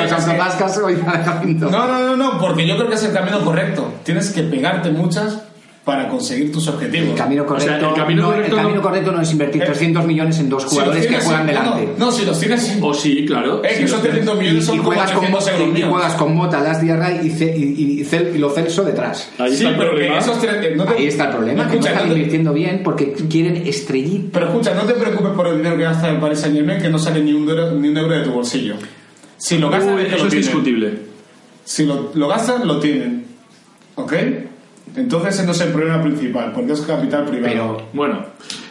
No, no, no, no, porque yo creo que es el camino correcto. Tienes que pegarte muchas para conseguir tus objetivos. El camino correcto, O sea, el camino no, correcto el camino no- correcto no es invertir Eh, 300 millones en dos Si los jugadores que tienes, juegan sí, delante. No, no, si los tienes. O sí, claro. Eh, sí, que esos los tienes. 300 millones son y, como juegas con, 800 euros y míos. juegas con Mota, Las Diarra y, Ce- y, y, y Cel- y lo Celso detrás. Ahí Sí, está el pero que problema. esos tres- eh, no te- Ahí está el problema, que no están no te- invirtiendo bien porque quieren estrellita. Pero escucha, no te preocupes por el dinero que gasta el Paris Saint Germain, que no sale ni un, euro, ni un euro de tu bolsillo. Si lo gastan, Uy, es que eso lo es tienen. discutible. Si lo, lo gastan, lo tienen. ¿Ok? Entonces ese no es el problema principal, porque es capital privado. Pero Bueno,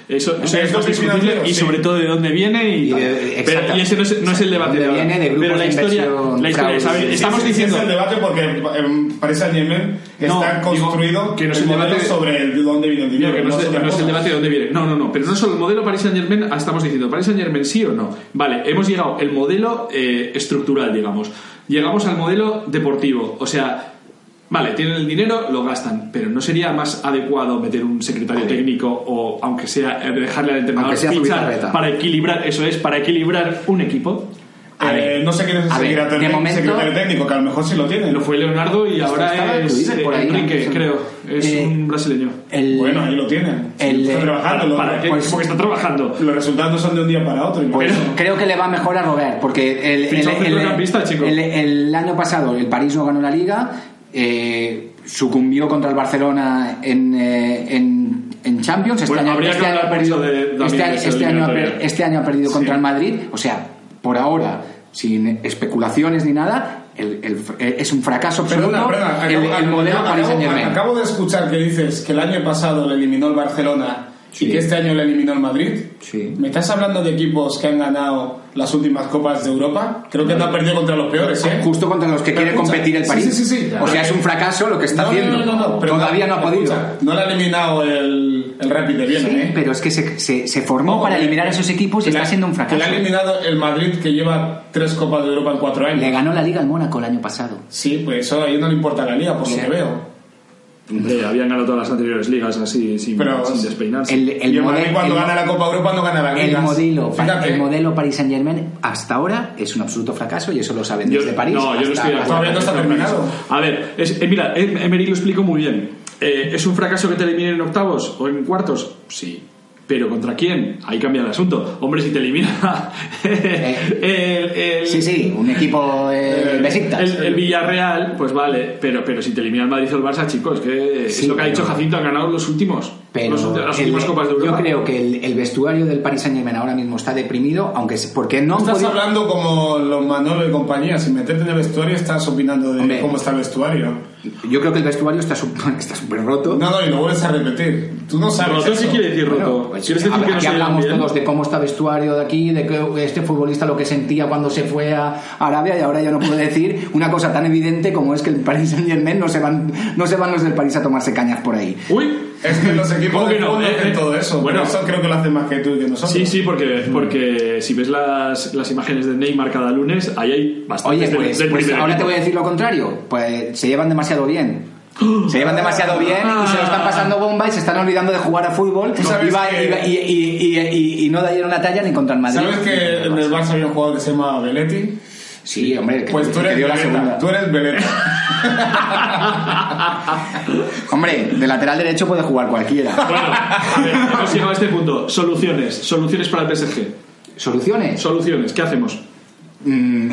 eso, eso Es discutible y sí. sobre todo de dónde viene y, Y tal. de- Pero- exacto. y ese no es, no es el debate ¿Dónde de viene? De grupos Pero la historia, inversión, la historia fraude. ¿sabes? Sí, estamos sí, sí, diciendo es el debate porque Paris Saint Germain No, está digo construido que no es el el modelo debate- sobre el de dónde viene el dinero. que no, es, no es el debate de dónde viene. No, no, no. Pero no solo el modelo Paris Saint Germain, ah, estamos diciendo Paris Saint Germain sí o no. Vale, hemos llegado el modelo eh, estructural, digamos. Llegamos al modelo deportivo. O sea, vale, tienen el dinero, lo gastan. Pero ¿no sería más adecuado meter un secretario técnico o, aunque sea, eh, dejarle al entrenador fichar para equilibrar, eso es, para equilibrar un equipo? A Eh, ver, no sé quién es el ver, secretario, momento- secretario técnico, que a lo mejor sí lo tiene. Lo fue Leonardo y ahora es eh, por ahí, Enrique, ¿no? creo. Es Eh, un brasileño. el, Bueno, ahí lo tienen. el- está trabajando. Los, ¿Para qué? pues- Porque está trabajando. los resultados no son de un día para otro. Pues creo que le va mejor a Robert, porque el, chico. el- el año pasado el París no ganó la liga, eh, sucumbió contra el Barcelona en, eh, en, en Champions. Este Bueno, año, habría este que año ha perdido, este este año ha per- eliminatoria. este año ha perdido Sí. contra el Madrid. O sea, por ahora, sin especulaciones ni nada, el- el- eh, es un fracaso absoluto Perdona, perdona, el, acabo, el modelo acabo- Paris Saint Germain. acabo de escuchar que dices que el año pasado le eliminó el Barcelona Sí. y que este año le eliminó el Madrid. Sí. ¿Me estás hablando de equipos que han ganado las últimas copas de Europa? Creo que no ha perdido contra los peores, ¿eh? Justo contra los que Pero quiere escucha, competir el París. sí, sí, sí. O sea, es un fracaso lo que está No, haciendo. no, no, no, pero Todavía no ha podido. escucha, no le ha eliminado el, el Rapid de Viena, Sí, ¿eh? pero es que se, se- se formó para eliminar a esos equipos y está siendo un Que fracaso. le ha eliminado el Madrid que lleva tres copas de Europa en cuatro años. Le ganó la Liga al Mónaco el año pasado. Sí, pues eso a ellos no le importa la liga, por lo que veo. Hombre, habían ganado todas las anteriores ligas así, sin, Pero- sin despeinarse. El, y el el Madrid modelo- cuando el- gana la Copa Europa no gana la El liga. modelo, Fíjate. el modelo Paris Saint Germain hasta ahora es un absoluto fracaso y eso lo saben Yo- desde París. no, yo no estoy de acuerdo. Todavía no está terminado. A ver, es- eh, mira, eh, Emery lo explicó muy bien. Eh, ¿Es un fracaso que te eliminen en octavos o en cuartos? Sí. ¿Pero contra quién? Ahí cambia el asunto. Hombre, si te elimina el, el- Sí, sí, un equipo eh, el, el- el Villarreal, pues vale, pero, pero si te elimina el Madrid o el Barça, chicos, que Sí, es lo que ha dicho Jacinto, han ganado los últimos. Pero los las el- últimas Copas de Europa. yo creo que el, el vestuario del Paris Saint Germain ahora mismo está deprimido, aunque se- porque no Estás hablando como los Manolo y compañía. Sin meterte en el vestuario, estás opinando de Hombre. cómo está el vestuario. Yo creo que el vestuario está súper roto. No, no, y lo vuelves a repetir. Tú no sabes. Roto sí quiere decir roto. Bueno, pues, ¿Quieres decir hab- que no aquí llevan hablamos bien? todos de cómo está vestuario de aquí, de que este futbolista lo que sentía cuando se fue a Arabia y ahora ya no puedo decir una cosa tan evidente como es que el Paris Saint Germain no se van no se van los del París a tomarse cañas por ahí. Uy, Es que los equipos ¿Cómo de que no? Eh, hacen eh, todo eso. bueno. Eso creo que lo hacen más que tú y que nosotros. Sí, sí, porque, porque si ves las, las imágenes de Neymar cada lunes, ahí hay bastantes Oye, pues, del pues ahora te voy a decir lo contrario. Pues se llevan demasiado bien. Se llevan demasiado bien y se lo están pasando bomba y se están olvidando de jugar a fútbol y, va- que- y va- y- y- y- y- y no dieron la talla ni contra el Madrid. ¿Sabes que en el Barça había un jugador que se llama Belletti? Sí, hombre, que, Pues tú que eres dio la segunda. Tú eres. Hombre, de lateral derecho puede jugar cualquiera. Bueno, a ver, hemos llegado a este punto. Soluciones. Soluciones para el PSG. ¿Soluciones? Soluciones. ¿Qué hacemos? Mm,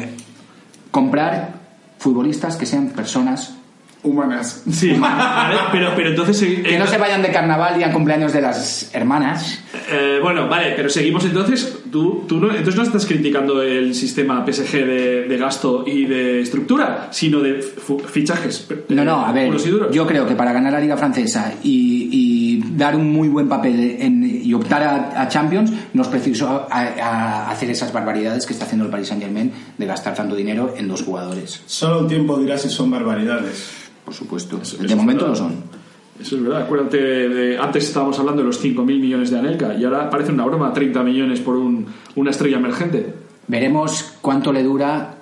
comprar futbolistas que sean personas Humanas. Sí, vale, pero, pero entonces... eh, que no se vayan de carnaval y a cumpleaños de las hermanas. eh, bueno, vale, pero seguimos entonces. Tú, tú no, entonces no estás criticando el sistema PSG de, de gasto y de estructura, sino de fichajes. No, no, a ver, yo creo que para ganar la Liga Francesa y, y dar un muy buen papel en- y optar a, a Champions, no es preciso a- a hacer esas barbaridades que está haciendo el Paris Saint Germain de gastar tanto dinero en dos jugadores. Solo el tiempo dirá si son barbaridades. Por supuesto. Eso- de eso momento lo son. Eso es verdad. Acuérdate, de, antes estábamos hablando de los 5.000 millones de Anelka y ahora parece una broma, 30 millones por un, una estrella emergente. Veremos cuánto le dura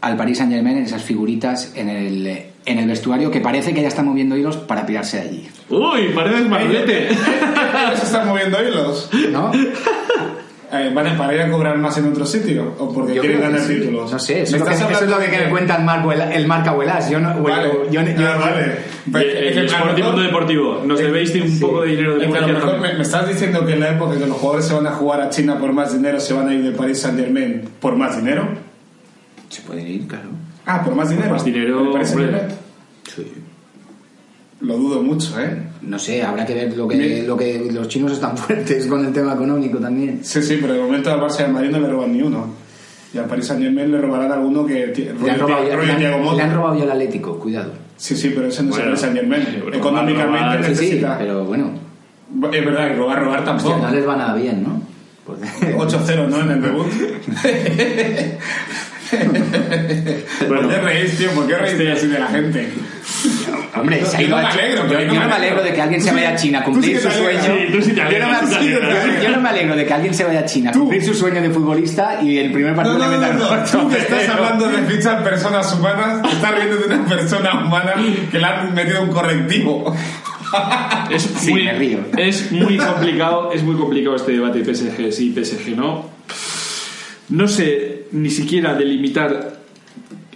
al Paris Saint Germain esas figuritas en el, en el vestuario que parece que ya está moviendo hilos para pirarse de allí. ¡Uy! Paredes Marlete. Ellos están moviendo hilos. ¿No? Eh, ¿Van a para ir a cobrar más en otro sitio? ¿O porque Yo quieren que ganar sí. títulos? No sé, eso, ¿Me es lo que, eso es lo que de me cuenta el, Marco, el Marca Abuelas. Yo no, Vale, yo, yo- ya, vale. Pues, el, es que el mejor- Mundo Deportivo. Nos debéis de un poco de dinero de que mejor me, me estás diciendo que en la época que los jugadores se van a jugar a China por más dinero, se van a ir de Paris Saint Germain por más dinero. Se pueden ir, claro. Ah, por más dinero. más dinero, ¿El. Saint-Germain? Lo dudo mucho, ¿eh? No sé, habrá que ver lo que, Bien. lo que los chinos están fuertes con el tema económico también. Sí, sí, pero de momento al Barça y al Madrid no le roban ni uno. Y al Paris Saint Germain le robarán alguno que. Le han, robado, ya- le han- le han robado ya el Atlético, cuidado. Sí, sí, pero ese no es el Bueno, Paris Saint Germain. robar, Económicamente robar, Sí, sí, necesita. pero bueno, Es verdad, y robar, robar hostia, tampoco. no les va nada bien, ¿no? Porque- 8-0, ¿no? En el debut. Bueno. ¿Por qué reís, tío? ¿Por qué reís Este- así de la gente? Hombre, se ha Yo ido no a me alegro, yo, yo no me alegro de que alguien se vaya a China a cumplir sí su sueño. alegras. Sí, tú sí te Yo no, me, yo- yo no alegro de que alguien se vaya a China a cumplir su sueño de futbolista y el primer partido no, no, no. Tú que estás hablando de fichar personas humanas, te estás riendo de una persona humana que le han metido un correctivo. Es Sí, muy, me río. es muy complicado, es muy complicado este debate PSG sí, PSG no. No sé ni siquiera delimitar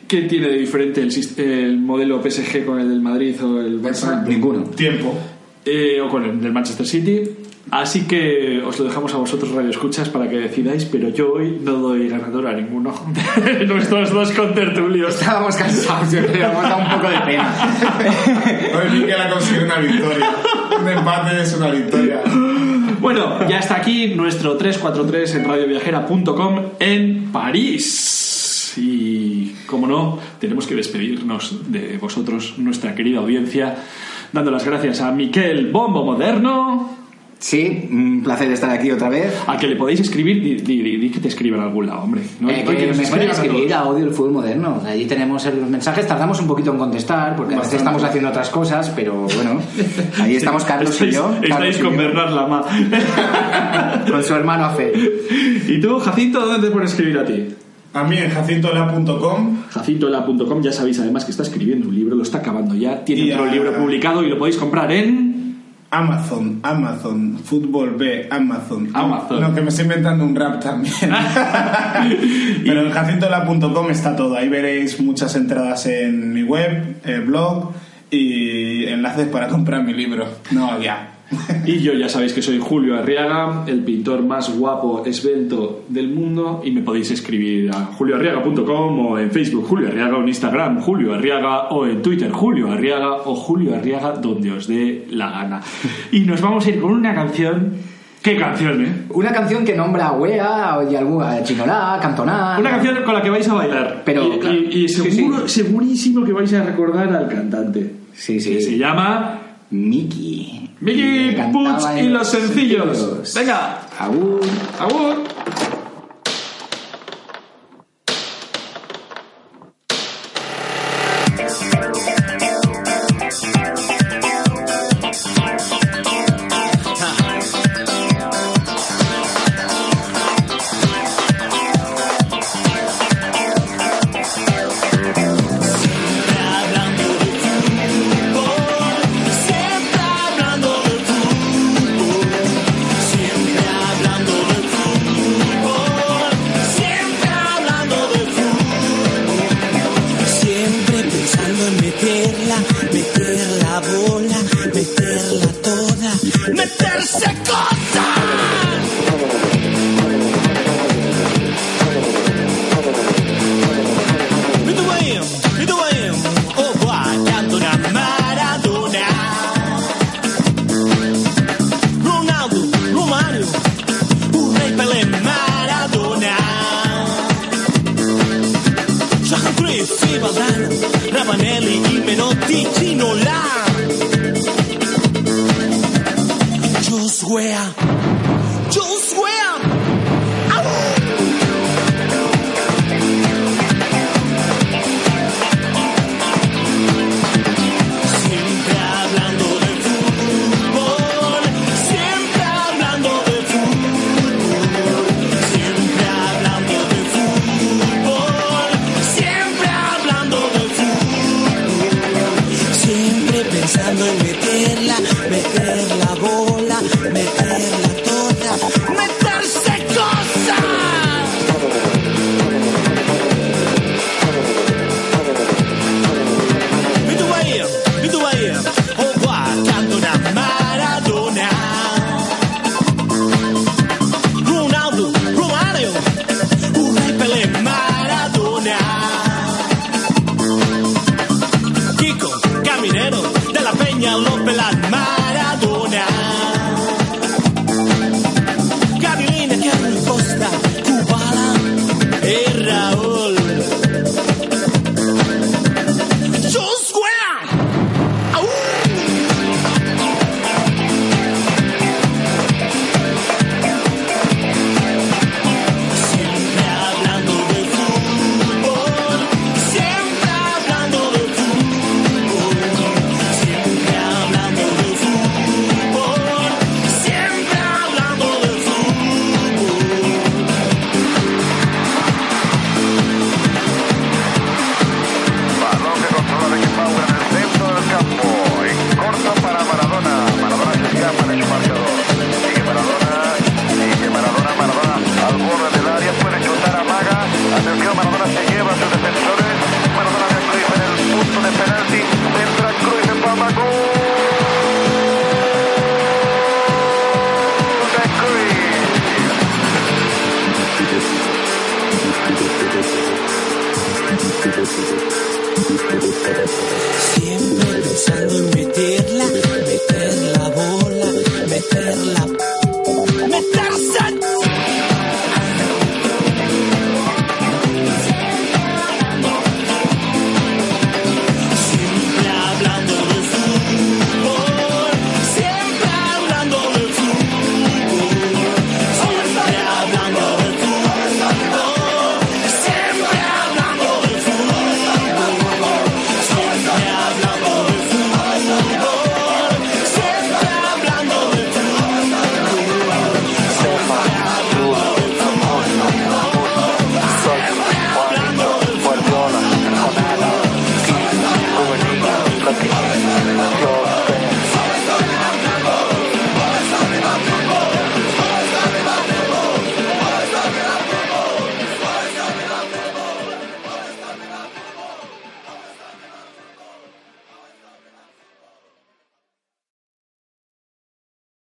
qué tiene de diferente el, el modelo PSG con el del Madrid o el Barça Ninguno. Tiempo. eh, o con el del Manchester City. Así que os lo dejamos a vosotros radio escuchas para que decidáis, pero yo hoy no doy ganador a ninguno de nuestros dos contertulios. Estábamos cansados, yo creo, hemos dado un poco de pena. Hoy Miquel ha conseguido una victoria. Un empate es una victoria. Bueno, ya está aquí nuestro 343 en radioviajera.com en París. Y, como no, tenemos que despedirnos de vosotros, nuestra querida audiencia, dando las gracias a Miquel Bombo Moderno, Sí, un placer estar aquí otra vez. a que le podéis escribir, di, di- di- di que te escriba en algún lado, hombre. ¿no? Eh, que nos me pueden escriban a escribir a Audio del Fútbol Moderno. Allí tenemos los mensajes. Tardamos un poquito en contestar porque a veces Bastante. estamos haciendo otras cosas, pero bueno, ahí estamos Carlos estáis, y yo. Carlos Estáis y con Bernard Lama. con su hermano Afe. ¿Y tú, Jacinto, dónde te puedes escribir a ti? A mí en jacintola.com jacintola.com ya sabéis además que está escribiendo un libro, lo está acabando ya, tiene Y otro a- libro publicado y lo podéis comprar en... Amazon, Amazon, Fútbol B, Amazon. Amazon. No, que me estoy inventando un rap también. Pero en jacintola.com está todo. Ahí veréis muchas entradas en mi web, el blog y enlaces para comprar mi libro. No, ya. Y yo ya sabéis que soy Julio Arriaga, el pintor más guapo, esbelto del mundo y me podéis escribir a julioarriaga.com o en Facebook Julio Arriaga o en Instagram Julio Arriaga o en Twitter Julio Arriaga o Julio Arriaga donde os dé la gana. Y nos vamos a ir con una canción... ¿Qué canción, eh? Una canción que nombra a Wea y alguna a Chinolá, Cantoná. Una canción con la que vais a bailar. Pero, y, claro, y- y sí, seguro, sí. segurísimo que vais a recordar al cantante. Sí, Que se sí. llama Mickey. Mickey en y los sencillos. sencillos. Venga, Agur. agur.